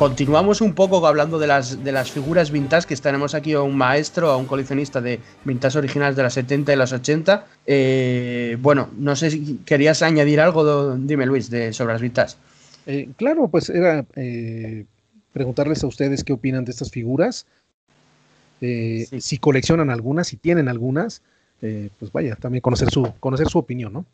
Continuamos un poco hablando de las, de las figuras vintage, que tenemos aquí a un maestro, a un coleccionista de vintage originales de las 70 y las 80. Eh, bueno, no sé si querías añadir algo, dime Luis, de, sobre las vintage. Eh, claro, pues era eh, preguntarles a ustedes qué opinan de estas figuras. Si coleccionan algunas, si tienen algunas, pues vaya, también conocer su, conocer su opinión, ¿no?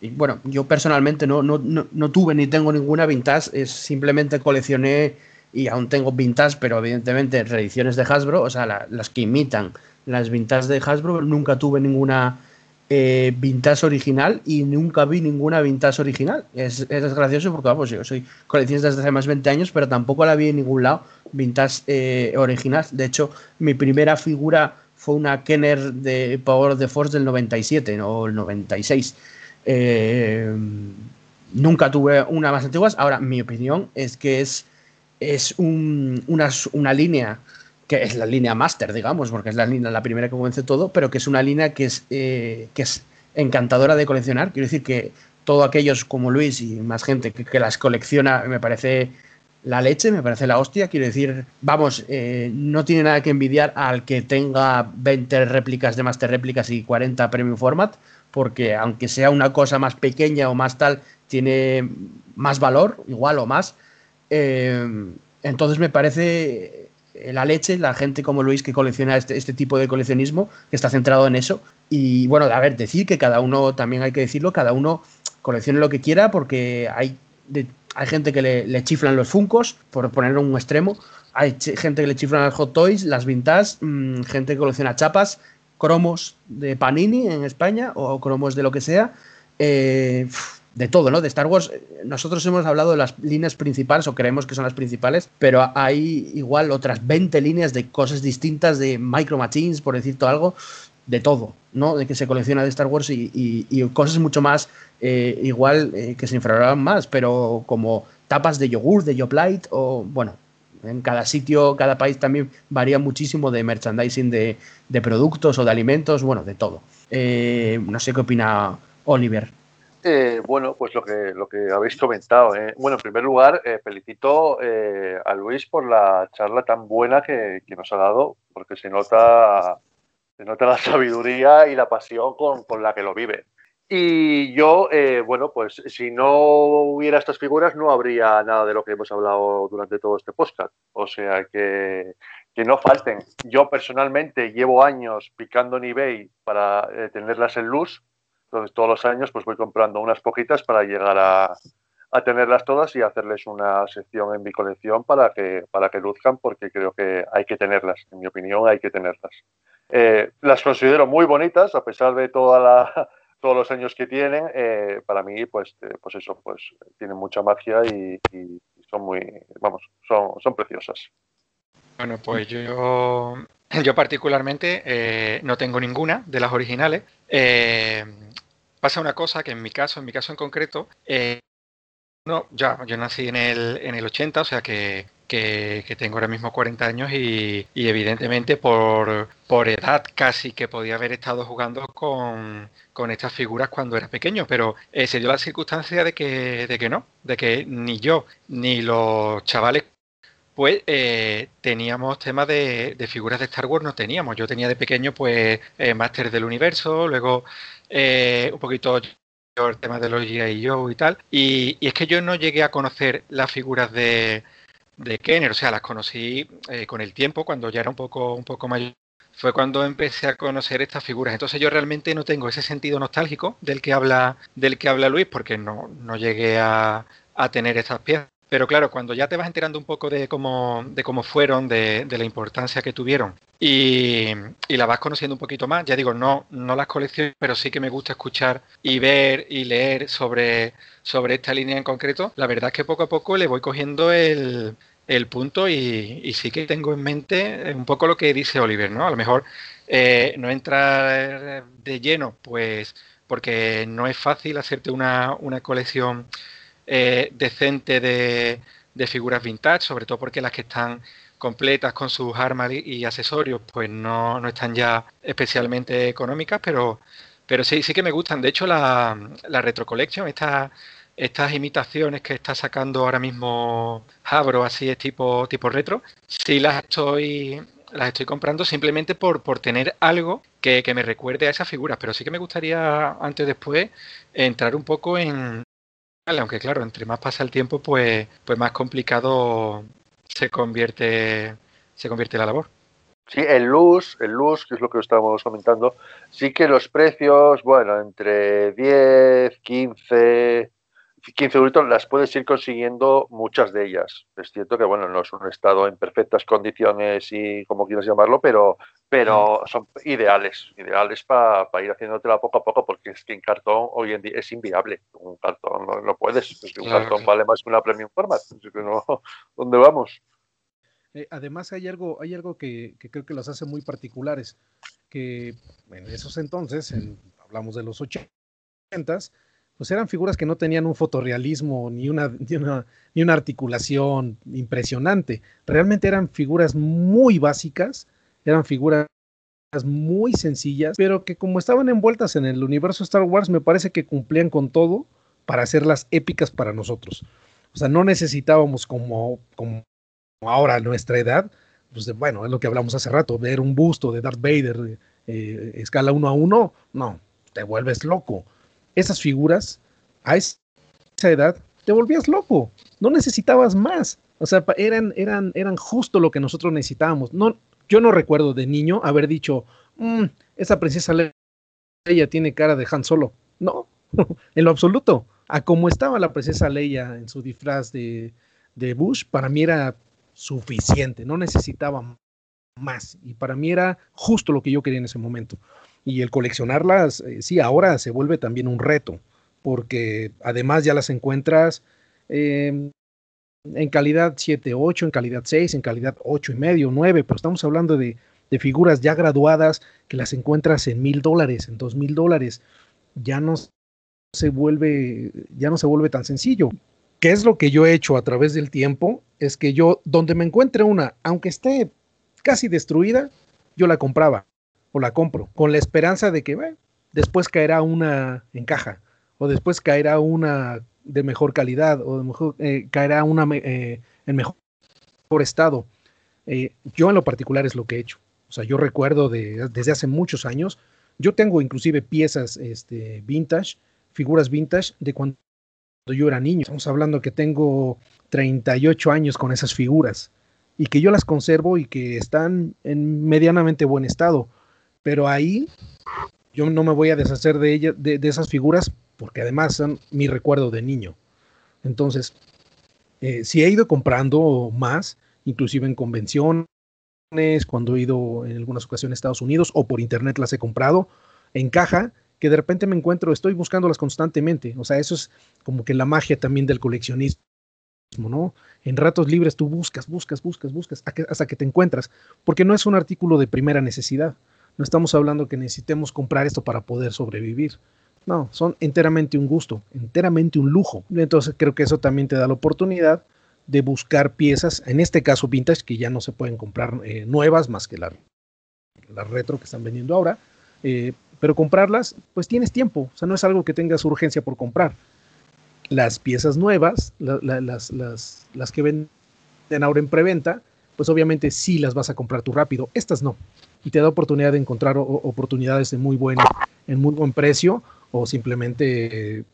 Y bueno, yo personalmente no, no, no, tuve ni tengo ninguna vintage, es, simplemente coleccioné y aún tengo vintage, pero evidentemente reediciones de Hasbro, o sea, las que imitan las vintage de Hasbro, nunca tuve ninguna eh, vintage original y nunca vi ninguna vintage original. Es, es gracioso porque, vamos, yo soy coleccionista desde hace más de 20 años, pero tampoco la vi en ningún lado vintage eh, original. De hecho, mi primera figura fue una Kenner de Power of the Force del 97 o el 96. Eh, nunca tuve una más antiguas. Ahora, mi opinión es que es, es una, una, línea que es la línea master, digamos, porque es la línea la primera que convence todo, pero que es una línea que es, eh, que es encantadora de coleccionar. Quiero decir que todos aquellos como Luis y más gente que, las colecciona me parece la leche, me parece la hostia. Quiero decir, vamos, eh, no tiene nada que envidiar al que tenga 20 réplicas de Master Réplicas y 40 Premium Format, porque aunque sea una cosa más pequeña o más tal, tiene más valor, igual o más. Eh, entonces me parece la leche, la gente como Luis que colecciona este, este, tipo de coleccionismo, que está centrado en eso. Y bueno, a ver, decir que cada uno, también hay que decirlo, cada uno coleccione lo que quiera porque hay, hay gente que le, chiflan los funcos, por poner un extremo. Hay gente que le chiflan las hot toys, las vintage, mm, gente que colecciona chapas, cromos de Panini en España o cromos de lo que sea. Eh, de todo, ¿no? De Star Wars, nosotros hemos hablado de las líneas principales, o creemos que son las principales, pero hay igual otras 20 líneas de cosas distintas, de Micro Machines, por decirte algo, de todo, ¿no? De que se colecciona de Star Wars y, cosas mucho más, eh, igual, eh, que se infravaloran más, pero como tapas de yogur, de Yoplait, o bueno, en cada sitio, cada país también varía muchísimo de merchandising de, productos o de alimentos, bueno, de todo. Eh, no sé qué opina Oliver. Eh, bueno, pues lo que, lo que habéis comentado. Eh. Bueno, en primer lugar, felicito a Luis por la charla tan buena que, nos ha dado, porque se nota, se nota la sabiduría y la pasión con, con la que lo vive. Y yo, eh, bueno, pues si no hubiera estas figuras no habría nada de lo que hemos hablado durante todo este podcast. O sea que, que no falten. Yo personalmente llevo años picando en eBay para eh, tenerlas en luz. Entonces todos los años pues voy comprando unas poquitas para llegar a, a tenerlas todas y hacerles una sección en mi colección para que, para que luzcan porque creo que hay que tenerlas. En mi opinión hay que tenerlas. Eh, las considero muy bonitas a pesar de toda la todos los años que tienen, eh, para mí, pues, eh, pues eso, pues tienen mucha magia y, son muy, vamos, son, son preciosas. Bueno, pues yo, yo particularmente eh, no tengo ninguna de las originales. pasa una cosa que en mi caso, en mi caso en concreto, no, ya, yo nací en el, en el 80, o sea que que, tengo ahora mismo 40 años y, evidentemente por, por, edad casi que podía haber estado jugando con, estas figuras cuando era pequeño, pero eh, se dio la circunstancia de que, de que no, de que ni yo ni los chavales pues eh, teníamos temas de, figuras de Star Wars, no teníamos. Yo tenía de pequeño, pues, eh, Máster del Universo, luego eh, un poquito el tema de los G.I. Joe y tal. Y, es que yo no llegué a conocer las figuras de, de Kenner, o sea, las conocí con el tiempo, cuando ya era un poco, un poco mayor fue cuando empecé a conocer estas figuras. Entonces yo realmente no tengo ese sentido nostálgico del que habla, del que habla Luis, porque no, no llegué a, a tener estas piezas. Pero claro, cuando ya te vas enterando un poco de cómo, fueron, de, la importancia que tuvieron y, la vas conociendo un poquito más, ya digo, no, no las colecciones, pero sí que me gusta escuchar y ver y leer sobre, sobre esta línea en concreto, la verdad es que poco a poco le voy cogiendo el, punto y, sí que tengo en mente un poco lo que dice Oliver, ¿no? A lo mejor eh, no entrar de lleno, pues porque no es fácil hacerte una, una colección decente de, figuras vintage, sobre todo porque las que están completas con sus armas y accesorios, pues no, están ya especialmente económicas, pero, pero sí, sí que me gustan. De hecho, la, la Retro Collection, estas estas imitaciones que está sacando ahora mismo Habro, así es tipo, tipo retro, sí las estoy, las estoy comprando simplemente por, por tener algo que, que, me recuerde a esas figuras. Pero sí que me gustaría, antes o después, entrar un poco en, aunque claro, entre más pasa el tiempo, pues, pues más complicado se convierte, se convierte la labor. Sí, el luz, el luz, que es lo que estábamos comentando, sí que los precios, bueno, entre 10, 15, 15 euros las puedes ir consiguiendo muchas de ellas. Es cierto que, bueno, no es un estado en perfectas condiciones y como quieras llamarlo, pero, pero son ideales, ideales para ir haciéndotela poco a poco, porque es que en cartón hoy en día es inviable. Un cartón no, puedes, un cartón vale más que una premium format. ¿Dónde vamos? Eh, además hay algo, hay algo que, creo que las hace muy particulares, que en esos entonces, hablamos de los 80 pues eran figuras que no tenían un fotorrealismo ni una, ni una, articulación impresionante. Realmente eran figuras muy básicas, eran figuras muy sencillas, pero que como estaban envueltas en el universo Star Wars, me parece que cumplían con todo para hacerlas épicas para nosotros. O sea, no necesitábamos como, como ahora a nuestra edad, pues bueno, es lo que hablamos hace rato, ver un busto de Darth Vader eh, escala uno a uno, no, te vuelves loco esas figuras a esa edad, te volvías loco, no necesitabas más. O sea, eran, eran, eran justo lo que nosotros necesitábamos. No, yo no recuerdo de niño haber dicho, mm, esa princesa Leia tiene cara de Han Solo. No, en lo absoluto. A como estaba la princesa Leia en su disfraz de, de Bush, para mí era suficiente, no necesitaba más. Y para mí era justo lo que yo quería en ese momento. Y el coleccionarlas, eh, sí, ahora se vuelve también un reto, porque además ya las encuentras em, en calidad 7, 8, en calidad 6, en calidad 8 y medio, 9, pero estamos hablando de, figuras ya graduadas que las encuentras en mil dólares, en dos mil dólares. Ya no se vuelve, ya no se vuelve tan sencillo. ¿Qué es lo que yo he hecho a través del tiempo? Es que yo, donde me encuentre una, aunque esté casi destruida, yo la compraba o la compro, con la esperanza de que después caerá una en caja, o después caerá una de mejor calidad, o de mejor, eh, caerá una eh, en mejor estado. Eh, yo en lo particular es lo que he hecho. O sea, yo recuerdo de, desde hace muchos años, yo tengo inclusive piezas este, vintage, figuras vintage de cuando yo era niño. Estamos hablando que tengo 38 años con esas figuras y que yo las conservo y que están en medianamente buen estado. Pero ahí yo no me voy a deshacer de, ella, de, esas figuras porque además son mi recuerdo de niño. Entonces, eh, si he ido comprando más, inclusive en convenciones, cuando he ido en algunas ocasiones a Estados Unidos o por internet las he comprado en caja, que de repente me encuentro, estoy buscándolas constantemente. O sea, eso es como que la magia también del coleccionismo, ¿no? En ratos libres tú buscas, buscas, buscas, buscas, hasta que te encuentras, porque no es un artículo de primera necesidad. No estamos hablando que necesitemos comprar esto para poder sobrevivir. No, son enteramente un gusto, enteramente un lujo. Entonces creo que eso también te da la oportunidad de buscar piezas, en este caso vintage, que ya no se pueden comprar eh, nuevas más que la retro que están vendiendo ahora. Eh, pero comprarlas, pues tienes tiempo, o sea, no es algo que tengas urgencia por comprar. Las piezas nuevas, las, las, que venden ahora en preventa, pues obviamente sí las vas a comprar tú rápido. Estas no. Y te da oportunidad de encontrar oportunidades de muy buen, en muy buen precio o simplemente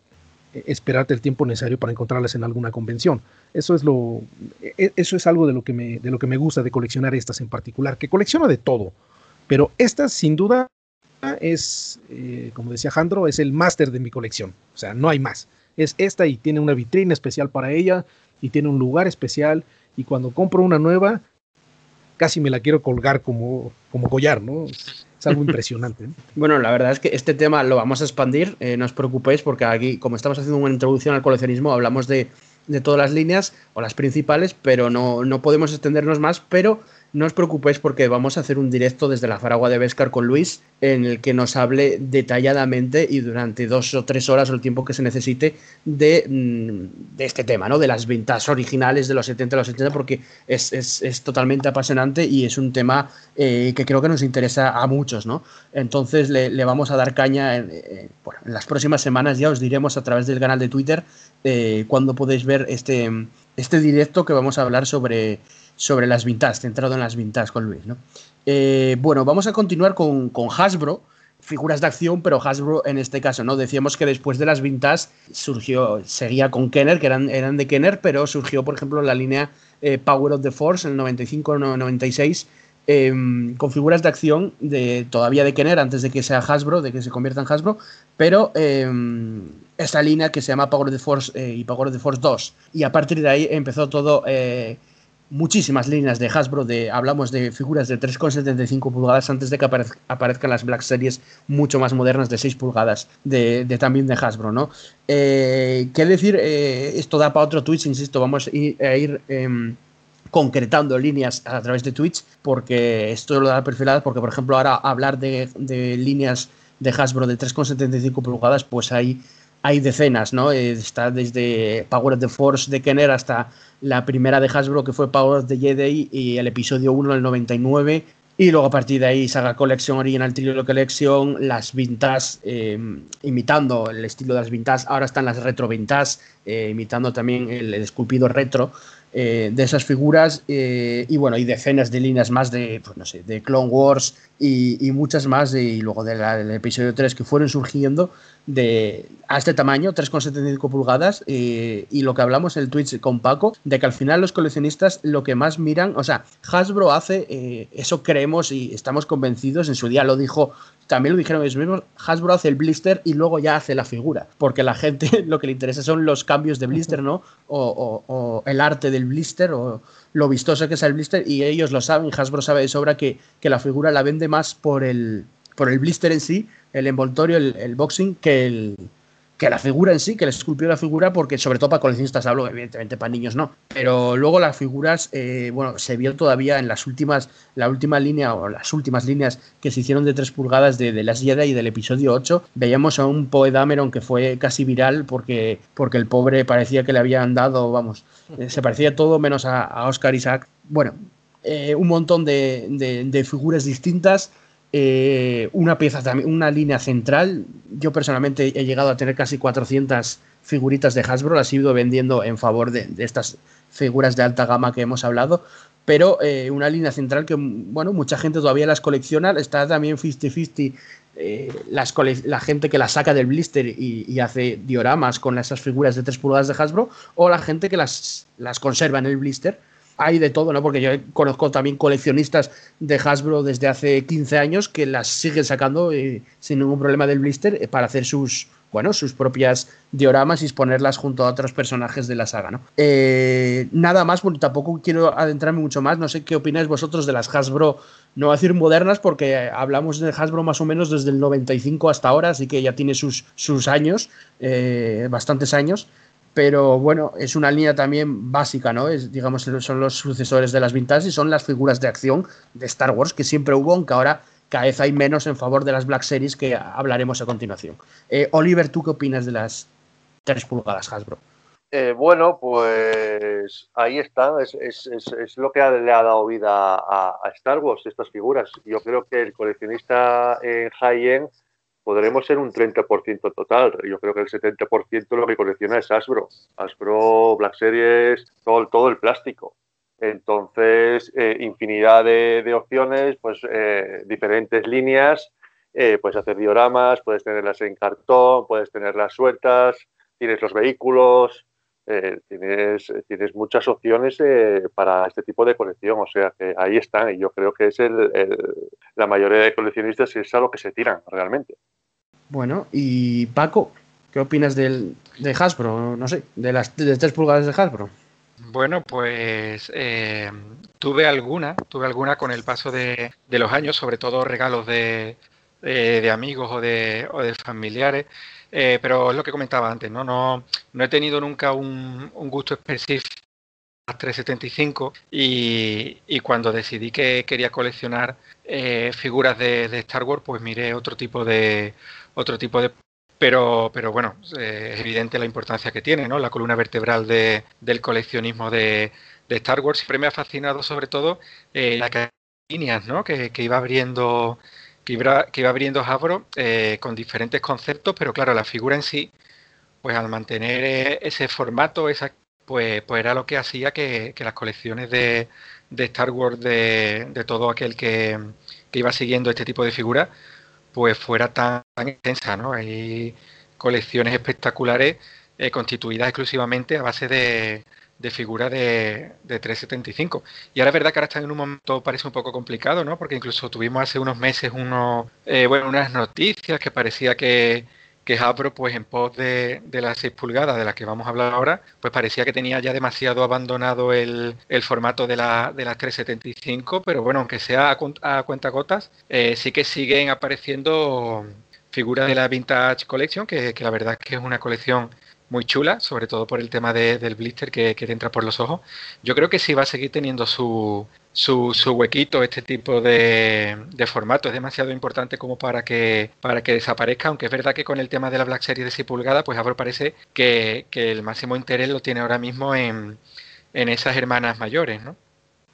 esperarte el tiempo necesario para encontrarlas en alguna convención. Eso es lo e, eso es algo de lo que me de lo que me gusta de coleccionar estas en particular, que colecciono de todo, pero estas sin duda es eh, como decía Jandro, es el máster de mi colección. O sea, no hay más. Es esta y tiene una vitrina especial para ella y tiene un lugar especial y cuando compro una nueva casi me la quiero colgar como como collar, ¿no? algo impresionante. Bueno, la verdad es que este tema lo vamos a expandir, eh, no os preocupéis, porque aquí, como estamos haciendo una introducción al coleccionismo, hablamos de, de todas las líneas o las principales, pero no, no podemos extendernos más, pero no os preocupéis porque vamos a hacer un directo desde la Faragua de Vescar con Luis en el que nos hable detalladamente y durante dos o tres horas o el tiempo que se necesite de, mm, este tema, ¿no? De las ventas originales de los 70 a los 80 porque es, totalmente apasionante y es un tema eh, que creo que nos interesa a muchos, ¿no? Entonces le, vamos a dar caña en, en, las próximas semanas, ya os diremos a través del canal de Twitter eh, cuando podéis ver este, este directo que vamos a hablar sobre sobre las vintage, centrado en las vintage con Luis. ¿no? Eh, bueno, vamos a continuar con, con, Hasbro, figuras de acción, pero Hasbro en este caso, ¿no? Decíamos que después de las vintage surgió, seguía con Kenner, que eran, eran de Kenner, pero surgió, por ejemplo, la línea eh, Power of the Force en el 95-96. Em, con figuras de acción de todavía de Kenner antes de que sea Hasbro, de que se convierta en Hasbro, pero eh, esta línea que se llama Power of the Force eh, y Power of the Force 2. Y a partir de ahí empezó todo muchísimas líneas de Hasbro, de, hablamos de figuras de 3,75 pulgadas antes de que aparezcan las Black Series mucho más modernas de 6 pulgadas de, también de Hasbro, ¿no? Eh, ¿Qué decir? Eh, esto da para otro Twitch, insisto, vamos a ir, em, concretando líneas a través de Twitch, porque esto lo da perfiladas, porque por ejemplo ahora hablar de, de líneas de Hasbro de 3,75 pulgadas, pues hay hay decenas, ¿no? Eh, está desde Power of the Force de Kenner hasta la primera de Hasbro que fue Power of the Jedi y el episodio 1 del 99. Y luego a partir de ahí Saga Collection, Original Trio Collection, las vintage, eh, imitando el estilo de las vintage. Ahora están las retro vintage, eh, imitando también el, esculpido retro. De esas figuras y bueno, y decenas de líneas más de, pues no sé, de Clone Wars y, muchas más y luego del episodio 3 que fueron surgiendo de a este tamaño, 3,75 pulgadas, y lo que hablamos en el Twitch con Paco, de que al final los coleccionistas lo que más miran, o sea, Hasbro hace, eh, eso creemos y estamos convencidos, en su día lo dijo, también lo dijeron ellos mismos, Hasbro hace el blister y luego ya hace la figura, porque la gente lo que le interesa son los cambios de blister, ¿no? O, el arte del blister, o lo vistoso que es el blister, y ellos lo saben, Hasbro sabe de sobra que, que la figura la vende más por el, por el blister en sí, el envoltorio, el, boxing, que, el, la figura en sí, que le esculpió la figura, porque sobre todo para coleccionistas hablo, evidentemente para niños no. Pero luego las figuras, eh, bueno, se vio todavía en las últimas, la última línea o las últimas líneas que se hicieron de 3 pulgadas de, de las Jedi y del episodio 8, veíamos a un Poe Dameron que fue casi viral porque, porque el pobre parecía que le habían dado, vamos, eh, se parecía todo menos a, Oscar Isaac. Bueno, eh, un montón de, de figuras distintas eh, una pieza una línea central. Yo personalmente he llegado a tener casi 400 figuritas de Hasbro, las he ido vendiendo en favor de, estas figuras de alta gama que hemos hablado, pero eh, una línea central que, bueno, mucha gente todavía las colecciona, está también 50-50 eh, la gente que las saca del blister y, hace dioramas con esas figuras de 3 pulgadas de Hasbro, o la gente que las, las conserva en el blister hay de todo, ¿no? Porque yo conozco también coleccionistas de Hasbro desde hace 15 años que las siguen sacando eh, sin ningún problema del blister eh, para hacer sus, bueno, sus propias dioramas y exponerlas junto a otros personajes de la saga, ¿no? Eh, nada más, bueno, tampoco quiero adentrarme mucho más, no sé qué opináis vosotros de las Hasbro, no voy a decir modernas, porque hablamos de Hasbro más o menos desde el 95 hasta ahora, así que ya tiene sus, sus años, bastantes años pero bueno, es una línea también básica, ¿no? Es, digamos, son los sucesores de las vintage y son las figuras de acción de Star Wars que siempre hubo, aunque ahora cada vez hay menos en favor de las Black Series que hablaremos a continuación. Eh, Oliver, ¿tú qué opinas de las 3 pulgadas Hasbro? Eh, bueno, pues ahí está, es, lo que le ha dado vida a, Star Wars, estas figuras. Yo creo que el coleccionista en podremos ser un 30% total. Yo creo que el 70% lo que colecciona es Asbro. Asbro, Black Series, todo, todo el plástico. Entonces, eh, infinidad de, opciones, pues eh, diferentes líneas, eh, puedes hacer dioramas, puedes tenerlas en cartón, puedes tenerlas sueltas, tienes los vehículos, tienes, tienes muchas opciones para este tipo de colección, o sea que ahí están y yo creo que es el, la mayoría de coleccionistas es a lo que se tiran realmente. Bueno, y Paco, ¿qué opinas del, de Hasbro? No sé, de las de 3 pulgadas de Hasbro. Bueno, pues eh, tuve alguna, tuve alguna con el paso de, los años, sobre todo regalos de, amigos o de, o de familiares, eh, pero es lo que comentaba antes, ¿no? No, no he tenido nunca un, gusto específico a 375 y, y, cuando decidí que quería coleccionar eh, figuras de, Star Wars, pues miré otro tipo de otro tipo de pero, pero bueno, eh, es evidente la importancia que tiene, ¿no? La columna vertebral de, del coleccionismo de, Star Wars siempre me ha fascinado sobre todo eh, las líneas, ¿no? Que, iba abriendo que iba, que abriendo Hasbro eh, con diferentes conceptos, pero claro, la figura en sí, pues al mantener ese formato, esa, pues, pues era lo que hacía que, las colecciones de, Star Wars de, de todo aquel que, que, iba siguiendo este tipo de figuras, pues fuera tan, intensa, ¿no? Hay colecciones espectaculares eh, constituidas exclusivamente a base de, figuras de, 375. Y ahora es verdad que ahora están en un momento parece un poco complicado, ¿no? Porque incluso tuvimos hace unos meses unos, eh, bueno, unas noticias que parecía que, que Hasbro, pues en pos de, las 6 pulgadas de las que vamos a hablar ahora, pues parecía que tenía ya demasiado abandonado el, formato de, la, de las 375, pero bueno, aunque sea a, cuentagotas, eh, sí que siguen apareciendo figuras de la Vintage Collection, que, que la verdad es que es una colección muy chula, sobre todo por el tema del blister que, te entra por los ojos. Yo creo que sí va a seguir teniendo su, su, huequito este tipo de, formato. Es demasiado importante como para que, para que desaparezca, aunque es verdad que con el tema de la Black Series de 6 pulgadas, pues ahora parece que, el máximo interés lo tiene ahora mismo en, en esas hermanas mayores, ¿no?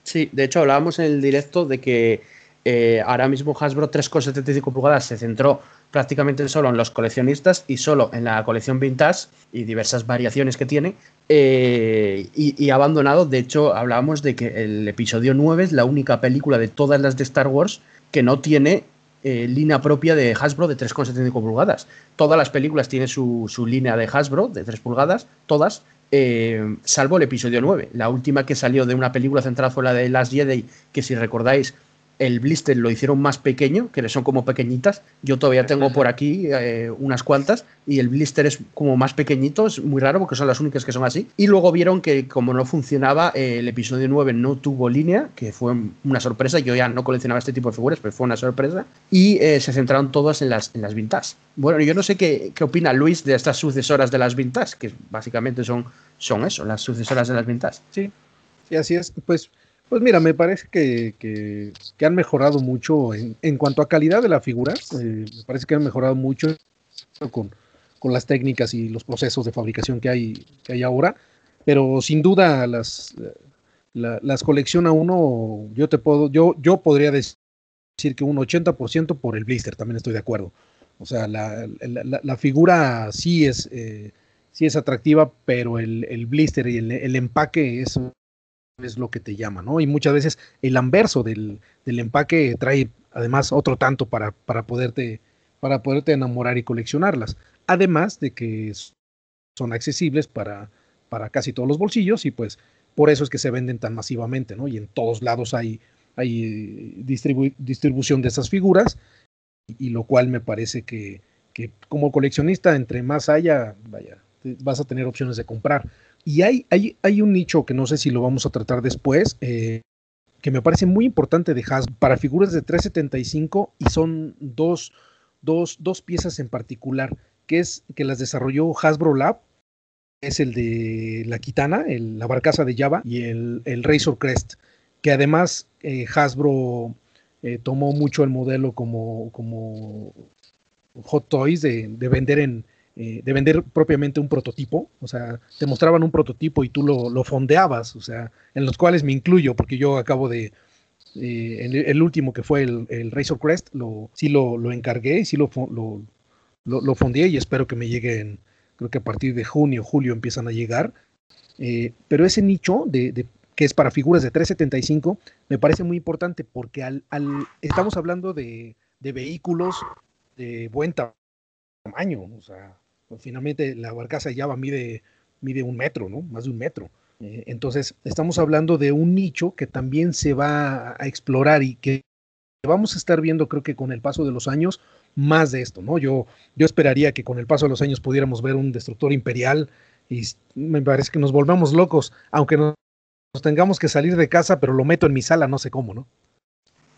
Sí, de hecho hablábamos en el directo de que eh, ahora mismo Hasbro 3,75 pulgadas se centró prácticamente solo en los coleccionistas y solo en la colección vintage y diversas variaciones que tiene eh, y, abandonado, de hecho hablábamos de que el episodio 9 es la única película de todas las de Star Wars que no tiene eh, línea propia de Hasbro de 3,75 pulgadas. Todas las películas tienen su, línea de Hasbro de 3 pulgadas, todas, salvo el episodio 9. La última que salió de una película centrada fue la de Last Jedi, que si recordáis el blister lo hicieron más pequeño, que son como pequeñitas. Yo todavía tengo por aquí eh, unas cuantas y el blister es como más pequeñito, es muy raro porque son las únicas que son así. Y luego vieron que como no funcionaba, eh, el episodio 9 no tuvo línea, que fue una sorpresa. Yo ya no coleccionaba este tipo de figuras, pero fue una sorpresa. Y eh, se centraron todas en las, en las vintage. Bueno, yo no sé qué, qué, opina Luis de estas sucesoras de las vintage, que básicamente son, son eso, las sucesoras de las vintage. Sí, sí, así es. Pues pues mira, me parece que, han mejorado mucho en, cuanto a calidad de la figura. Eh, me parece que han mejorado mucho con, las técnicas y los procesos de fabricación que hay, que hay ahora. Pero sin duda las, las colecciona uno, yo te puedo, yo, yo podría decir que un 80% por el blister, también estoy de acuerdo. O sea, la, figura sí es, eh, sí es atractiva, pero el, blister y el, el empaque es es lo que te llama, ¿no? Y muchas veces el anverso del, empaque trae además otro tanto para, para, poderte, para poderte enamorar y coleccionarlas. Además de que son accesibles para, para casi todos los bolsillos y pues por eso es que se venden tan masivamente, ¿no? Y en todos lados hay, hay distribución de esas figuras y, lo cual me parece que, que como coleccionista entre más haya, vaya, vas a tener opciones de comprar. Y hay, hay, hay un nicho que no sé si lo vamos a tratar después, eh, que me parece muy importante de Hasbro para figuras de 375 y son dos, dos, dos piezas en particular, que es que las desarrolló Hasbro Lab, es el de la Kitana, la barcaza de Java y el, el Razor Crest, que además eh, Hasbro eh, tomó mucho el modelo como, como Hot Toys de vender en, eh, de vender propiamente un prototipo, o sea, te mostraban un prototipo y tú lo, fondeabas, o sea, en los cuales me incluyo, porque yo acabo de, eh, el, último que fue el, Razor Crest, lo, sí lo, encargué y sí lo, lo, lo, fondeé y espero que me lleguen, creo que a partir de junio, julio empiezan a llegar, eh, pero ese nicho de, que es para figuras de 375, me parece muy importante porque al, estamos hablando de, vehículos de buen tamaño, o sea, finalmente la barcaza ya va, mide, mide un metro, ¿no? Más de un metro. Eh, entonces, estamos hablando de un nicho que también se va a explorar y que vamos a estar viendo, creo que con el paso de los años, más de esto, ¿no? Yo, yo esperaría que con el paso de los años pudiéramos ver un destructor imperial y me parece que nos volvamos locos, aunque nos, tengamos que salir de casa, pero lo meto en mi sala, no sé cómo, ¿no?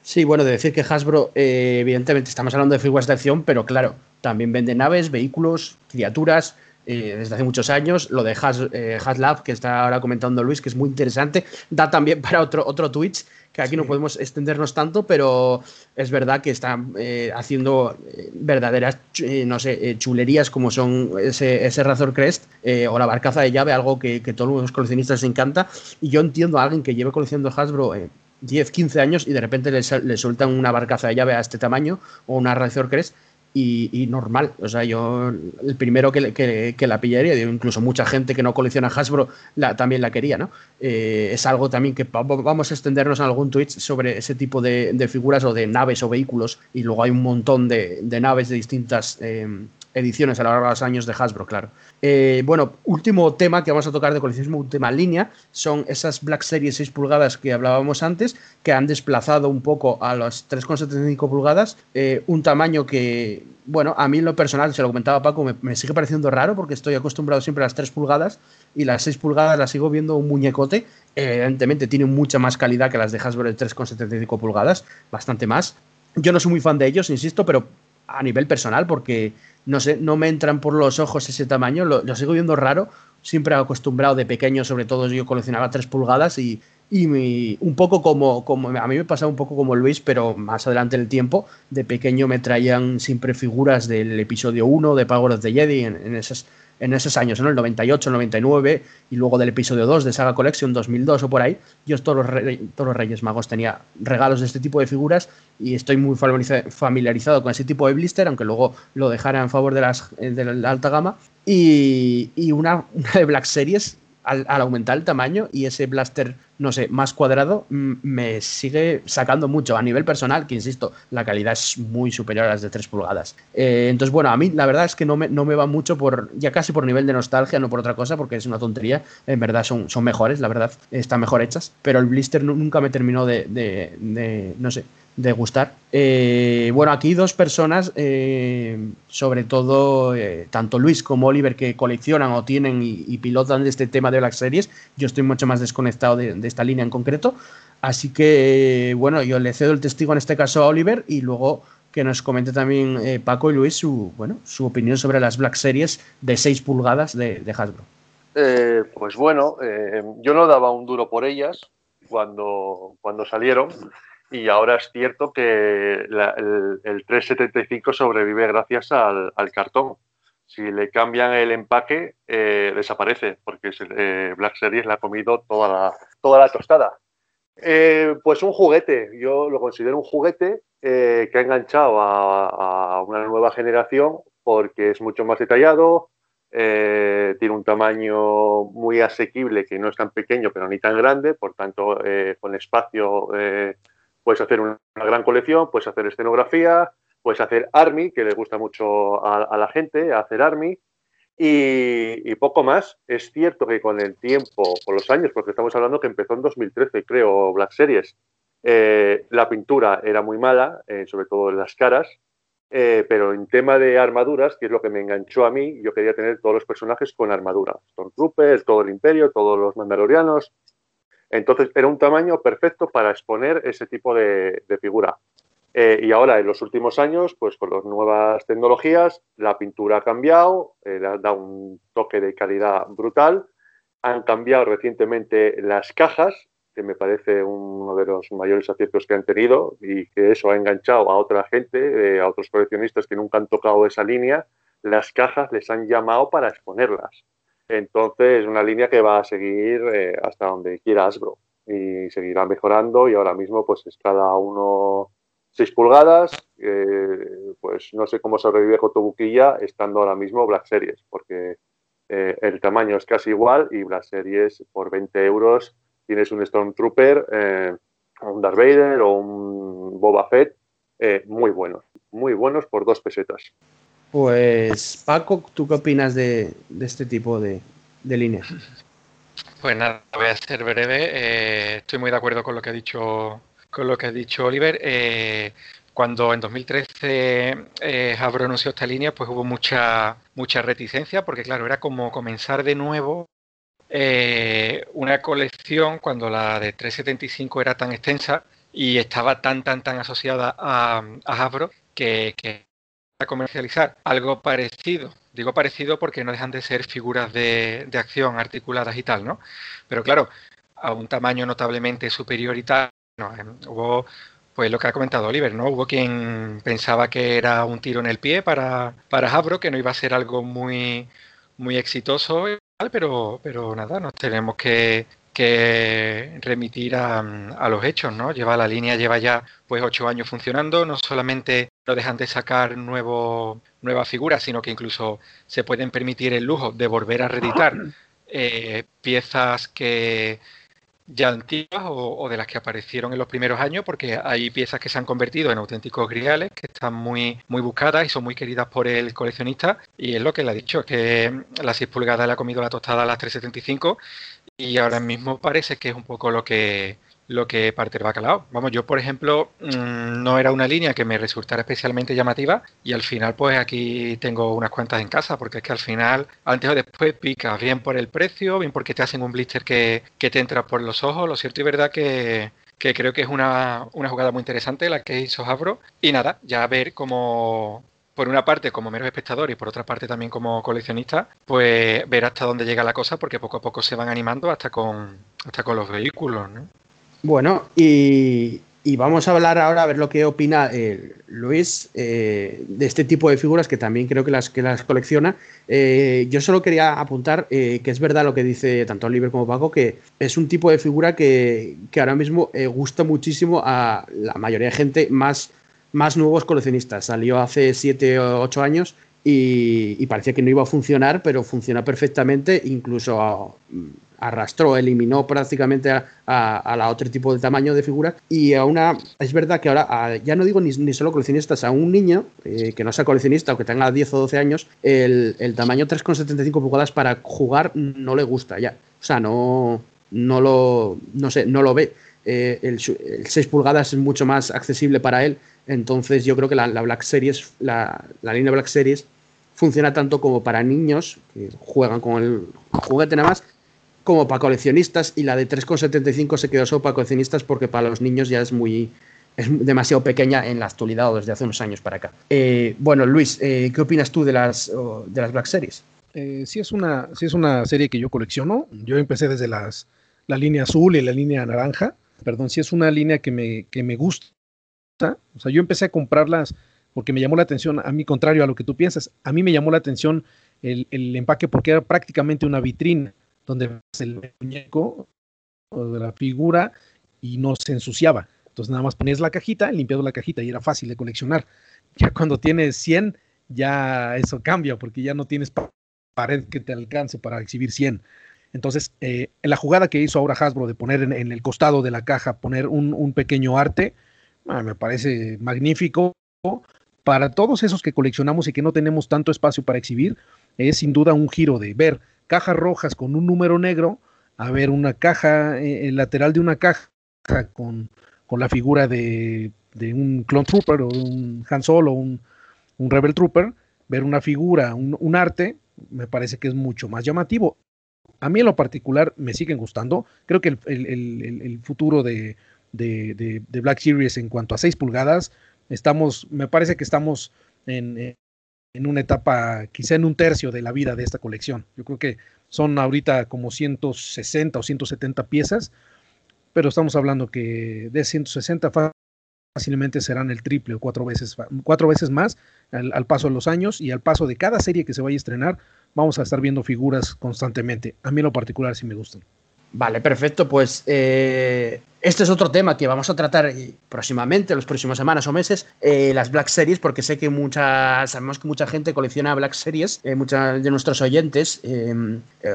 Sí, bueno, de decir que Hasbro, eh, evidentemente estamos hablando de figuras de acción, pero claro, también vende naves, vehículos, criaturas, eh, desde hace muchos años. Lo de Has, eh, Haslab, que está ahora comentando Luis, que es muy interesante, da también para otro, otro Twitch, que aquí no podemos extendernos tanto, pero es verdad que está eh, haciendo verdaderas, no sé, chulerías como son ese, ese Razor Crest o la barcaza de llave, algo que, que todos los coleccionistas les encanta. Y yo entiendo a alguien que lleve coleccionando Hasbro 10, 15 años y de repente le, sueltan una barcaza de llave a este tamaño o una Razor Crest y, normal. O sea, yo el primero que, que, la pillaría, incluso mucha gente que no colecciona Hasbro también la quería, ¿no? Eh, es algo también que vamos a extendernos en algún Twitch sobre ese tipo de, figuras o de naves o vehículos y luego hay un montón de, naves de distintas eh, ediciones a lo largo de los años de Hasbro, claro. Eh, bueno, último tema que vamos a tocar de coleccionismo, última línea, son esas Black Series 6 pulgadas que hablábamos antes, que han desplazado un poco a las 3,75 pulgadas, eh, un tamaño que, bueno, a mí lo personal, se lo comentaba Paco, me, sigue pareciendo raro porque estoy acostumbrado siempre a las 3 pulgadas y las 6 pulgadas las sigo viendo un muñecote, evidentemente tiene mucha más calidad que las de Hasbro de 3,75 pulgadas, bastante más. Yo no soy muy fan de ellos, insisto, pero a nivel personal, porque no sé, no me entran por los ojos ese tamaño, lo, sigo viendo raro, siempre acostumbrado de pequeño, sobre todo yo coleccionaba 3 pulgadas y, un poco como, como, a mí me pasaba un poco como Luis, pero más adelante en el tiempo, de pequeño me traían siempre figuras del episodio 1 de Power of the Jedi en esas en esos años, ¿no? El 98, el 99 y luego del episodio 2 de Saga Collection 2002 o por ahí, yo todos los, todos los Reyes Magos tenía regalos de este tipo de figuras y estoy muy familiarizado con ese tipo de blister, aunque luego lo dejara en favor de, las, de la alta gama. Y, y una de Black Series al, aumentar el tamaño y ese blaster, no sé, más cuadrado, me sigue sacando mucho a nivel personal, que insisto, la calidad es muy superior a las de 3 pulgadas. Eh, entonces, bueno, a mí la verdad es que no me, no me va mucho por, ya casi por nivel de nostalgia, no por otra cosa, porque es una tontería. En verdad son, son mejores, la verdad, están mejor hechas, pero el blister nunca me terminó de, de no sé, de gustar. Eh, bueno, aquí dos personas, eh, sobre todo eh, tanto Luis como Oliver, que coleccionan o tienen y, pilotan este tema de Black Series. Yo estoy mucho más desconectado de, esta línea en concreto. Así que, bueno, yo le cedo el testigo en este caso a Oliver y luego que nos comente también Paco y Luis su, bueno, su opinión sobre las Black Series de 6 pulgadas de, de Hasbro. pues bueno, yo no daba un duro por ellas cuando, cuando salieron y ahora es cierto que el, 375 sobrevive gracias al, cartón. Si le cambian el empaque, eh, desaparece, porque eh, Black Series le ha comido toda la, toda la tostada. Eh, pues un juguete, yo lo considero un juguete que ha enganchado a, una nueva generación porque es mucho más detallado, tiene un tamaño muy asequible que no es tan pequeño pero ni tan grande, por tanto con espacio Puedes hacer una, gran colección, puedes hacer escenografía, puedes hacer army, que le gusta mucho a, la gente, hacer army, y, poco más. Es cierto que con el tiempo, con los años, porque estamos hablando que empezó en 2013, creo, Black Series, eh, la pintura era muy mala, eh, sobre todo en las caras, eh, pero en tema de armaduras, que es lo que me enganchó a mí, yo quería tener todos los personajes con armadura. Stormtroopers, todo el Imperio, todos los Mandalorianos, entonces era un tamaño perfecto para exponer ese tipo de, figura. Eh, y ahora, en los últimos años, pues con las nuevas tecnologías, la pintura ha cambiado, eh, da un toque de calidad brutal. Han cambiado recientemente las cajas, que me parece uno de los mayores aciertos que han tenido y que eso ha enganchado a otra gente, eh, a otros coleccionistas que nunca han tocado esa línea. Las cajas les han llamado para exponerlas. Entonces, es una línea que va a seguir eh, hasta donde quiera Asbro y seguirá mejorando y ahora mismo pues es cada uno 6 pulgadas, eh, pues no sé cómo sobrevive Jotobuquilla estando ahora mismo Black Series, porque eh, el tamaño es casi igual y Black Series por 20 euros tienes un Stormtrooper, eh, un Darth Vader o un Boba Fett, muy buenos, muy buenos por dos pesetas. Pues Paco, ¿tú qué opinas de, este tipo de, líneas? Pues nada, voy a ser breve. Eh, estoy muy de acuerdo con lo que ha dicho, con lo que ha dicho Oliver. Eh, cuando en 2013 eh, anunció esta línea, pues hubo mucha, mucha reticencia, porque claro, era como comenzar de nuevo eh, una colección cuando la de 375 era tan extensa y estaba tan, tan, tan asociada a, a que comercializar algo parecido. Digo parecido porque no dejan de ser figuras de, de acción articuladas y tal, ¿no? Pero claro, a un tamaño notablemente superior y tal, no, em, hubo pues lo que ha comentado Oliver, ¿no? Hubo quien pensaba que era un tiro en el pie para, para Habro, que no iba a ser algo muy, muy exitoso, pero, pero nada, nos tenemos que, que remitir a, a, los hechos, ¿no? Lleva la línea, lleva ya pues ocho años funcionando, no solamente no dejan de sacar nuevo, nuevas figuras, sino que incluso se pueden permitir el lujo de volver a reeditar eh, piezas que ya antiguas o, de las que aparecieron en los primeros años, porque hay piezas que se han convertido en auténticos griales, que están muy, muy buscadas y son muy queridas por el coleccionista. Y es lo que le ha dicho, que las 6 pulgadas le ha comido la tostada a las 375 y ahora mismo parece que es un poco lo que lo que parte el bacalao. Vamos, yo por ejemplo mm, no era una línea que me resultara especialmente llamativa y al final pues aquí tengo unas cuantas en casa porque es que al final antes o después picas bien por el precio, bien porque te hacen un blister que, que te entra por los ojos. Lo cierto y verdad que, que creo que es una, una, jugada muy interesante la que hizo Habro. Y nada, ya ver cómo, por una parte como mero espectador y por otra parte también como coleccionista, pues ver hasta dónde llega la cosa porque poco a poco se van animando hasta con, hasta con los vehículos. ¿no? Bueno, y, vamos a hablar ahora a ver lo que opina eh, Luis eh, de este tipo de figuras que también creo que las, que las colecciona. Eh, yo solo quería apuntar que es verdad lo que dice tanto Oliver como Paco, que es un tipo de figura que, ahora mismo gusta muchísimo a la mayoría de gente más, más nuevos coleccionistas. Salió hace 7 o 8 años y, y, parecía que no iba a funcionar, pero funciona perfectamente, incluso arrastró, eliminó prácticamente a, la otro tipo de tamaño de figura. Y a una, es verdad que ahora, ya no digo ni, solo coleccionistas, a un niño eh, que no sea coleccionista o que tenga 10 o 12 años, el, el tamaño 3,75 pulgadas para jugar no le gusta ya. O sea, no, no lo, no sé, no lo ve. Eh, el, 6 pulgadas es mucho más accesible para él. Entonces yo creo que la, Black Series, la, la, línea Black Series funciona tanto como para niños que juegan con el juguete nada más, como para coleccionistas y la de 3,75 se quedó solo para coleccionistas porque para los niños ya es muy es demasiado pequeña en la actualidad o desde hace unos años para acá. Eh, bueno, Luis, eh, ¿qué opinas tú de las, de las Black Series? Eh, sí, es una, sí es una serie que yo colecciono. Yo empecé desde las, la línea azul y la línea naranja. Perdón, sí es una línea que me, que me gusta. O sea, yo empecé a comprarlas porque me llamó la atención, a mí contrario a lo que tú piensas, a mí me llamó la atención el, el empaque porque era prácticamente una vitrina donde el muñeco de la figura y no se ensuciaba. Entonces nada más ponías la cajita, limpiado la cajita y era fácil de coleccionar. Ya cuando tienes 100, ya eso cambia porque ya no tienes pared que te alcance para exhibir 100. Entonces, eh, la jugada que hizo ahora Hasbro de poner en, el costado de la caja, poner un, pequeño arte, ah, me parece magnífico. Para todos esos que coleccionamos y que no tenemos tanto espacio para exhibir, es sin duda un giro de ver cajas rojas con un número negro a ver una caja, eh, el lateral de una caja con, con la figura de, de, un Clone Trooper o un Han Solo o un, un, Rebel Trooper, ver una figura, un, un, arte, me parece que es mucho más llamativo. A mí en lo particular me siguen gustando. Creo que el, el, el, futuro de, de, de, Black Series en cuanto a 6 pulgadas, estamos, me parece que estamos en, en una etapa, quizá en un tercio de la vida de esta colección. Yo creo que son ahorita como 160 o 170 piezas, pero estamos hablando que de 160 fácilmente serán el triple o cuatro veces, cuatro veces más al, paso de los años y al paso de cada serie que se vaya a estrenar, vamos a estar viendo figuras constantemente. A mí en lo particular sí me gustan. Vale, perfecto. Pues eh, este es otro tema que vamos a tratar eh, próximamente, las próximas semanas o meses, eh, las Black Series, porque sé que muchas, sabemos que mucha gente colecciona Black Series, eh, muchos de nuestros oyentes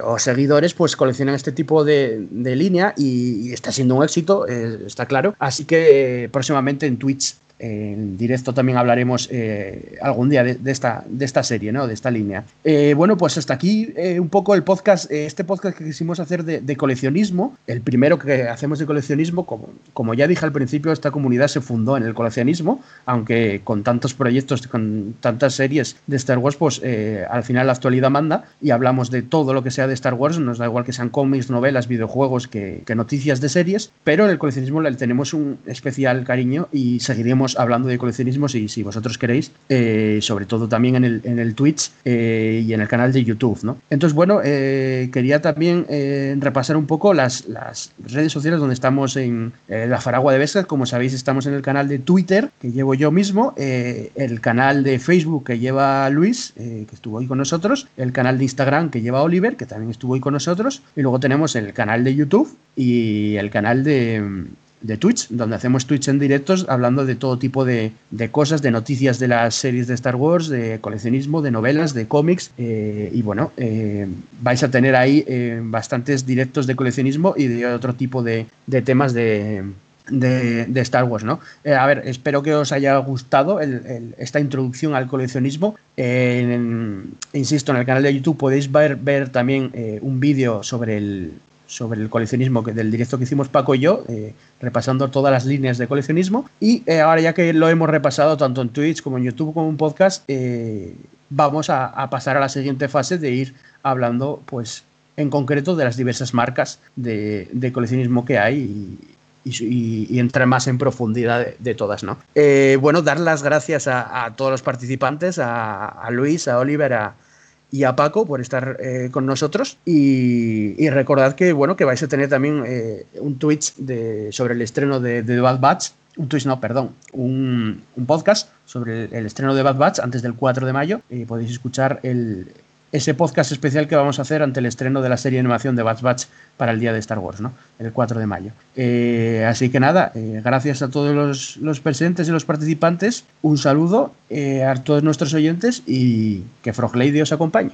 o seguidores pues coleccionan este tipo de, línea y, está siendo un éxito, está claro. Así que próximamente en Twitch en directo también hablaremos eh, algún día de, esta, de esta serie, ¿no? De esta línea. Eh, bueno, pues hasta aquí eh, un poco el podcast, este podcast que quisimos hacer de, coleccionismo, el primero que hacemos de coleccionismo, como, como ya dije al principio, esta comunidad se fundó en el coleccionismo, aunque con tantos proyectos, con tantas series de Star Wars, pues al final la actualidad manda y hablamos de todo lo que sea de Star Wars, nos da igual que sean cómics, novelas, videojuegos, que, que noticias de series, pero en el coleccionismo le tenemos un especial cariño y seguiremos hablando de coleccionismo si, si vosotros queréis, eh, sobre todo también en el, en el Twitch eh, y en el canal de YouTube. ¿no? Entonces, bueno, eh, quería también repasar un poco las, las, redes sociales donde estamos en la Faragua de Vesca. Como sabéis, estamos en el canal de Twitter, que llevo yo mismo, el canal de Facebook que lleva Luis, que estuvo hoy con nosotros, el canal de Instagram que lleva Oliver, que también estuvo hoy con nosotros, y luego tenemos el canal de YouTube y el canal de de Twitch, donde hacemos Twitch en directos hablando de todo tipo de, cosas, de noticias de las series de Star Wars, de coleccionismo, de novelas, de cómics. Eh, y bueno, eh, vais a tener ahí eh, bastantes directos de coleccionismo y de otro tipo de, temas de, de, Star Wars, ¿no? a ver, espero que os haya gustado esta introducción al coleccionismo. insisto, en el canal de YouTube podéis ver, ver también un vídeo sobre el, sobre el coleccionismo del directo que hicimos Paco y yo, eh, repasando todas las líneas de coleccionismo. Y eh, ahora ya que lo hemos repasado tanto en Twitch como en YouTube como en podcast, eh, vamos a, pasar a la siguiente fase de ir hablando, pues, en concreto de las diversas marcas de, coleccionismo que hay y, entrar más en profundidad de, todas, ¿no? bueno, dar las gracias a, todos los participantes, a, a Luis, a Oliver, a y a Paco por estar eh, con nosotros. Y, recordad que, bueno, que vais a tener también eh, un Twitch de, sobre el estreno de, Bad Batch. Un Twitch, no, perdón, un, podcast sobre el, estreno de Bad Batch antes del 4 de mayo. Y podéis escuchar el, ese podcast especial que vamos a hacer ante el estreno de la serie de animación de Bad Batch para el día de Star Wars, ¿no? El 4 de mayo. Eh, así que nada, gracias a todos los, los, presentes y los participantes. Un saludo a todos nuestros oyentes y que Frog Lady os acompañe.